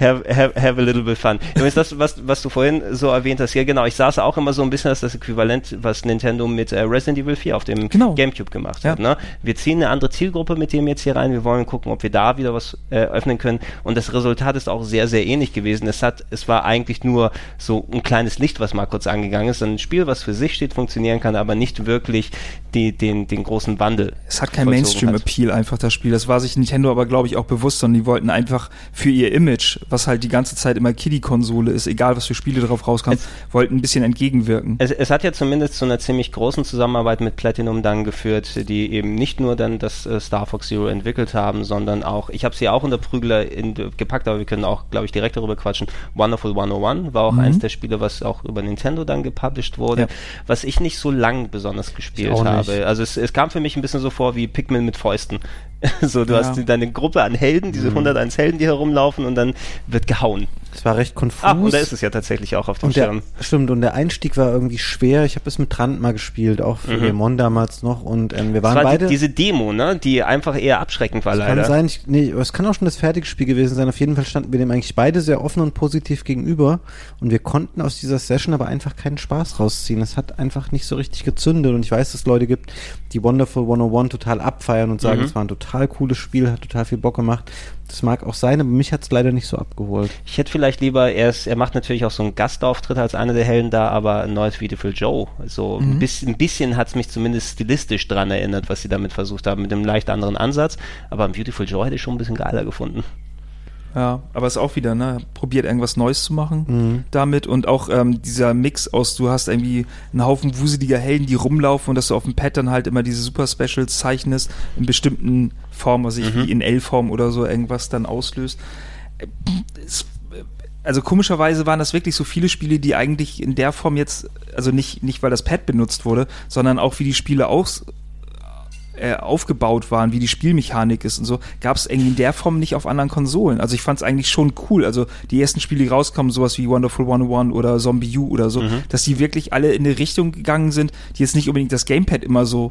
Have, have, have a little bit fun. Übrigens, das, was, was du vorhin so erwähnt hast, ja genau, ich saß auch immer so ein bisschen als das Äquivalent, was Nintendo mit äh, Resident Evil 4 auf dem Genau. Gamecube gemacht Ja. hat. Ne? Wir ziehen eine andere Zielgruppe mit dem jetzt hier rein, wir wollen gucken, ob wir da wieder was äh, öffnen können und das Resultat ist auch sehr, sehr ähnlich gewesen. Es hat, es war eigentlich nur so ein kleines Licht, was mal kurz angegangen ist, ein Spiel, was für sich steht, funktionieren kann, aber nicht wirklich die, den, den großen Wandel. Es hat kein vollzogen hat. Mainstream-Appeal einfach, das Spiel. Das war sich Nintendo aber, glaube ich, auch bewusst, sondern die wollten einfach für ihr Image, was halt die ganze Zeit immer Kiddie-Konsole ist, egal was für Spiele drauf rauskamen, wollten ein bisschen entgegenwirken. Es, es hat ja zumindest zu einer ziemlich großen Zusammenarbeit mit Platinum dann geführt, die eben nicht nur dann das äh, Star Fox Zero entwickelt haben, sondern auch, ich habe sie auch unter Prügler in, gepackt, aber wir können auch, glaube ich, direkt darüber quatschen. Wonderful 101 war auch Mhm. eins der Spiele, was auch über Nintendo dann gepublished wurde, Ja. was ich nicht so lang besonders gespielt habe. Also es, es kam für mich ein bisschen so vor wie Pikmin mit Fäusten. so, du Ja. hast deine Gruppe an Helden, diese 101 Helden, die herumlaufen und dann wird gehauen. Es war recht konfus. Ah, und da ist es ja tatsächlich auch auf dem Und der, Schirm. stimmt, und der Einstieg war irgendwie schwer. Ich habe es mit Trant mal gespielt, auch für Mhm. Mon damals noch. Und ähm, wir Das waren war beide. die, diese Demo, ne, die einfach eher abschreckend war kann leider. sein, ich, nee, es kann auch schon das fertige Spiel gewesen sein. Auf jeden Fall standen wir dem eigentlich beide sehr offen und positiv gegenüber. Und wir konnten aus dieser Session aber einfach keinen Spaß rausziehen. Es hat einfach nicht so richtig gezündet. Und ich weiß, dass es Leute gibt, die Wonderful 101 total abfeiern und sagen, Mhm. es war ein total cooles Spiel, hat total viel Bock gemacht. Das mag auch sein, aber mich hat es leider nicht so abgeholt. Ich hätte vielleicht lieber, er, ist, er macht natürlich auch so einen Gastauftritt als einer der Helden da, aber ein neues Beautiful Joe. So Mhm. ein bisschen, ein bisschen hat es mich zumindest stilistisch dran erinnert, was sie damit versucht haben, mit einem leicht anderen Ansatz. Aber ein Beautiful Joe hätte ich schon ein bisschen geiler gefunden. Ja, aber es ist auch wieder, ne, probiert irgendwas Neues zu machen Mhm. damit und auch ähm, dieser Mix aus, du hast irgendwie einen Haufen wuseliger Helden, die rumlaufen und dass du auf dem Pad dann halt immer diese Super Specials zeichnest in bestimmten Formen, was ich Mhm. wie in L-Form oder so irgendwas dann auslöst. Es- also komischerweise waren das wirklich so viele Spiele, die eigentlich in der Form jetzt, also nicht, nicht weil das Pad benutzt wurde, sondern auch wie die Spiele aus, äh, aufgebaut waren, wie die Spielmechanik ist und so, gab es irgendwie in der Form nicht auf anderen Konsolen. Also ich fand es eigentlich schon cool. Also die ersten Spiele, die rauskommen, sowas wie Wonderful 101 oder Zombie U oder so, dass die wirklich alle in eine Richtung gegangen sind, die jetzt nicht unbedingt das Gamepad immer so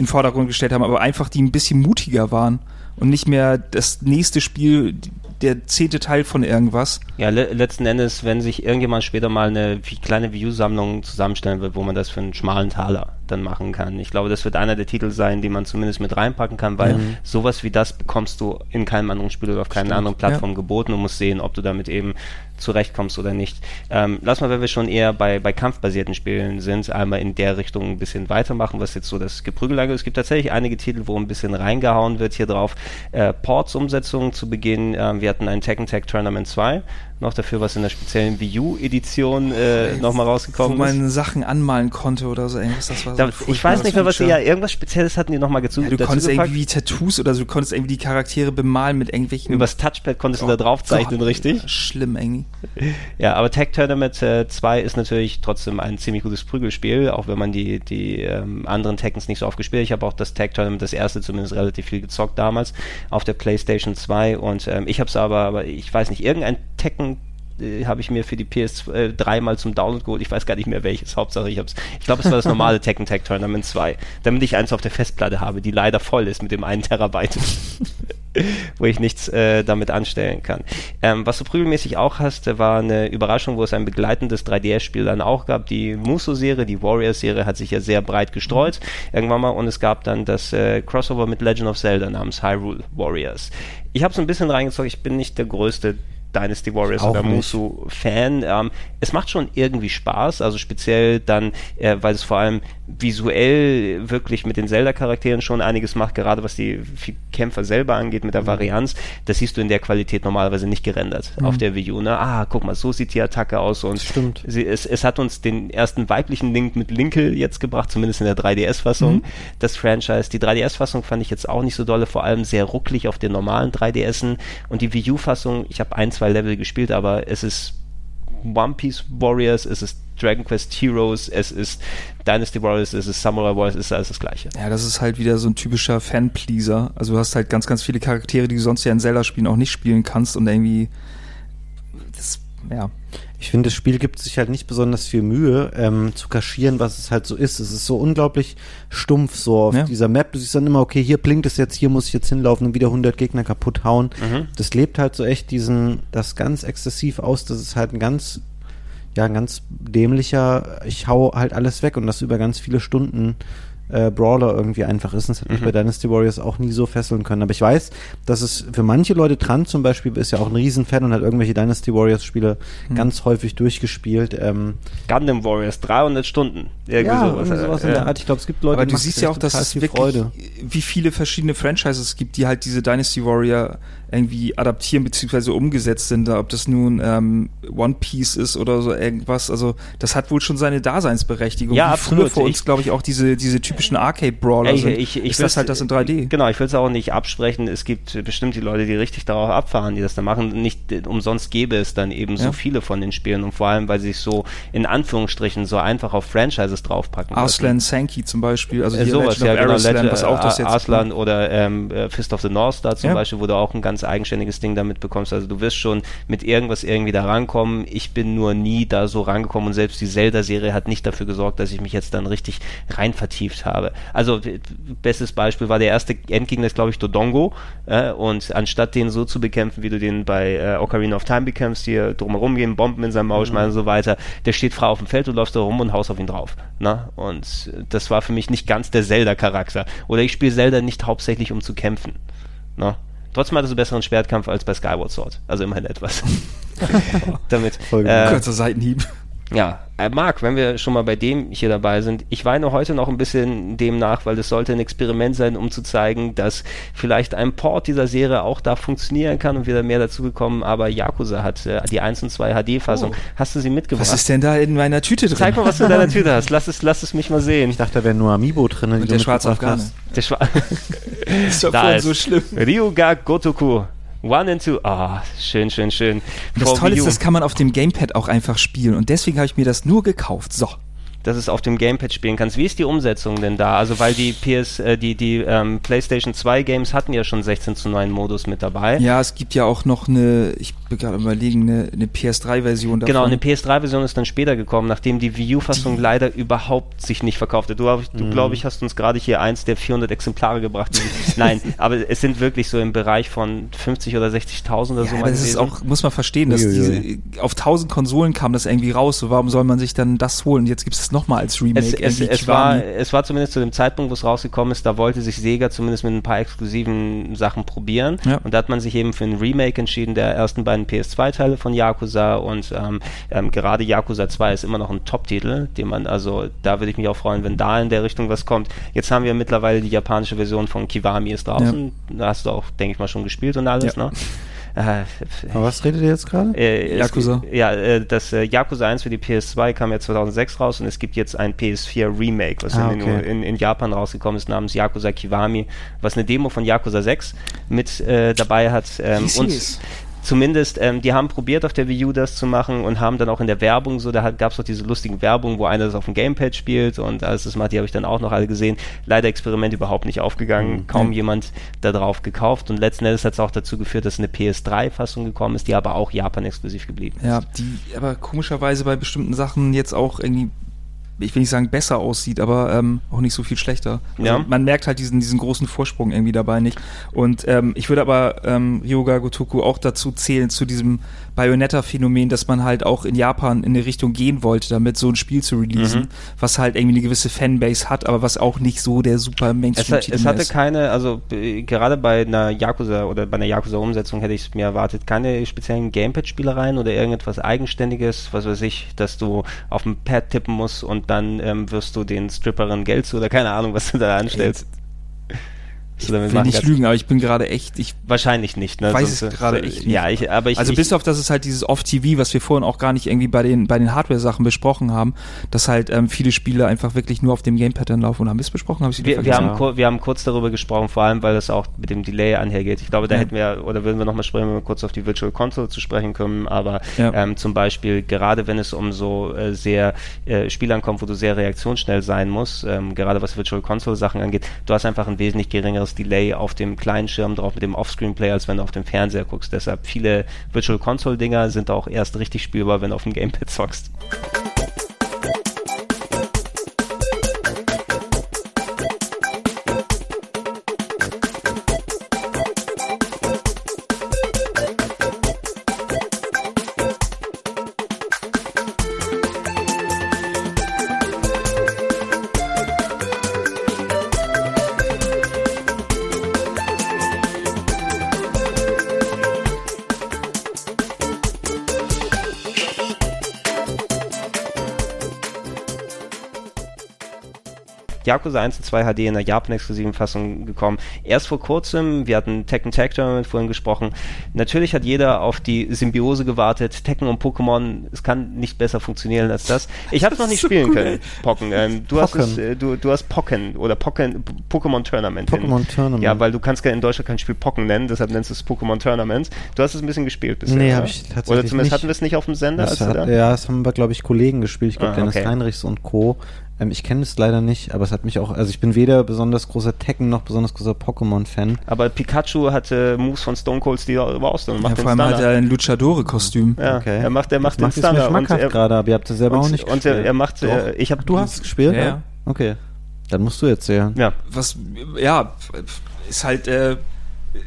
in den Vordergrund gestellt haben, aber einfach die ein bisschen mutiger waren und nicht mehr das nächste Spiel, der zehnte Teil von irgendwas. Ja, le letzten Endes, wenn sich irgendjemand später mal eine kleine View-Sammlung zusammenstellen wird, wo man das für einen schmalen Taler dann machen kann. Ich glaube, das wird einer der Titel sein, die man zumindest mit reinpacken kann, weil Mhm. sowas wie das bekommst du in keinem anderen Spiel oder auf keiner anderen Plattform geboten und musst sehen, ob du damit eben zurechtkommst oder nicht. Ähm, lass mal, wenn wir schon eher bei, bei kampfbasierten Spielen sind, einmal in der Richtung ein bisschen weitermachen, was jetzt so das Geprügelage ist. Es gibt tatsächlich einige Titel, wo ein bisschen reingehauen wird hier drauf. Äh, Ports-Umsetzungen zu Beginn. Ähm, wir hatten ein Tekken Tag Tournament 2, noch dafür, was in der speziellen Wii U-Edition äh, nochmal Wo rausgekommen ist. man Sachen anmalen konnte oder so irgendwas. Das war so Da, ich weiß nicht mehr, was sie ja, irgendwas Spezielles hatten die nochmal gezu Ja, du konntest gepackt. irgendwie wie Tattoos oder so, du konntest irgendwie die Charaktere bemalen mit irgendwelchen. Übers Touchpad konntest du da drauf zeichnen, Gott, richtig? Schlimm irgendwie. Ja, aber Tag Tournament äh, 2 ist natürlich trotzdem ein ziemlich gutes Prügelspiel, auch wenn man die, die ähm, anderen Tekkens nicht so oft gespielt hat. Ich habe auch das Tag Tournament, das erste zumindest relativ viel gezockt damals auf der PlayStation 2 und ähm, ich habe es aber, aber ich weiß nicht, irgendein Tekken äh, habe ich mir für die PS3 äh, mal zum Download geholt. Ich weiß gar nicht mehr welches. Hauptsache ich hab's. Ich glaube, es war das normale Tekken Tag Tournament 2, damit ich eins auf der Festplatte habe, die leider voll ist mit dem einen Terabyte. wo ich nichts äh, damit anstellen kann. Ähm, was du prügelmäßig auch hast, war eine Überraschung, wo es ein begleitendes 3DS-Spiel dann auch gab. Die Muso-Serie, die Warriors-Serie hat sich ja sehr breit gestreut mhm. irgendwann mal und es gab dann das äh, Crossover mit Legend of Zelda namens Hyrule Warriors. Ich habe so ein bisschen reingezogen, ich bin nicht der größte Dynasty Warriors Auch oder Musu-Fan. Ähm, es macht schon irgendwie Spaß, also speziell dann, äh, weil es vor allem visuell wirklich mit den Zelda-Charakteren schon einiges macht, gerade was die Kämpfer selber angeht, mit der mhm. Varianz. Das siehst du in der Qualität normalerweise nicht gerendert mhm. auf der Wii U. Ne? Ah, guck mal, so sieht die Attacke aus. Und Stimmt. Sie, es, es hat uns den ersten weiblichen Link mit Linkel jetzt gebracht, zumindest in der 3DS-Fassung. Mhm. Das Franchise. Die 3DS-Fassung fand ich jetzt auch nicht so dolle, vor allem sehr rucklig auf den normalen 3DSen. Und die Wii U-Fassung, ich habe ein, zwei Level gespielt, aber es ist One Piece Warriors, es ist Dragon Quest Heroes, es ist Dynasty Warriors, es ist Samurai Warriors, es ist alles das gleiche. Ja, das ist halt wieder so ein typischer Fan-Pleaser. Also du hast halt ganz, ganz viele Charaktere, die du sonst ja in Zelda-Spielen auch nicht spielen kannst und irgendwie das, ja. Ich finde, das Spiel gibt sich halt nicht besonders viel Mühe, ähm, zu kaschieren, was es halt so ist. Es ist so unglaublich stumpf so auf ja. dieser Map. Du siehst dann immer, okay, hier blinkt es jetzt, hier muss ich jetzt hinlaufen und wieder 100 Gegner kaputt hauen. Mhm. Das lebt halt so echt diesen, das ganz exzessiv aus. Das ist halt ein ganz, ja, ein ganz dämlicher, ich hau halt alles weg und das über ganz viele Stunden äh, Brawler irgendwie einfach ist. Und das hat mich mhm. bei Dynasty Warriors auch nie so fesseln können. Aber ich weiß, dass es für manche Leute, Trant zum Beispiel, ist ja auch ein Riesenfan und hat irgendwelche Dynasty Warriors Spiele mhm. ganz häufig durchgespielt. Ähm, Gundam Warriors, 300 Stunden. Irgendwie ja, sowas, irgendwie sowas in der Art. Ich glaube, es gibt Leute, Aber du siehst ja auch, dass es wirklich, Freude. wie viele verschiedene Franchises gibt, die halt diese Dynasty Warrior irgendwie adaptieren bzw. umgesetzt sind, da, ob das nun ähm, One Piece ist oder so irgendwas. Also das hat wohl schon seine Daseinsberechtigung. Ja, absolut. Früher für uns, glaube ich, auch diese, diese typischen Arcade-Brawler sind. Ich, ich, ist das halt das in 3D. Genau, ich will es auch nicht absprechen. Es gibt bestimmt die Leute, die richtig darauf abfahren, die das da machen. Nicht umsonst gäbe es dann eben ja. so viele von den Spielen und vor allem, weil sie sich so in Anführungsstrichen so einfach auf Franchises draufpacken. Arslan Sankey zum Beispiel, also äh, sowas, ja, genau, Legend, was auch das jetzt Arslan oder ähm, äh, Fist of the North Star zum ja. Beispiel, wo du auch ein ganz eigenständiges Ding damit bekommst. Also du wirst schon mit irgendwas irgendwie da rankommen. Ich bin nur nie da so rangekommen und selbst die Zelda-Serie hat nicht dafür gesorgt, dass ich mich jetzt dann richtig rein vertieft habe. Also bestes Beispiel war der erste Endgegner, ist glaube ich Dodongo äh, und anstatt den so zu bekämpfen, wie du den bei äh, Ocarina of Time bekämpfst, hier drumherum gehen, Bomben in seinem Maul schmeißen mhm. und so weiter, der steht frei auf dem Feld, du läufst da rum und haust auf ihn drauf. Na? Und das war für mich nicht ganz der Zelda-Charakter. Oder ich spiele Zelda nicht hauptsächlich, um zu kämpfen. Na? Trotzdem hat es einen besseren Schwertkampf als bei Skyward Sword. Also immerhin etwas. Damit. Äh, Kurzer Seitenhieb. Ja, äh, Marc, wenn wir schon mal bei dem hier dabei sind, ich weine heute noch ein bisschen dem nach, weil es sollte ein Experiment sein, um zu zeigen, dass vielleicht ein Port dieser Serie auch da funktionieren kann und wir da mehr dazu bekommen, aber Yakuza hat äh, die 1 und 2 HD-Fassung. Oh. Hast du sie mitgebracht? Was ist denn da in meiner Tüte drin? Zeig mal, was du in deiner Tüte hast. Lass es, lass es mich mal sehen. Ich dachte, da wäre nur Amiibo drin. Und der schwarze Afghane. Der Schwa ist doch da ist so schlimm. Ryuga Gotoku. One and Two. Ah, oh, schön, schön, schön. Das Tolle ist, das kann man auf dem Gamepad auch einfach spielen. Und deswegen habe ich mir das nur gekauft. So dass es auf dem Gamepad spielen kannst. Wie ist die Umsetzung denn da? Also weil die PS, äh, die, die ähm, PlayStation 2 Games hatten ja schon 16 zu 9 Modus mit dabei. Ja, es gibt ja auch noch eine, ich bin gerade überlegen, eine, eine PS3-Version davon. Genau, eine PS3-Version ist dann später gekommen, nachdem die Wii U-Fassung leider überhaupt sich nicht verkaufte. Du, du mhm. glaube ich, hast uns gerade hier eins der 400 Exemplare gebracht. Nein, aber es sind wirklich so im Bereich von 50 oder 60.000 oder ja, so. Aber das ist auch, muss man verstehen, dass diese, auf 1000 Konsolen kam das irgendwie raus. So, warum soll man sich dann das holen? Jetzt gibt es nochmal als Remake. Es, es, es war, es war zumindest zu dem Zeitpunkt, wo es rausgekommen ist, da wollte sich Sega zumindest mit ein paar exklusiven Sachen probieren. Ja. Und da hat man sich eben für ein Remake entschieden der ersten beiden PS2-Teile von Yakuza. Und ähm, ähm, gerade Yakuza 2 ist immer noch ein Top-Titel, den man, also da würde ich mich auch freuen, wenn da in der Richtung was kommt. Jetzt haben wir mittlerweile die japanische Version von Kiwami ist draußen. Ja. Da hast du auch, denke ich mal, schon gespielt und alles, ja. ne? Äh, Aber was redet ihr jetzt gerade? Äh, Yakuza. Es, ja, äh, das äh, Yakuza 1 für die PS2 kam ja 2006 raus und es gibt jetzt ein PS4 Remake, was ah, in, okay. in, in, Japan rausgekommen ist, namens Yakuza Kiwami, was eine Demo von Yakuza 6 mit äh, dabei hat. Ähm, und zumindest, ähm, die haben probiert auf der Wii U das zu machen und haben dann auch in der Werbung so, da gab es doch diese lustigen Werbungen, wo einer das auf dem Gamepad spielt und alles das macht, die habe ich dann auch noch alle gesehen. Leider Experiment überhaupt nicht aufgegangen, Mhm. kaum jemand da drauf gekauft und letzten Endes hat es auch dazu geführt, dass eine PS3-Fassung gekommen ist, die aber auch Japan-exklusiv geblieben ist. Ja, die aber komischerweise bei bestimmten Sachen jetzt auch irgendwie, ich will nicht sagen besser aussieht, aber ähm, auch nicht so viel schlechter. Also Ja. Man merkt halt diesen, diesen großen Vorsprung irgendwie dabei nicht. Und ähm, ich würde aber ähm, Ryoga Gotoku auch dazu zählen, zu diesem Bayonetta-Phänomen, dass man halt auch in Japan in eine Richtung gehen wollte, damit so ein Spiel zu releasen, Mhm. was halt irgendwie eine gewisse Fanbase hat, aber was auch nicht so der super Mainstream-Titel es hatte ist. keine, also äh, gerade bei einer Yakuza oder bei einer Yakuza-Umsetzung hätte ich es mir erwartet, keine speziellen Gamepad-Spielereien oder irgendetwas Eigenständiges, was weiß ich, dass du auf dem Pad tippen musst und dann ähm, wirst du den Stripperin Geld zu oder keine Ahnung, was du da anstellst. Damit Ich will nicht lügen, aber ich bin gerade echt, ich Wahrscheinlich nicht, ne? Weiß Sonst, es gerade äh, echt Ja, ich, aber ich, also ich, bis auf, dass es halt dieses Off-TV, was wir vorhin auch gar nicht irgendwie bei den, bei den Hardware-Sachen besprochen haben, dass halt ähm, viele Spiele einfach wirklich nur auf dem Gamepad dann laufen. Und haben wir es besprochen? Hab ich wir, wir, haben, Ja. wir haben kurz darüber gesprochen, vor allem, weil es auch mit dem Delay einhergeht. Ich glaube, da Ja. hätten wir, oder würden wir nochmal sprechen, wenn wir kurz auf die Virtual Console zu sprechen kommen, aber Ja. ähm, zum Beispiel, gerade wenn es um so äh, sehr äh, Spiele ankommt, wo du sehr reaktionsschnell sein musst, ähm, gerade was Virtual Console Sachen angeht, du hast einfach ein wesentlich geringeres Delay auf dem kleinen Schirm drauf mit dem Offscreen-Play, als wenn du auf dem Fernseher guckst. Deshalb viele Virtual Console-Dinger sind auch erst richtig spielbar, wenn du auf dem Gamepad zockst. Yakuza 1 und 2 HD in der Japan-exklusiven Fassung gekommen. Erst vor kurzem, wir hatten Tekken Tag Tournament vorhin gesprochen. Natürlich hat jeder auf die Symbiose gewartet. Tekken und Pokémon, es kann nicht besser funktionieren als das. Ich habe es noch nicht spielen können, Pocken. Ähm, du hast es, Pocken. äh, du, du hast Pocken oder Pocken, Pokémon Tournament. Pokémon Tournament. Ja, weil du kannst in Deutschland kein Spiel Pocken nennen, deshalb nennst du es Pokémon Tournament. Du hast es ein bisschen gespielt bisher. Nee, oder? hab ich tatsächlich Oder zumindest nicht. hatten wir es nicht auf dem Sender. Das hat, ja, das haben wir, glaube ich, Kollegen gespielt. Ich glaube, Ah, Dennis okay. Heinrichs und Co. Ähm, ich kenne es leider nicht, aber es hat mich auch, also ich bin weder besonders großer Tekken noch besonders großer Pokémon-Fan. Aber Pikachu hatte Moves von Stone Cold Steve Austin und macht Ja, den vor allem hat er ein Luchadore-Kostüm. Ja, Okay. er macht, er macht den es mir Stunner und schmackhaft er, gerade, aber ihr habt es selber auch und, nicht und er, er macht, Doch. äh, ich habe Du hast es gespielt? Ja, ja. Okay. Dann musst du erzählen. ja, Was, ja, ist halt äh,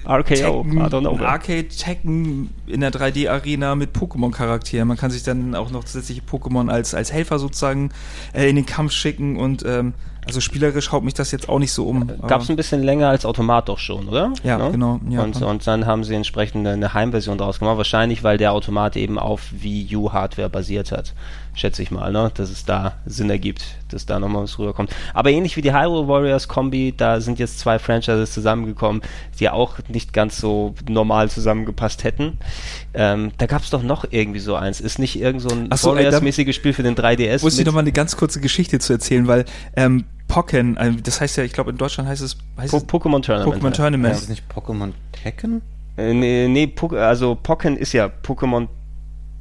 RKO, Tekken, I don't know. Arcade-Tekken in der 3D-Arena mit Pokémon-Charakteren. Man kann sich dann auch noch zusätzliche Pokémon als, als Helfer sozusagen äh, in den Kampf schicken und ähm, also spielerisch haut mich das jetzt auch nicht so um. Gab es ein bisschen länger als Automat doch schon, oder? Ja, Ne? genau, in Und, und dann haben sie entsprechend eine, eine Heimversion draus gemacht. Wahrscheinlich, weil der Automat eben auf Wii U Hardware basiert hat. Schätze ich mal, ne? Dass es da Sinn ergibt, dass da nochmal was rüberkommt. Aber ähnlich wie die Hyrule Warriors Kombi, da sind jetzt zwei Franchises zusammengekommen, die auch nicht ganz so normal zusammengepasst hätten. Ähm, da gab es doch noch irgendwie so eins. Ist nicht irgend so ein so, Warriors-mäßiges Spiel für den 3DS? muss ich mit- noch mal eine ganz kurze Geschichte zu erzählen, weil ähm, Pokken, äh, das heißt ja, ich glaube in Deutschland heißt es, heißt Pokémon Tournament. Pokémon Tournament. Ist es nicht Pokémon Tekken? Äh, nee, nee also Pokken ist ja Pokémon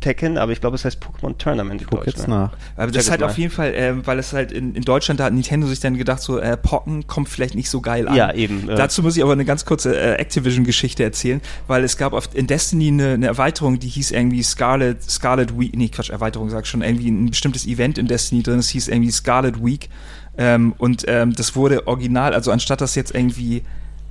Tekken, aber ich glaube, es heißt Pokémon Tournament. Ich in guck jetzt Deutschland. nach. Aber Check das ist halt mal. auf jeden Fall, ähm, weil es halt in, in Deutschland, da hat Nintendo sich dann gedacht, so, äh, Pocken kommt vielleicht nicht so geil an. Ja, eben. äh, Dazu muss ich aber eine ganz kurze äh, Activision-Geschichte erzählen, weil es gab in Destiny eine, eine Erweiterung, die hieß irgendwie Scarlet, Scarlet Week, nee, Quatsch, Erweiterung sag ich schon, irgendwie ein bestimmtes Event in Destiny drin, es hieß irgendwie Scarlet Week ähm, und ähm, das wurde original, also anstatt das jetzt irgendwie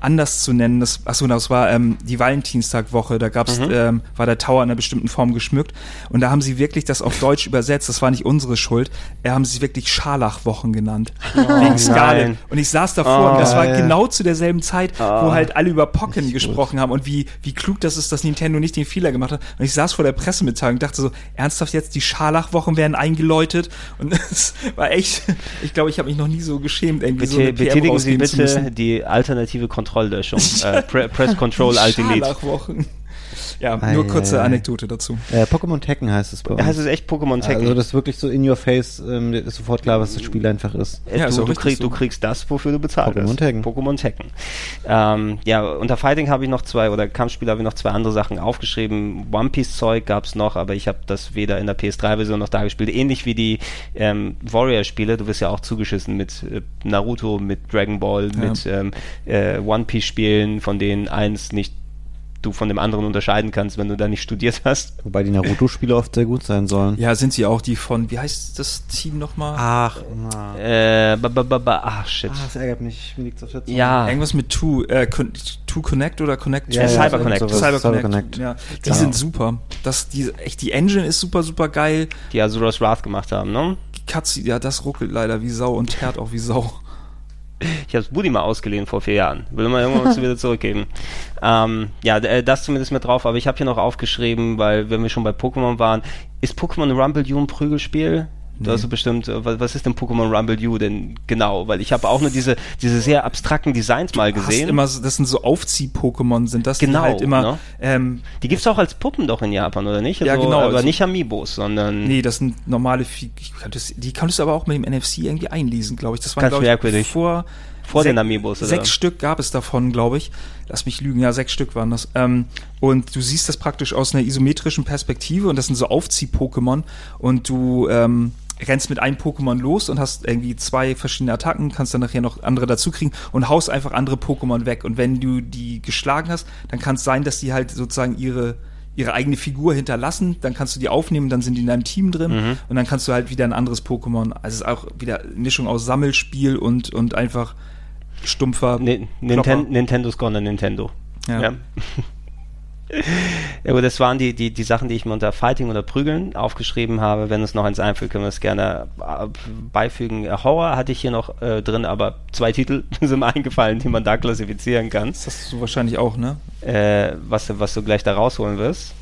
anders zu nennen, das, achso, das war ähm, die Valentinstagwoche, da gab's, Mhm. ähm, war der Tower in einer bestimmten Form geschmückt und da haben sie wirklich das auf Deutsch übersetzt, das war nicht unsere Schuld, äh, haben sie wirklich Scharlachwochen genannt. Wegen Scarlet. nein. Und ich saß davor Oh, und das war ja. genau zu derselben Zeit, wo Ah. halt alle über Pocken Nicht gesprochen haben und wie, wie klug das ist, dass Nintendo nicht den Fehler gemacht hat. Und ich saß vor der Pressemitteilung und dachte so, ernsthaft jetzt, die Scharlachwochen werden eingeläutet und es war echt, ich glaube, ich habe mich noch nie so geschämt, irgendwie so eine PM betätigen Sie bitte die alternative Kontrollaltlöschung. äh, Pre Press Control Alt Delete. Scharlachwochen. Ja, Ei, nur kurze ei. Anekdote dazu. Äh, Pokémon Tekken heißt es bei uns. heißt es echt Pokémon Tekken. Also das ist wirklich so in your face, ähm, ist sofort klar, was das Spiel einfach ist. Äh, Ja, du, auch du, krieg, so. du kriegst das, wofür du bezahlt Pokémon hast. Tekken. Pokémon Tekken. Ähm, ja, unter Fighting habe ich noch zwei, oder Kampfspiele habe ich noch zwei andere Sachen aufgeschrieben. One Piece Zeug gab es noch, aber ich habe das weder in der PS3-Version noch da gespielt. Ähnlich wie die ähm, Warrior-Spiele. Du wirst ja auch zugeschissen mit äh, Naruto, mit Dragon Ball, Ja. mit ähm, äh, One Piece-Spielen, von denen eins nicht du von dem anderen unterscheiden kannst, wenn du da nicht studiert hast. Wobei die Naruto-Spiele oft sehr gut sein sollen. Ja, sind sie auch die von, wie heißt das Team nochmal? Ach, na. Äh, ba, ba, ba, ba, ach shit. Ah, das ärgert mich. Mir liegt's auf der Zunge. ja, Irgendwas mit Two, äh, Con Two Connect oder Connect Ja, ja, ja, Cyber Connect. sowas. Cyber Cyber Connect. Connect. Ja, die Genau. sind super. Das, die, echt, die Engine ist super, super geil. die Azuras Wrath gemacht haben, ne? Katze, ja, das ruckelt leider wie Sau und teert auch wie Sau. Ich habe Buddy mal ausgeliehen vor vier Jahren. Will mal irgendwann wieder zurückgeben. Ähm, ja, äh, das zumindest mit drauf. Aber ich habe hier noch aufgeschrieben, weil wenn wir schon bei Pokémon waren, ist Pokémon Rumble U ein Prügelspiel? Du Nee. hast du bestimmt, äh, was, ist denn Pokémon Rumble U denn genau? Weil ich habe auch nur diese, diese sehr abstrakten Designs mal Hast gesehen. immer, so- das sind so Aufzieh-Pokémon, sind das Genau, die halt immer. ne? Ähm, die gibt's auch als Puppen doch in Japan, oder nicht? Ja, genau, Aber also- nicht Amiibos, sondern nee, das sind normale. Fi- Ich kann das, die konntest du aber auch mit dem NFC irgendwie einlesen, glaube ich. Das war Ganz glaube ich merkwürdig. vor. vor den Amiibos, oder? Sechs Stück gab es davon, glaube ich. Lass mich lügen, ja, sechs Stück waren das. Ähm, und du siehst das praktisch aus einer isometrischen Perspektive und das sind so Aufzieh-Pokémon und du ähm, rennst mit einem Pokémon los und hast irgendwie zwei verschiedene Attacken, kannst dann nachher noch andere dazu kriegen und haust einfach andere Pokémon weg. Und wenn du die geschlagen hast, dann kann es sein, dass die halt sozusagen ihre ihre eigene Figur hinterlassen, dann kannst du die aufnehmen, dann sind die in deinem Team drin Mhm. und dann kannst du halt wieder ein anderes Pokémon. Also es ist auch wieder eine Mischung aus Sammelspiel und, und einfach stumpfer Klopper. Ninten Nintendo's gone Nintendo. Ja. Ja. Ja, gut, das waren die, die, die Sachen, die ich mir unter Fighting oder Prügeln aufgeschrieben habe. Wenn es noch eins einfällt, können wir es gerne äh, beifügen. Äh, Horror hatte ich hier noch äh, drin, aber zwei Titel sind mir eingefallen, die man da klassifizieren kann. Das hast du wahrscheinlich auch, ne? Äh, was, was du gleich da rausholen wirst.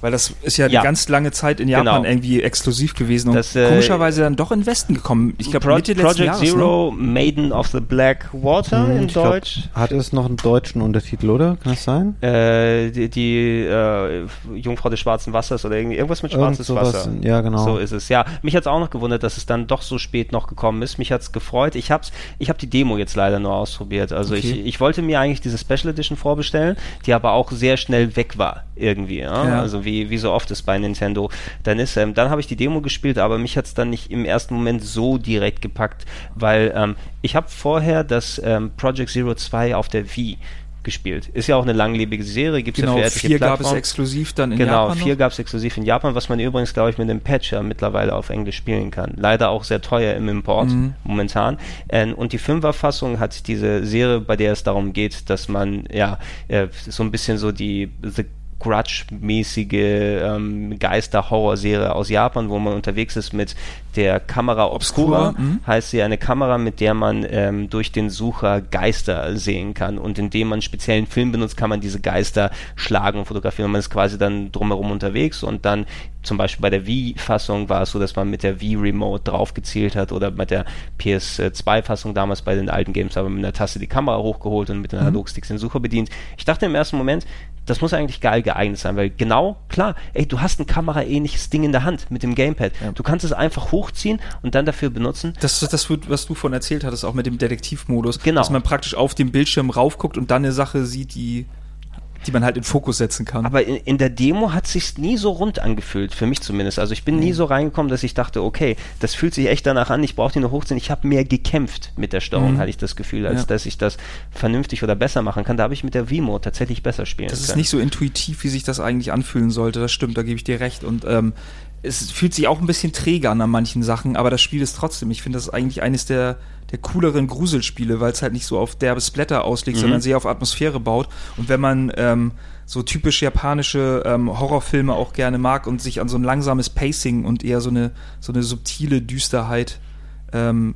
Weil das ist ja, Ja. eine ganz lange Zeit in Japan Genau. irgendwie exklusiv gewesen und Das, äh, komischerweise dann doch in den Westen gekommen. Ich glaube, Pro Mitte Project Jahres, ne? Zero, Maiden of the Black Water Hm, in ich glaub, Deutsch. Hat es noch einen deutschen Untertitel, oder? Kann das sein? Äh, die die äh, Jungfrau des schwarzen Wassers oder irgendwas mit Irgend schwarzes sowas, Wasser. ja, genau. So ist es. Ja, mich hat's auch noch gewundert, dass es dann doch so spät noch gekommen ist. Mich hat's gefreut. Ich hab's, ich habe die Demo jetzt leider nur ausprobiert. Also Okay. ich, ich wollte mir eigentlich diese Special Edition vorbestellen, die aber auch sehr schnell weg war irgendwie. Ja? Ja. Also wie, wie so oft ist bei Nintendo. Dann ist, ähm, dann habe ich die Demo gespielt, aber mich hat's dann nicht im ersten Moment so direkt gepackt, weil ähm, ich habe vorher das ähm, Project Zero 2 auf der Wii gespielt. Ist ja auch eine langlebige Serie, gibt's Genau, ja für etliche vier gab es Plattformen. exklusiv dann in Genau, Japan vier noch. gab es exklusiv in Japan, was man übrigens, glaube ich, mit dem Patch ja mittlerweile auf Englisch spielen kann. Leider auch sehr teuer im Import Mhm. momentan. Ähm, und die Fünferfassung hat diese Serie, bei der es darum geht, dass man ja äh, so ein bisschen so die The Grudge-mäßige ähm, Geister-Horror-Serie aus Japan, wo man unterwegs ist mit der Kamera Obscura, Obscura, mhm. heißt sie eine Kamera, mit der man ähm, durch den Sucher Geister sehen kann und indem man einen speziellen Film benutzt, kann man diese Geister schlagen und fotografieren und man ist quasi dann drumherum unterwegs und dann zum Beispiel bei der Wii-Fassung war es so, dass man mit der Wii-Remote drauf gezielt hat oder mit der PS2-Fassung damals bei den alten Games aber mit einer Taste die Kamera hochgeholt und mit den Analogsticks den Sucher bedient. Ich dachte im ersten Moment, das muss eigentlich geil geeignet sein, weil genau, klar, ey, du hast ein kameraähnliches Ding in der Hand mit dem Gamepad. Ja. Du kannst es einfach hochziehen und dann dafür benutzen. Das ist das, was du von erzählt hattest, auch mit dem Detektivmodus. Genau. Dass man praktisch auf dem Bildschirm raufguckt und dann eine Sache sieht, die, die man halt in Fokus setzen kann. Aber in, in der Demo hat sich's nie so rund angefühlt, für mich zumindest. Also ich bin nie so reingekommen, dass ich dachte, okay, das fühlt sich echt danach an, ich brauche die nur hochziehen. Ich habe mehr gekämpft mit der Steuerung, Mhm. hatte ich das Gefühl, als Ja. dass ich das vernünftig oder besser machen kann. Da habe ich mit der Vimo tatsächlich besser spielen Das ist können. nicht so intuitiv, wie sich das eigentlich anfühlen sollte. Das stimmt, da gebe ich dir recht. Und ähm, es fühlt sich auch ein bisschen träge an an manchen Sachen, aber das Spiel ist trotzdem, ich finde das ist eigentlich eines der, der cooleren Gruselspiele, weil es halt nicht so auf derbe Splatter auslegt, Mhm. sondern sehr auf Atmosphäre baut. Und wenn man ähm, so typisch japanische ähm, Horrorfilme auch gerne mag und sich an so ein langsames Pacing und eher so eine, so eine subtile Düsterheit ähm,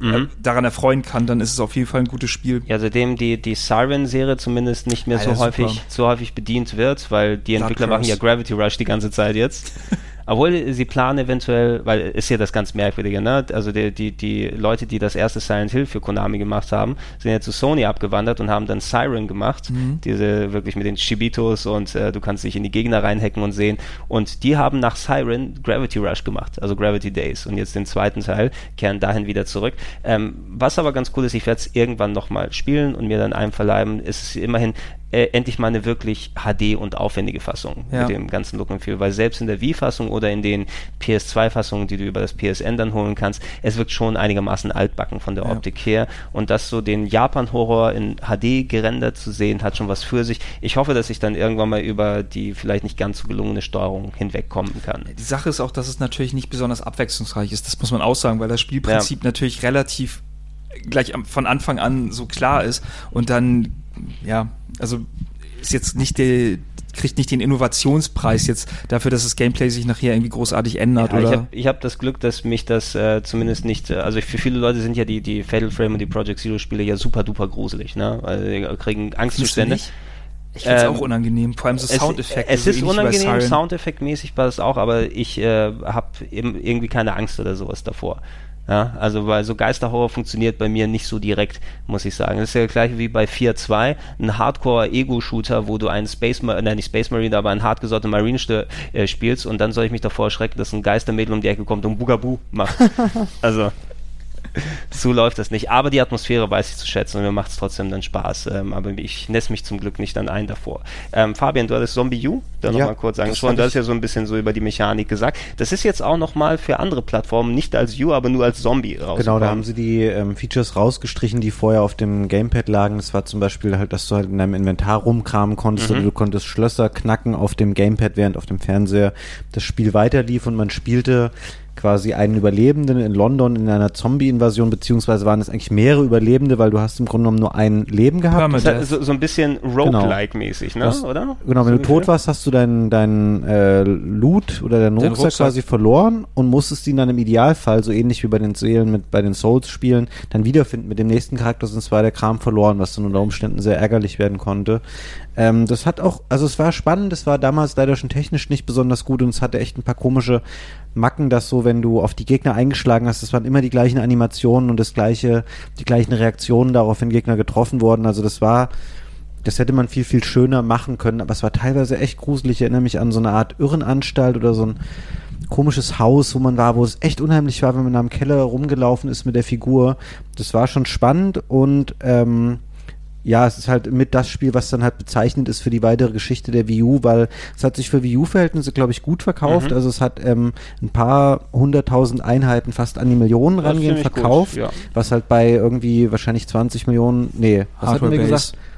Mhm. äh, daran erfreuen kann, dann ist es auf jeden Fall ein gutes Spiel. Ja, seitdem die, die Siren-Serie zumindest nicht mehr Alter, so häufig, super. so häufig bedient wird, weil die Entwickler machen ja Gravity Rush die ganze Zeit jetzt. Obwohl sie planen eventuell, weil ist ja das ganz Merkwürdige, ne? Also die, die, die Leute, die das erste Silent Hill für Konami gemacht haben, sind ja zu Sony abgewandert und haben dann Siren gemacht. Mhm. Diese wirklich mit den Shibitos und äh, du kannst dich in die Gegner reinhacken und sehen. Und die haben nach Siren Gravity Rush gemacht, also Gravity Days. Und jetzt den zweiten Teil, kehren dahin wieder zurück. Ähm, was aber ganz cool ist, ich werde es irgendwann nochmal spielen und mir dann einverleiben, ist es immerhin äh, endlich mal eine wirklich HD und aufwendige Fassung Ja. mit dem ganzen Look and Feel, weil selbst in der Wii-Fassung oder in den PS2-Fassungen, die du über das PSN dann holen kannst, es wirkt schon einigermaßen altbacken von der Ja. Optik her und das so den Japan-Horror in HD gerendert zu sehen, hat schon was für sich. Ich hoffe, dass ich dann irgendwann mal über die vielleicht nicht ganz so gelungene Steuerung hinwegkommen kann. Die Sache ist auch, dass es natürlich nicht besonders abwechslungsreich ist. Das muss man auch sagen, weil das Spielprinzip natürlich relativ gleich von Anfang an so klar ist und dann, ja, also ist jetzt nicht der kriegt nicht den Innovationspreis jetzt dafür, dass das Gameplay sich nachher irgendwie großartig ändert Ja, ich oder habe ich hab das Glück, dass mich das äh, zumindest nicht, äh, also für viele Leute sind ja die, die Fatal Frame und die Project Zero Spiele ja super duper gruselig, ne? Also die kriegen Angstzustände. Ich finde es Ähm, auch unangenehm, vor allem so Es, Soundeffekte. es so ist unangenehm. Soundeffektmäßig war das auch, aber ich äh, habe irgendwie keine Angst oder sowas davor. Ja, also weil so Geisterhorror funktioniert bei mir nicht so direkt, muss ich sagen. Das ist ja gleich wie bei 4.2, ein Hardcore-Ego-Shooter, wo du einen Space, Ma- nein, nicht Space Marine, aber einen hartgesottenen Marine äh, spielst und dann soll ich mich davor erschrecken, dass ein Geistermädel um die Ecke kommt und Bugaboo macht. also so läuft das nicht. Aber die Atmosphäre weiß ich zu schätzen und mir macht es trotzdem dann Spaß. Ähm, aber ich nässe mich zum Glück nicht dann ein davor. Ähm, Fabian, du hattest Zombie U da Ja, nochmal kurz angesprochen. Du hast ja so ein bisschen so über die Mechanik gesagt. Das ist jetzt auch nochmal für andere Plattformen, nicht als U, aber nur als Zombie rausgekommen. Genau, da haben sie die ähm, Features rausgestrichen, die vorher auf dem Gamepad lagen. Das war zum Beispiel halt, dass du halt in deinem Inventar rumkramen konntest Mhm. oder du konntest Schlösser knacken auf dem Gamepad, während auf dem Fernseher das Spiel weiterlief und man spielte quasi einen Überlebenden in London in einer Zombie-Invasion, beziehungsweise waren es eigentlich mehrere Überlebende, weil du hast im Grunde genommen nur ein Leben gehabt. Das ist so, so ein bisschen Roguelike-mäßig, ne? Was- oder? Genau, wenn So du tot warst, hast du deinen dein, äh, Loot oder deinen Rucksack, Rucksack. quasi verloren und musstest ihn dann im Idealfall, so ähnlich wie bei den Seelen mit bei den Souls-Spielen, dann wiederfinden mit dem nächsten Charakter, sonst war der Kram verloren, was dann unter Umständen sehr ärgerlich werden konnte. Ähm, das hat auch, also es war spannend, es war damals leider schon technisch nicht besonders gut und es hatte echt ein paar komische Macken, dass so, wenn du auf die Gegner eingeschlagen hast, das waren immer die gleichen Animationen und das gleiche, die gleichen Reaktionen darauf, wenn Gegner getroffen wurden. Also das war, das hätte man viel, viel schöner machen können, aber es war teilweise echt gruselig. Ich erinnere mich an so eine Art Irrenanstalt oder so ein komisches Haus, wo man war, wo es echt unheimlich war, wenn man da im Keller rumgelaufen ist mit der Figur. Das war schon spannend und ähm, ja, es ist halt mit das Spiel, was dann halt bezeichnet ist für die weitere Geschichte der Wii U, weil es hat sich für Wii U-Verhältnisse, glaube ich, gut verkauft. Mhm. Also es hat ähm, ein paar hunderttausend Einheiten fast an die Millionen rangehen ziemlich gut, verkauft, ja. was halt bei irgendwie wahrscheinlich 20 Millionen, nee, was hatten wir Hardware-based. gesagt?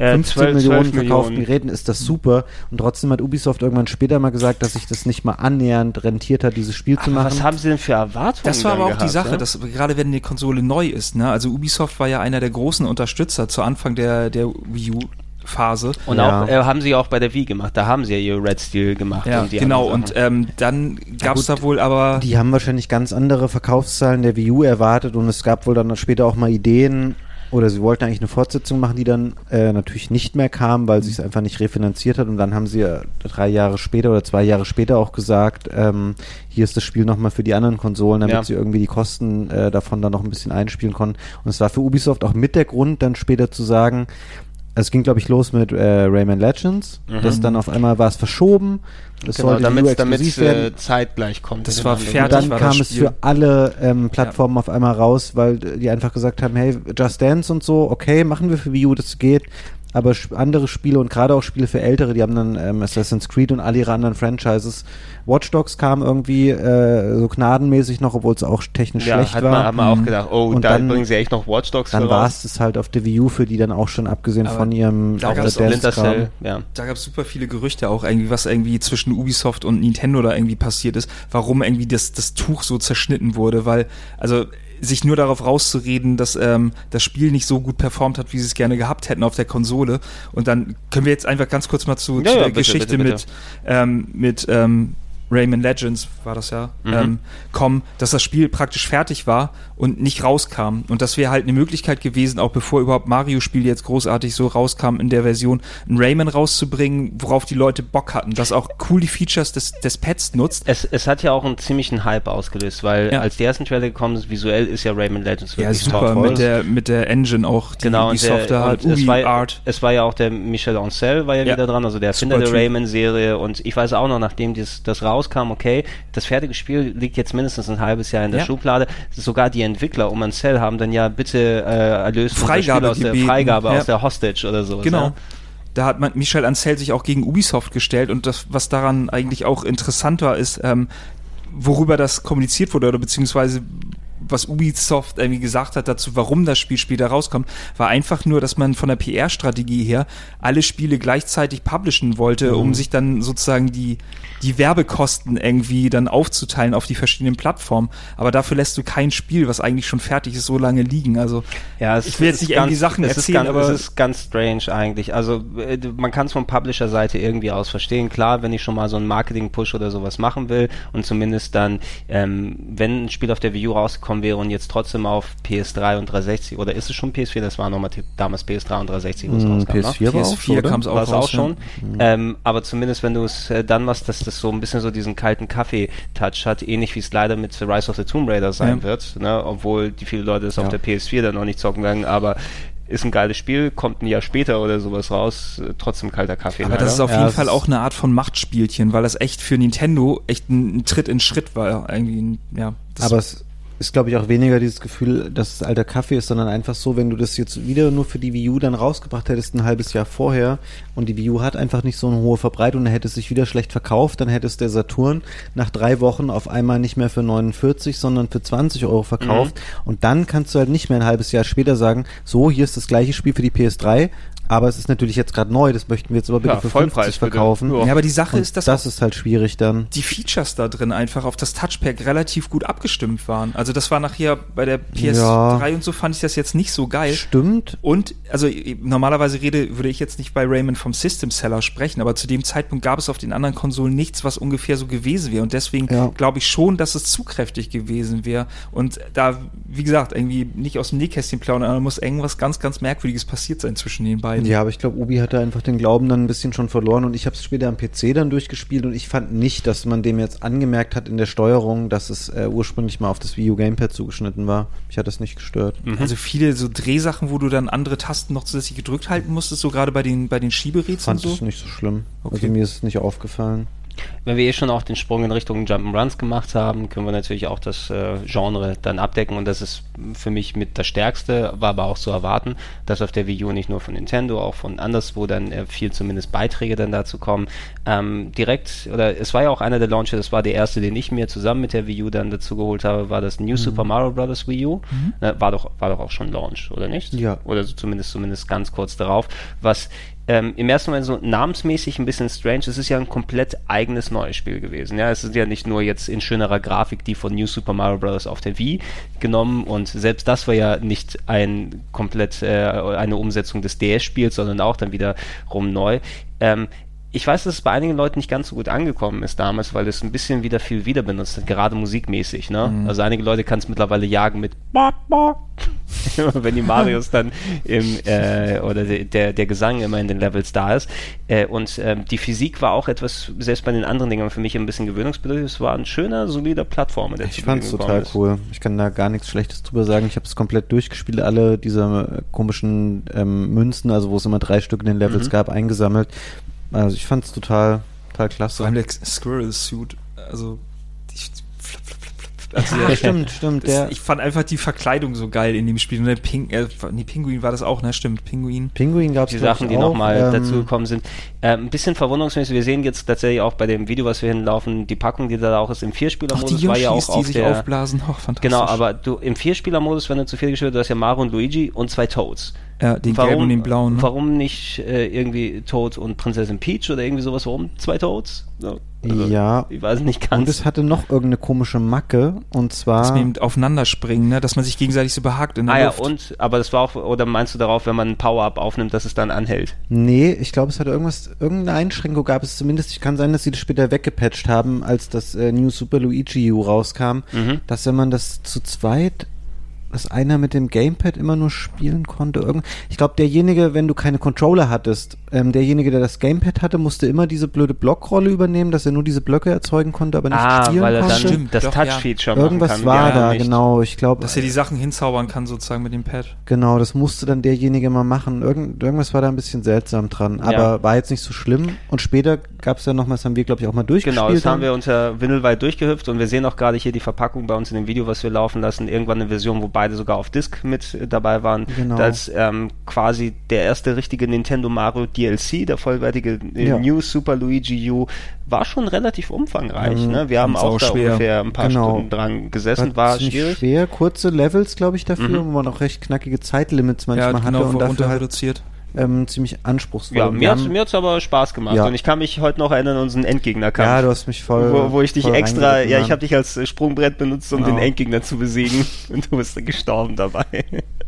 Äh, 15 12 Millionen 12 verkauften Millionen. Geräten ist das super. Und trotzdem hat Ubisoft irgendwann später mal gesagt, dass sich das nicht mal annähernd rentiert hat, dieses Spiel zu Aber machen. was haben sie denn für Erwartungen? Das war aber auch die gehabt, Sache, ne? dass gerade wenn die Konsole neu ist, ne, also Ubisoft war ja einer der großen Unterstützer zu Anfang der, der Wii U Phase. Und Ja. auch äh, haben sie auch bei der Wii gemacht. Da haben sie ja ihr Red Steel gemacht. Ja, und die genau. Und ähm, dann gab es da wohl aber Die haben wahrscheinlich ganz andere Verkaufszahlen der Wii U erwartet und es gab wohl dann später auch mal Ideen, oder sie wollten eigentlich eine Fortsetzung machen, die dann äh, natürlich nicht mehr kam, weil sie es einfach nicht refinanziert hat. Und dann haben sie drei Jahre später oder zwei Jahre später auch gesagt, ähm, hier ist das Spiel nochmal für die anderen Konsolen, damit Ja. sie irgendwie die Kosten äh, davon dann noch ein bisschen einspielen konnten. Und es war für Ubisoft auch mit der Grund, dann später zu sagen, es ging, glaube ich, los mit äh, Rayman Legends. Mhm. Das dann auf einmal war es verschoben. Das genau, sollte damit werden. äh, zeitgleich kommt. Das war fertig. Und dann war kam das es Spiel. für alle ähm, Plattformen auf einmal raus, weil die einfach gesagt haben, hey, Just Dance und so, okay, machen wir für Wii U, das geht. Aber andere Spiele und gerade auch Spiele für Ältere, die haben dann ähm, Assassin's Creed und alle ihre anderen Franchises. Watch Dogs kam irgendwie äh, so gnadenmäßig noch, obwohl es auch technisch ja, schlecht hat war. man, hat man auch gedacht, oh, Und da dann- bringen sie echt noch Watch Dogs dann war es das halt auf der Wii U für die dann auch schon abgesehen Aber von ihrem da gab's ja. da gab es super viele Gerüchte auch irgendwie, was irgendwie zwischen Ubisoft und Nintendo da irgendwie passiert ist, warum irgendwie das, das Tuch so zerschnitten wurde, weil, also sich nur darauf rauszureden, dass ähm, das Spiel nicht so gut performt hat, wie sie es gerne gehabt hätten auf der Konsole. Und dann können wir jetzt einfach ganz kurz mal zu, Ja, zu ja, der bitte, Geschichte bitte, bitte. mit, ähm, mit ähm, Rayman Legends war das ja, mhm. ähm, kommen, dass das Spiel praktisch fertig war und nicht rauskam. Und das wäre halt eine Möglichkeit gewesen, auch bevor überhaupt Mario-Spiel jetzt großartig so rauskam in der Version, ein Rayman rauszubringen, worauf die Leute Bock hatten, das auch cool die Features des, des Pads nutzt. Es, es hat ja auch einen ziemlichen Hype ausgelöst, weil ja. als die ersten Trailer gekommen sind, visuell ist ja Rayman Legends wirklich Ja, super, mit der, mit der Engine auch, die genau, Ubisoft da hat, es war, Art. Es war ja auch der Michel Ancel war ja, ja. wieder dran, also der Erfinder der Rayman-Serie und ich weiß auch noch, nachdem das, das rauskam, okay, das fertige Spiel liegt jetzt mindestens ein halbes Jahr in der ja. Schublade. Sogar die Entwickler um Ancel haben dann ja bitte äh, erlöst Freigabe aus der Freigabe ja. aus der Hostage oder so. Genau. Ja? Da hat man Michel Ancel sich auch gegen Ubisoft gestellt und das, was daran eigentlich auch interessanter ist, ähm, worüber das kommuniziert wurde oder beziehungsweise was Ubisoft irgendwie gesagt hat dazu, warum das Spiel später rauskommt, war einfach nur, dass man von der PR-Strategie her alle Spiele gleichzeitig publishen wollte, mhm. um sich dann sozusagen die, die Werbekosten irgendwie dann aufzuteilen auf die verschiedenen Plattformen. Aber dafür lässt du kein Spiel, was eigentlich schon fertig ist, so lange liegen. Also ja, ich will jetzt nicht ganz, irgendwie Sachen erzählen, ganz, aber es ist ganz strange eigentlich. Also äh, man kann es von Publisher-Seite irgendwie aus verstehen. Klar, wenn ich schon mal so einen Marketing-Push oder sowas machen will und zumindest dann, ähm, wenn ein Spiel auf der Wii U rausgekommen wäre und jetzt trotzdem auf PS3 und 360 oder ist es schon PS4? Das war nochmal damals PS3 und 360, wo es mm, rauskam. PS4 ne? PS4 kam es auch, auch, schon. Mhm. Ähm, aber zumindest wenn du es äh, dann was, dass das so ein bisschen so diesen kalten Kaffee-Touch hat, ähnlich wie es leider mit Rise of the Tomb Raider sein ja. wird, ne? obwohl die viele Leute es ja. auf der PS4 dann noch nicht zocken werden, aber ist ein geiles Spiel, kommt ein Jahr später oder sowas raus, äh, trotzdem kalter Kaffee. Aber leider. das ist auf ja, jeden Fall auch eine Art von Machtspielchen, weil das echt für Nintendo echt ein, ein Tritt in Schritt war. Irgendwie, ja. Aber es ist, glaube ich, auch weniger dieses Gefühl, dass es alter Kaffee ist, sondern einfach so, wenn du das jetzt wieder nur für die Wii U dann rausgebracht hättest, ein halbes Jahr vorher, und die Wii U hat einfach nicht so eine hohe Verbreitung, dann hätte es sich wieder schlecht verkauft, dann hätte es der Saturn nach drei Wochen auf einmal nicht mehr für 49, sondern für 20 Euro verkauft. Mhm. Und dann kannst du halt nicht mehr ein halbes Jahr später sagen, so, hier ist das gleiche Spiel für die PS3, aber es ist natürlich jetzt gerade neu, das möchten wir jetzt aber bitte ja, für 50 verkaufen. Ja. aber die Sache und ist, dass das ist halt schwierig dann. Die Features da drin einfach auf das Touchpad relativ gut abgestimmt waren. Also das war nachher bei der PS3 ja. und so fand ich das jetzt nicht so geil. Stimmt. Und also normalerweise rede würde ich jetzt nicht bei Raymond vom System Seller sprechen, aber zu dem Zeitpunkt gab es auf den anderen Konsolen nichts, was ungefähr so gewesen wäre und deswegen ja. glaube ich schon, dass es zu kräftig gewesen wäre und da wie gesagt irgendwie nicht aus dem Nähkästchen plaudern, da muss irgendwas ganz ganz merkwürdiges passiert sein zwischen den beiden. Ja, aber ich glaube, Ubi hatte einfach den Glauben dann ein bisschen schon verloren und ich habe es später am PC dann durchgespielt und ich fand nicht, dass man dem jetzt angemerkt hat in der Steuerung, dass es äh, ursprünglich mal auf das Wii U Gamepad zugeschnitten war. Mich hat das nicht gestört. Mhm. Also viele so Drehsachen, wo du dann andere Tasten noch zusätzlich gedrückt halten musstest, so gerade bei den, bei den Schieberätseln fand so? Ich nicht so schlimm. Okay. Also mir ist es nicht aufgefallen. Wenn wir eh schon auch den Sprung in Richtung Jump'n'Runs gemacht haben, können wir natürlich auch das äh, Genre dann abdecken und das ist für mich mit das Stärkste, war aber auch zu erwarten, dass auf der Wii U nicht nur von Nintendo, auch von anderswo dann äh, viel zumindest Beiträge dann dazu kommen. Ähm, direkt, oder es war ja auch einer der Launches, das war der erste, den ich mir zusammen mit der Wii U dann dazu geholt habe, war das New mhm. Super Mario Bros. Wii U. Mhm. Na, war, doch, war doch auch schon Launch, oder nicht? Ja. Oder so zumindest, zumindest ganz kurz darauf, was ähm, im ersten Moment so namensmäßig ein bisschen strange. Es ist ja ein komplett eigenes neues Spiel gewesen. Ja, es ist ja nicht nur jetzt in schönerer Grafik die von New Super Mario Bros. auf der Wii genommen und selbst das war ja nicht ein komplett äh, eine Umsetzung des DS-Spiels, sondern auch dann wiederum neu. Ähm, ich weiß, dass es bei einigen Leuten nicht ganz so gut angekommen ist damals, weil es ein bisschen wieder viel wieder benutzt hat, gerade musikmäßig. Ne? Mhm. Also einige Leute kann es mittlerweile jagen mit wenn die Marios dann im äh, oder der, der Gesang immer in den Levels da ist. Äh, und äh, die Physik war auch etwas, selbst bei den anderen Dingen für mich ein bisschen gewöhnungsbedürftig. Es war ein schöner, solider Plattformer. Der ich fand es total ist. cool. Ich kann da gar nichts Schlechtes drüber sagen. Ich habe es komplett durchgespielt, alle diese komischen ähm, Münzen, also wo es immer drei Stück in den Levels mhm. gab, eingesammelt. Also ich fand es total, total klasse. Vor allem der Squirrel Suit, also ich, flip, flip, also ja, stimmt, stimmt. Das, ich fand einfach die Verkleidung so geil in dem Spiel. Und der Ping, äh, nee, Pinguin war das auch, ne? Stimmt, Pinguin. Pinguin gab es Die Sachen, die nochmal ähm, dazugekommen sind. Äh, ein bisschen verwunderungsmäßig. Wir sehen jetzt tatsächlich auch bei dem Video, was wir hinlaufen, die Packung, die da auch ist im Vierspielermodus, war ja auch die auf sich der, aufblasen. Oh, fantastisch. Genau, aber du im Vierspielermodus, wenn du zu viel gespielt hast, du hast ja Mario und Luigi und zwei Toads. Ja, den warum, gelben und den blauen. Ne? Warum nicht äh, irgendwie Toad und Prinzessin Peach oder irgendwie sowas? Warum zwei Toads? Ja, also, Ja. Ich weiß nicht ganz. Und es hatte noch irgendeine komische Macke und zwar Dass wir eben aufeinander springen, ne? dass man sich gegenseitig so behagt in der ah ja, Luft. und, aber das war auch, oder meinst du darauf, wenn man ein Power-Up aufnimmt, dass es dann anhält? Nee, ich glaube, es hatte irgendwas, irgendeine Einschränkung gab es zumindest. Ich kann sein, dass sie das später weggepatcht haben, als das äh, New Super Luigi U rauskam, Mhm. dass wenn man das zu zweit, dass einer mit dem Gamepad immer nur spielen konnte. Irgend ich glaube, derjenige, wenn du keine Controller hattest, ähm, derjenige, der das Gamepad hatte, musste immer diese blöde Blockrolle übernehmen, dass er nur diese Blöcke erzeugen konnte, aber nicht ah, spielen weil er konnte. dann Stimmt, das ja. Touch-Feature machen Irgendwas kann. war Ja, da, nicht. genau. Ich glaube, dass er die Sachen hinzaubern kann, sozusagen mit dem Pad. Genau, das musste dann derjenige mal machen. Irgend, irgendwas war da ein bisschen seltsam dran, aber Ja. war jetzt nicht so schlimm. Und später gab es ja noch mal, das haben wir, glaube ich, auch mal durchgespielt. Genau, das haben dann. wir unter Windelweit durchgehüpft und wir sehen auch gerade hier die Verpackung bei uns in dem Video, was wir laufen lassen. Irgendwann eine Version, wo beide sogar auf Disc mit dabei waren. Genau. Das ist ähm, quasi der erste richtige Nintendo Mario DLC, der vollwertige äh, Ja. New Super Luigi U, war schon relativ umfangreich. Mhm. ne? Wir haben Und auch da sauschwer. ungefähr ein paar Genau. Stunden dran gesessen, war, ziemlich schwierig. schwer, kurze Levels, glaube ich, dafür, Mhm. wo man auch recht knackige Zeitlimits Ja, manchmal hatte genau, und runter dafür halt reduziert. ähm, ziemlich anspruchsvoll. Ja, Und mir mir hat's aber Spaß gemacht Ja. und ich kann mich heute noch erinnern an unseren Endgegnerkampf. ja, du hast mich voll. wo, wo ich dich extra, ja, ich habe dich als Sprungbrett benutzt, um Genau. den Endgegner zu besiegen und du bist gestorben dabei.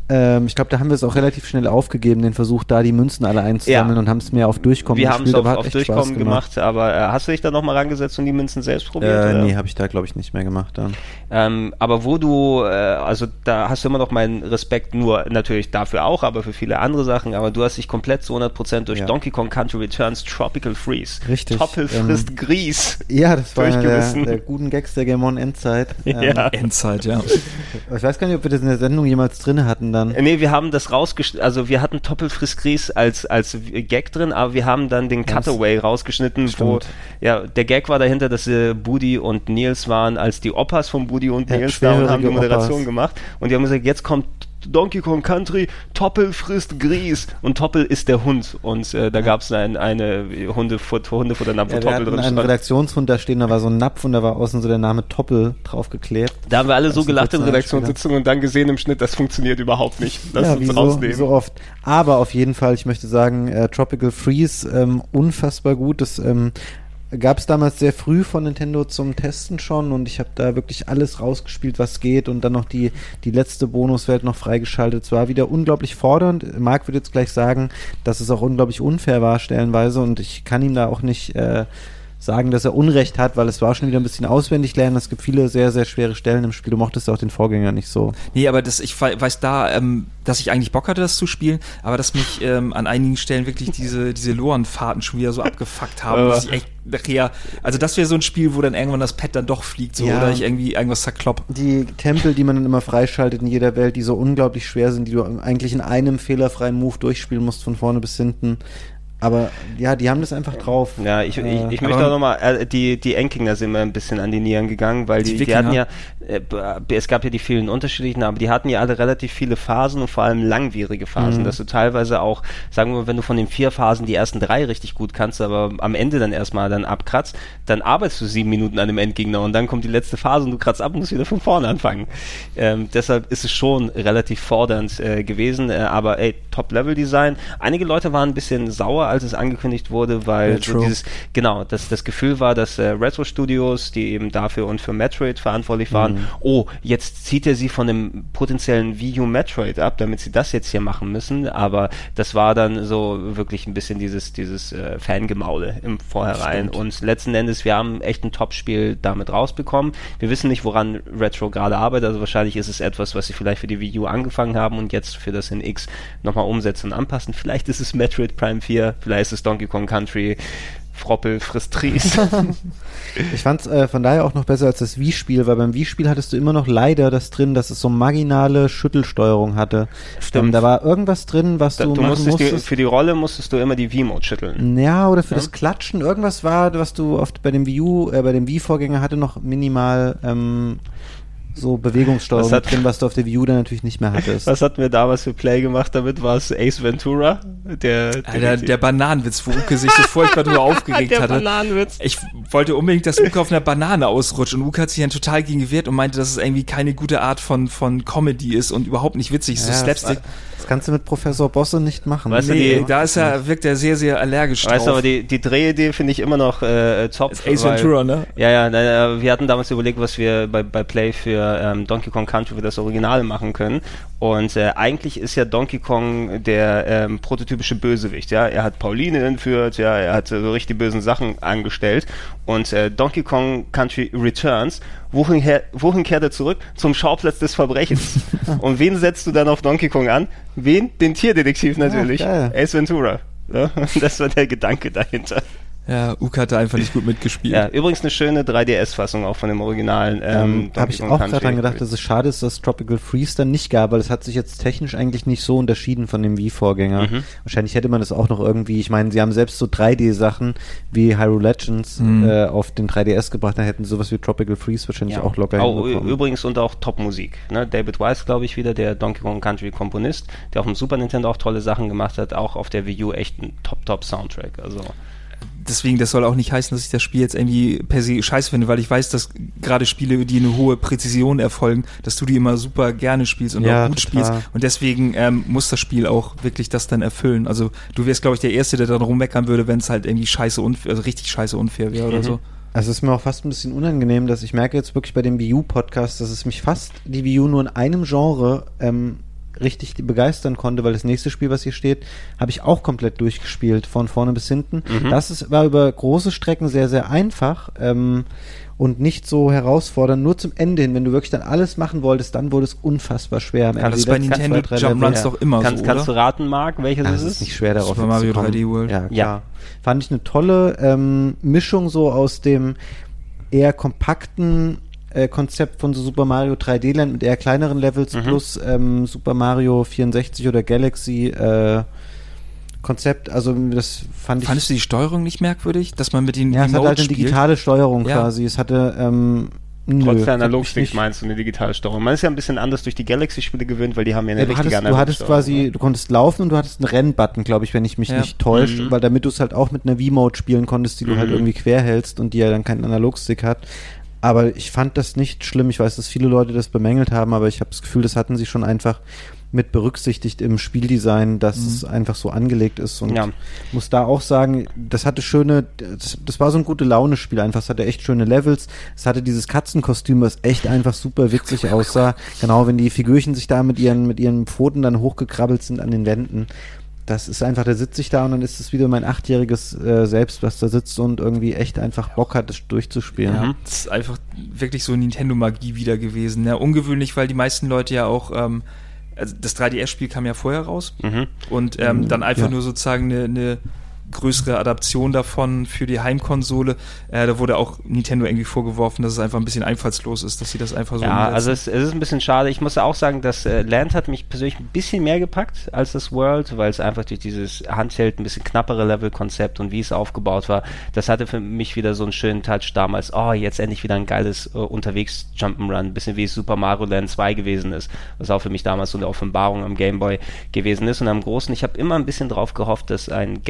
Ähm, ich glaube, da haben wir es auch relativ schnell aufgegeben, den Versuch, da die Münzen alle einzusammeln Ja. und haben es mehr auf Durchkommen Wir haben es gespielt, auf, aber hat auf echt Durchkommen Spaß gemacht, aber äh, hast du dich da nochmal rangesetzt und die Münzen selbst probiert? Äh, oder? nee, habe ich da, glaube ich, nicht mehr gemacht dann. Ähm, aber wo du, äh, also da hast du immer noch meinen Respekt, nur natürlich dafür auch, aber für viele andere Sachen, aber du hast dich komplett zu 100% durch Ja. Donkey Kong Country Returns Tropical Freeze. Richtig, Toppel ähm, frisst Grieß. Ja, das war einer der, der guten Gags der Game On Endzeit. Ähm, Ja. Endzeit, ja. Ich weiß gar nicht, ob wir das in der Sendung jemals drin hatten dann. Äh, Nee, wir haben das rausgeschnitten, also wir hatten Toppel frisst Grieß als, als Gag drin, aber wir haben dann den Cutaway rausgeschnitten, wo, ja, der Gag war dahinter, dass äh, Budi und Nils waren als die Opas von Budi und Ja, Nils da und haben die Moderation Opas. gemacht und die haben gesagt, jetzt kommt Donkey Kong Country, Toppel frisst Grieß und Toppel ist der Hund und äh, da Ja. gab es ein, eine Hundefutter, Hundefutternapf, wo Ja, Toppel drin einen. Redaktionshund da stehen, da war so ein Napf und da war außen so der Name Toppel draufgeklebt. Da haben wir alle so Das ein gelacht in Redaktionssitzungen und dann gesehen im Schnitt, das funktioniert überhaupt nicht. Lass ja, uns so, rausnehmen. so oft. Aber auf jeden Fall, ich möchte sagen, äh, Tropical Freeze, ähm, unfassbar gut. Das ähm, gab es damals sehr früh von Nintendo zum Testen schon und ich habe da wirklich alles rausgespielt, was geht und dann noch die, die letzte Bonuswelt noch freigeschaltet. Es war wieder unglaublich fordernd. Marc wird jetzt gleich sagen, dass es auch unglaublich unfair war stellenweise und ich kann ihm da auch nicht äh, sagen, dass er Unrecht hat, weil es war schon wieder ein bisschen auswendig lernen. Es gibt viele sehr, sehr schwere Stellen im Spiel. Du mochtest auch den Vorgänger nicht so. Nee, aber das, ich wei- weiß da, ähm, dass ich eigentlich Bock hatte, das zu spielen, aber dass mich ähm, an einigen Stellen wirklich diese, diese Lorenfahrten schon wieder so abgefuckt haben, dass ich echt nachher, also das wäre so ein Spiel, wo dann irgendwann das Pad dann doch fliegt, so, Ja. oder ich irgendwie irgendwas zerklopp. die Tempel, die man dann immer freischaltet in jeder Welt, die so unglaublich schwer sind, die du eigentlich in einem fehlerfreien Move durchspielen musst, von vorne bis hinten. Aber ja, die haben das einfach drauf. Ja, ich, ich, Äh, ich möchte auch nochmal, äh, die, die Endgegner sind mir ein bisschen an die Nieren gegangen, weil die, Die die, hatten ja, äh, b- es gab ja die vielen unterschiedlichen, aber die hatten ja alle relativ viele Phasen und vor allem langwierige Phasen, Mhm. dass du teilweise auch, sagen wir mal, wenn du von den vier Phasen die ersten drei richtig gut kannst, aber am Ende dann erstmal dann abkratzt, dann arbeitest du sieben Minuten an dem Endgegner und dann kommt die letzte Phase und du kratzt ab und musst wieder von vorne anfangen. Ähm, deshalb ist es schon relativ fordernd äh, gewesen, äh, aber ey, Top-Level-Design. Einige Leute waren ein bisschen sauer, als es angekündigt wurde, weil so dieses, genau, das, das Gefühl war, dass äh, Retro Studios, die eben dafür und für Metroid verantwortlich waren, Mhm. oh, jetzt zieht er sie von dem potenziellen Wii U Metroid ab, damit sie das jetzt hier machen müssen, aber das war dann so wirklich ein bisschen dieses, dieses äh, Fangemaule im Vorhinein Stimmt. und letzten Endes, wir haben echt ein Top-Spiel damit rausbekommen. Wir wissen nicht, woran Retro gerade arbeitet, also wahrscheinlich ist es etwas, was sie vielleicht für die Wii U angefangen haben und jetzt für das NX nochmal umsetzen und anpassen. Vielleicht ist es Metroid Prime 4, vielleicht ist es Donkey Kong Country, Froppel frisst Tries. Ich fand es äh, von daher auch noch besser als das Wii-Spiel, weil beim Wii-Spiel hattest du immer noch leider das drin, dass es so marginale Schüttelsteuerung hatte. Stimmt. Ähm, da war irgendwas drin, was Da, du, du musstest die, für die Rolle musstest du immer die V-Mode schütteln. ja, oder für Ja. das Klatschen. Irgendwas war, was du oft bei dem Wii U, äh, bei dem Wii-Vorgänger hatte noch minimal ähm, so Bewegungssteuerung Was hat- drin, was du auf der Wii U dann natürlich nicht mehr hattest. Was hatten wir damals für Play gemacht damit? War es Ace Ventura? Der, Alter, der Bananenwitz, wo Uke sich so furchtbar drüber aufgeregt der hatte. Bananenwitz. Ich wollte unbedingt, dass Uke auf einer Banane ausrutscht und Uke hat sich dann total gegen gewehrt und meinte, dass es irgendwie keine gute Art von, von Comedy ist und überhaupt nicht witzig, ist so Ja, Slapstick. Das, das kannst du mit Professor Bosse nicht machen. Weißt du, Nee, die- da ist er, wirkt er sehr, sehr allergisch Weißt du, drauf. aber die, die Drehidee finde ich immer noch äh, top. Ist Ace weil- Ventura, ne? Ja, ja, na, wir hatten damals überlegt, was wir bei, bei Play für ähm, Donkey Kong Country für das Original machen können. Und äh, eigentlich ist ja Donkey Kong der ähm, prototypische Bösewicht. Ja, er hat Pauline entführt, ja, er hat äh, so richtig bösen Sachen angestellt. Und äh, Donkey Kong Country Returns, wohin, her, wohin kehrt er zurück? Zum Schauplatz des Verbrechens. Und wen setzt du dann auf Donkey Kong an? Wen? Den Tierdetektiv natürlich. geil. Ace Ventura. Ja, das war der Gedanke dahinter. Ja, Uke hat da einfach nicht gut mitgespielt. Ja, übrigens eine schöne 3DS-Fassung auch von dem originalen. Ähm, Ähm, Habe ich auch gerade dran gedacht, dass es schade ist, dass Tropical Freeze dann nicht gab, weil es hat sich jetzt technisch eigentlich nicht so unterschieden von dem Wii-Vorgänger. Mhm. Wahrscheinlich hätte man das auch noch irgendwie, ich meine, sie haben selbst so 3D-Sachen wie Hyrule Legends Mhm. äh, auf den 3DS gebracht, dann hätten sowas wie Tropical Freeze wahrscheinlich Ja. auch locker Au- hinbekommen. übrigens und auch Top-Musik. Ne? David Weiss, glaube ich, wieder der Donkey Kong Country Komponist, der auch im Super Nintendo auch tolle Sachen gemacht hat, auch auf der Wii U echt ein Top-Top-Soundtrack. Also Deswegen, das soll auch nicht heißen, dass ich das Spiel jetzt irgendwie per se scheiße finde, weil ich weiß, dass gerade Spiele, die eine hohe Präzision erfolgen, dass du die immer super gerne spielst und Ja, auch gut total. spielst. Und deswegen ähm, muss das Spiel auch wirklich das dann erfüllen. Also du wärst, glaube ich, der Erste, der dann rummeckern würde, wenn es halt irgendwie scheiße unfair, also richtig scheiße unfair wäre oder Mhm. so. Also es ist mir auch fast ein bisschen unangenehm, dass ich merke jetzt wirklich bei dem Wii U-Podcast, dass es mich fast die Wii U nur in einem Genre ähm, richtig begeistern konnte, weil das nächste Spiel, was hier steht, habe ich auch komplett durchgespielt, von vorne bis hinten. Das ist, war über große Strecken sehr, sehr einfach ähm, und nicht so herausfordernd. Nur zum Ende hin, wenn du wirklich dann alles machen wolltest, dann wurde es unfassbar schwer. Am Ja, Ende das ist bei Nintendo zwei, drei Jump Level. Runs doch immer kannst, so, kannst du raten, Marc, welches Ja, es es ist? ist nicht schwer darauf Super Mario jetzt zu kommen. 3D World. Ja, klar. Ja. Fand ich eine tolle ähm, Mischung so aus dem eher kompakten äh, Konzept von so Super Mario 3D Land mit eher kleineren Levels Mhm. plus ähm, Super Mario 64 oder Galaxy äh, Konzept. Also das fand ich. Fandest du die Steuerung nicht merkwürdig, dass man mit den ja, es hatte halt eine spielt? digitale Steuerung Ja. quasi. Es hatte ähm, nö, Trotz der Analogsticks meinst du eine digitale Steuerung. Man ist ja ein bisschen anders durch die Galaxy-Spiele gewöhnt, weil die haben ja eine Ja, du, richtige hattest, du hattest quasi, ne? du konntest laufen und du hattest einen Rennbutton, glaube ich, wenn ich mich Ja. nicht täusche, Mhm. weil damit du es halt auch mit einer V-Mode spielen konntest, die du halt Mhm. irgendwie quer hältst und die ja dann keinen Analogstick hat. Aber ich fand das nicht schlimm. Ich weiß, dass viele Leute das bemängelt haben, aber ich habe das Gefühl, das hatten sie schon einfach mit berücksichtigt im Spieldesign, dass Mhm. es einfach so angelegt ist und Ja. muss da auch sagen, das hatte schöne, das, das war so ein gute Laune-Spiel einfach, es hatte echt schöne Levels, es hatte dieses Katzenkostüm, was echt einfach super witzig aussah, genau, wenn die Figürchen sich da mit ihren, mit ihren Pfoten dann hochgekrabbelt sind an den Wänden, das ist einfach, da sitze ich da und dann ist es wieder mein achtjähriges äh, Selbst, was da sitzt und irgendwie echt einfach Bock hat, das durchzuspielen. Ja, das ist einfach wirklich so Nintendo-Magie wieder gewesen. Ja, ungewöhnlich, weil die meisten Leute ja auch, ähm, also das 3DS-Spiel kam ja vorher raus Mhm. und ähm, dann einfach Ja. nur sozusagen eine, eine größere Adaption davon für die Heimkonsole. Äh, da wurde auch Nintendo irgendwie vorgeworfen, dass es einfach ein bisschen einfallslos ist, dass sie das einfach so Ja, umsetzen. also es, es ist ein bisschen schade. Ich muss auch sagen, dass äh, Land hat mich persönlich ein bisschen mehr gepackt als das World, weil es einfach durch dieses Handheld ein bisschen knappere Level-Konzept und wie es aufgebaut war, das hatte für mich wieder so einen schönen Touch damals. Oh, jetzt endlich wieder ein geiles äh, unterwegs Jump'n'Run, ein bisschen wie Super Mario Land 2 gewesen ist, was auch für mich damals so eine Offenbarung am Game Boy gewesen ist. Und am Großen, ich habe immer ein bisschen drauf gehofft, dass ein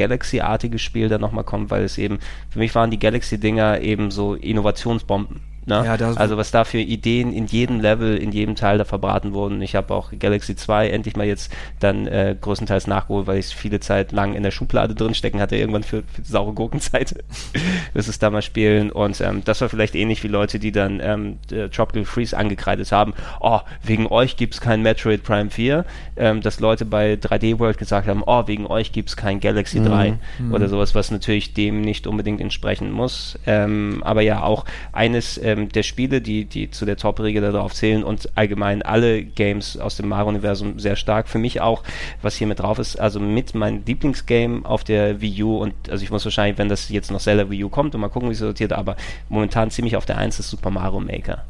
Galaxy-artiges Spiel dann nochmal kommt, weil es eben, für mich waren die Galaxy-Dinger eben so Innovationsbomben. Ne? Ja, also was da für Ideen in jedem Level, in jedem Teil da verbraten wurden. Ich habe auch Galaxy 2 endlich mal jetzt dann äh, größtenteils nachgeholt, weil ich es viele Zeit lang in der Schublade drin stecken hatte, irgendwann für, für saure Gurkenzeit. das ist da mal spielen. Und ähm, das war vielleicht ähnlich wie Leute, die dann ähm, äh, Tropical Freeze angekreidet haben. Oh, wegen euch gibt's kein Metroid Prime 4. Ähm, dass Leute bei 3D World gesagt haben, oh, wegen euch gibt's kein Galaxy 3 oder sowas, was natürlich dem nicht unbedingt entsprechen muss. Ähm, aber ja, auch eines ähm, der Spiele, die, die zu der Top-Riege darauf zählen und allgemein alle Games aus dem Mario-Universum sehr stark. Für mich auch, was hier mit drauf ist, also mit meinem Lieblingsgame auf der Wii U und also ich muss wahrscheinlich, wenn das jetzt noch Zelda Wii U kommt und mal gucken, wie es sortiert, aber momentan ziemlich auf der 1 ist Super Mario Maker.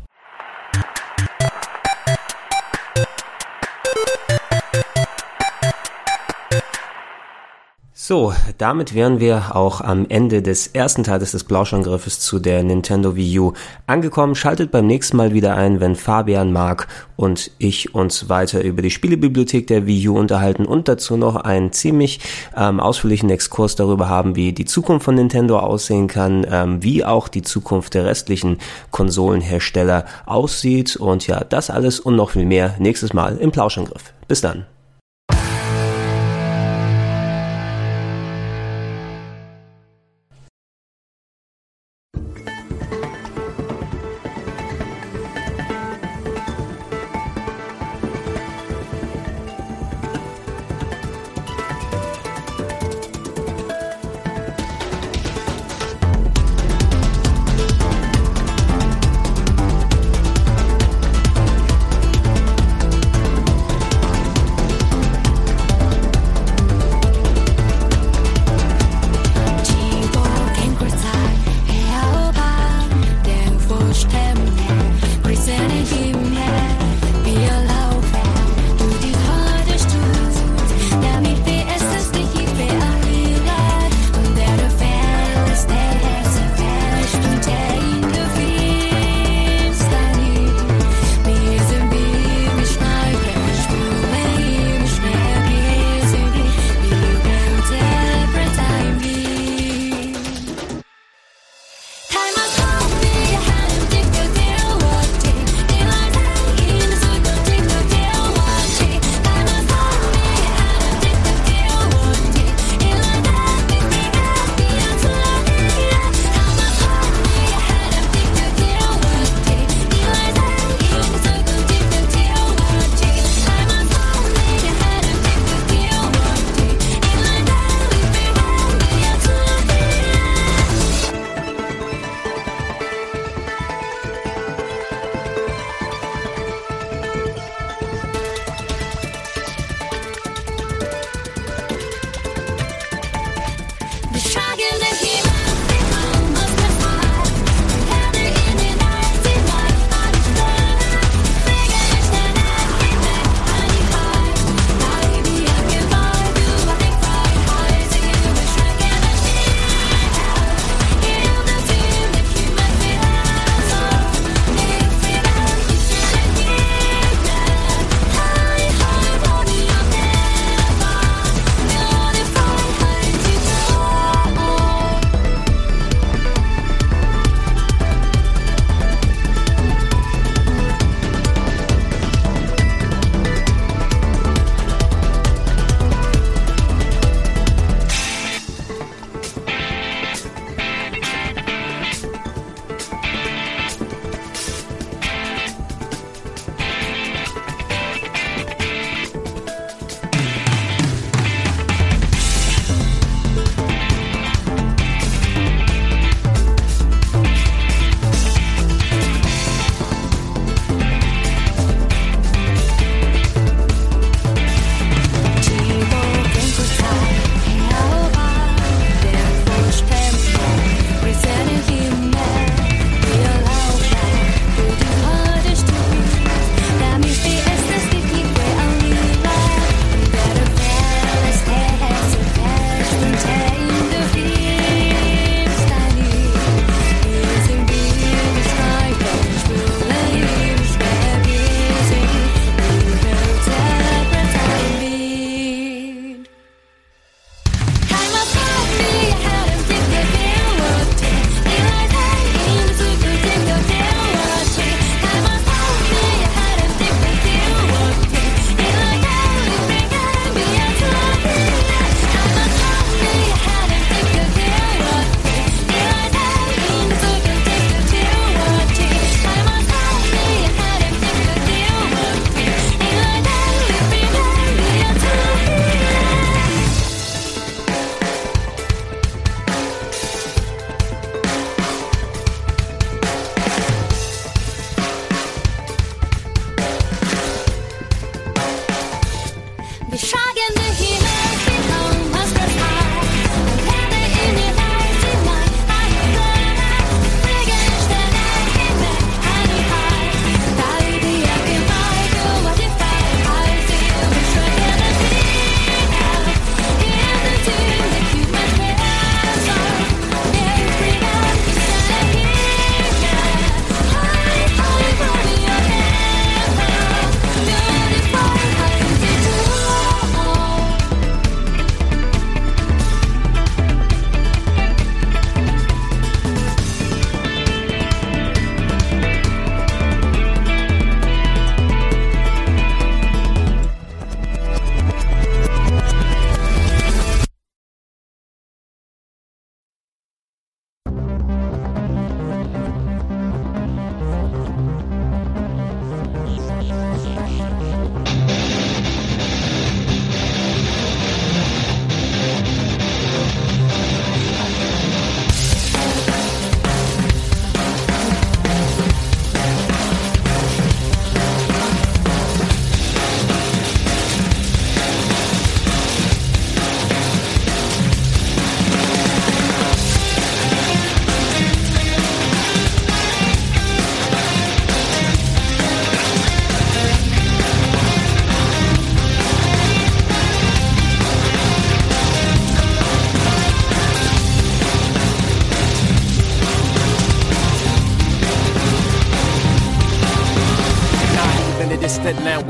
So, damit wären wir auch am Ende des ersten Teils des Plauschangriffes zu der Nintendo Wii U angekommen. Schaltet beim nächsten Mal wieder ein, wenn Fabian, Mark und ich uns weiter über die Spielebibliothek der Wii U unterhalten und dazu noch einen ziemlich ähm, ausführlichen Exkurs darüber haben, wie die Zukunft von Nintendo aussehen kann, ähm, wie auch die Zukunft der restlichen Konsolenhersteller aussieht und ja, das alles und noch viel mehr nächstes Mal im Plauschangriff. Bis dann.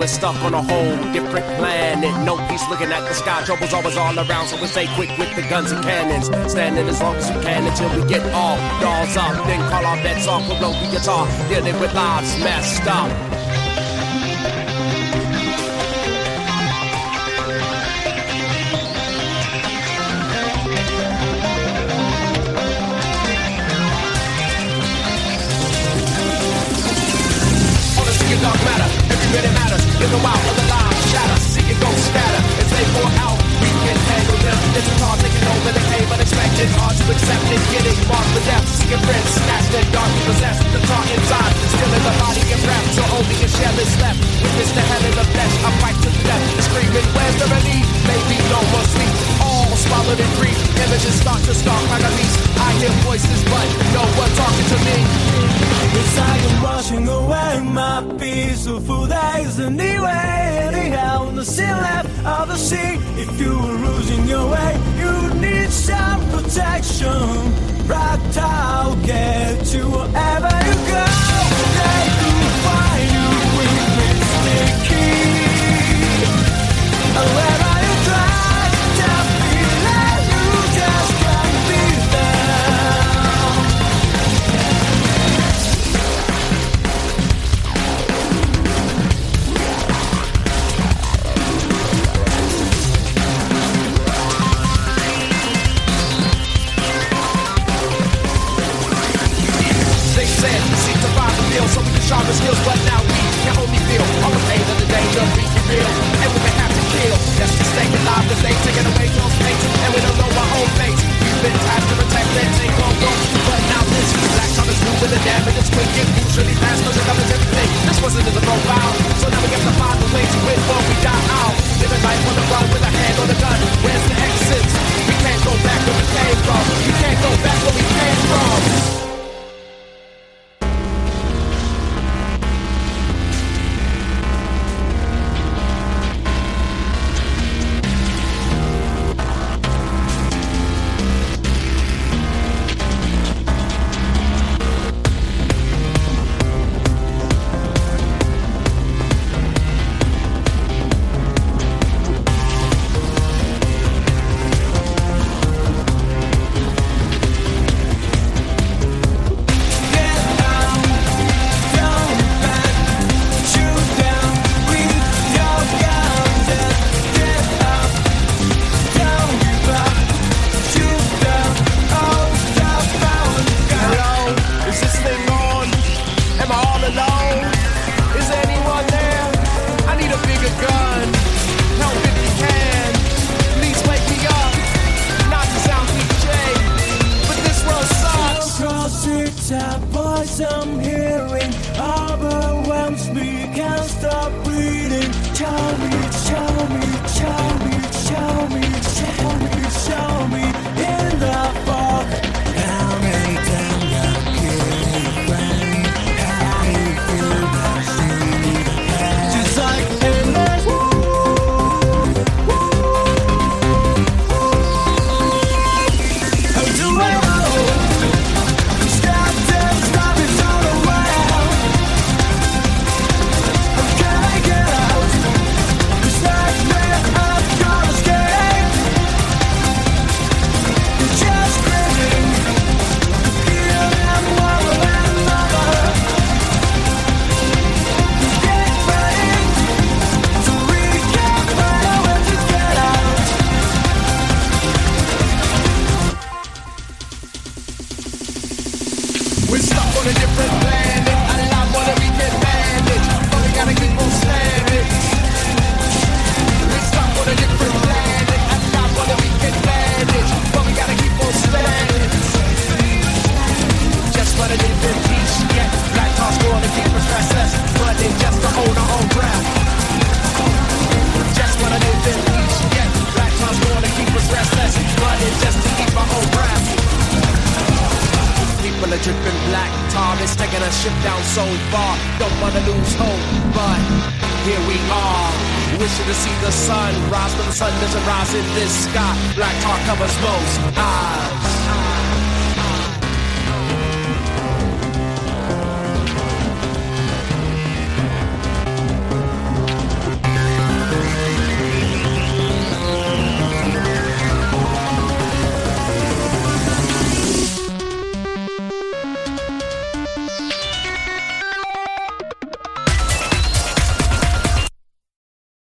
We're stuck on a whole different planet. No peace looking at the sky. Trouble's always all around, so we stay quick with the guns and cannons. Standing as long as we can until we get all dolls up. Then call our bets off. We'll blow the guitar, dealing with lives messed up. dark matter. Every minute matters. Live a while, other lives shatter. See it go scatter. As they pour out, we can handle them. It's hard taking over the cave, unexpected. Hard to accept it. Getting marked for death. Seeking friends, snatched and dark, possessed. The tar inside, still in the body and breath. So only a shell is left. Witness the hell in the flesh. I fight to the death. Screaming, where's the relief? Maybe no more sleep. All swallowed in grief. Images start to stalk like a beast. I hear voices, but no one talking to me. It's like I'm washing away my peaceful days anyway. Anyhow, nothing left of the sea. If you were losing your way, you need some protection. Right, I'll get you wherever you go. They could find you with me sticky. Wherever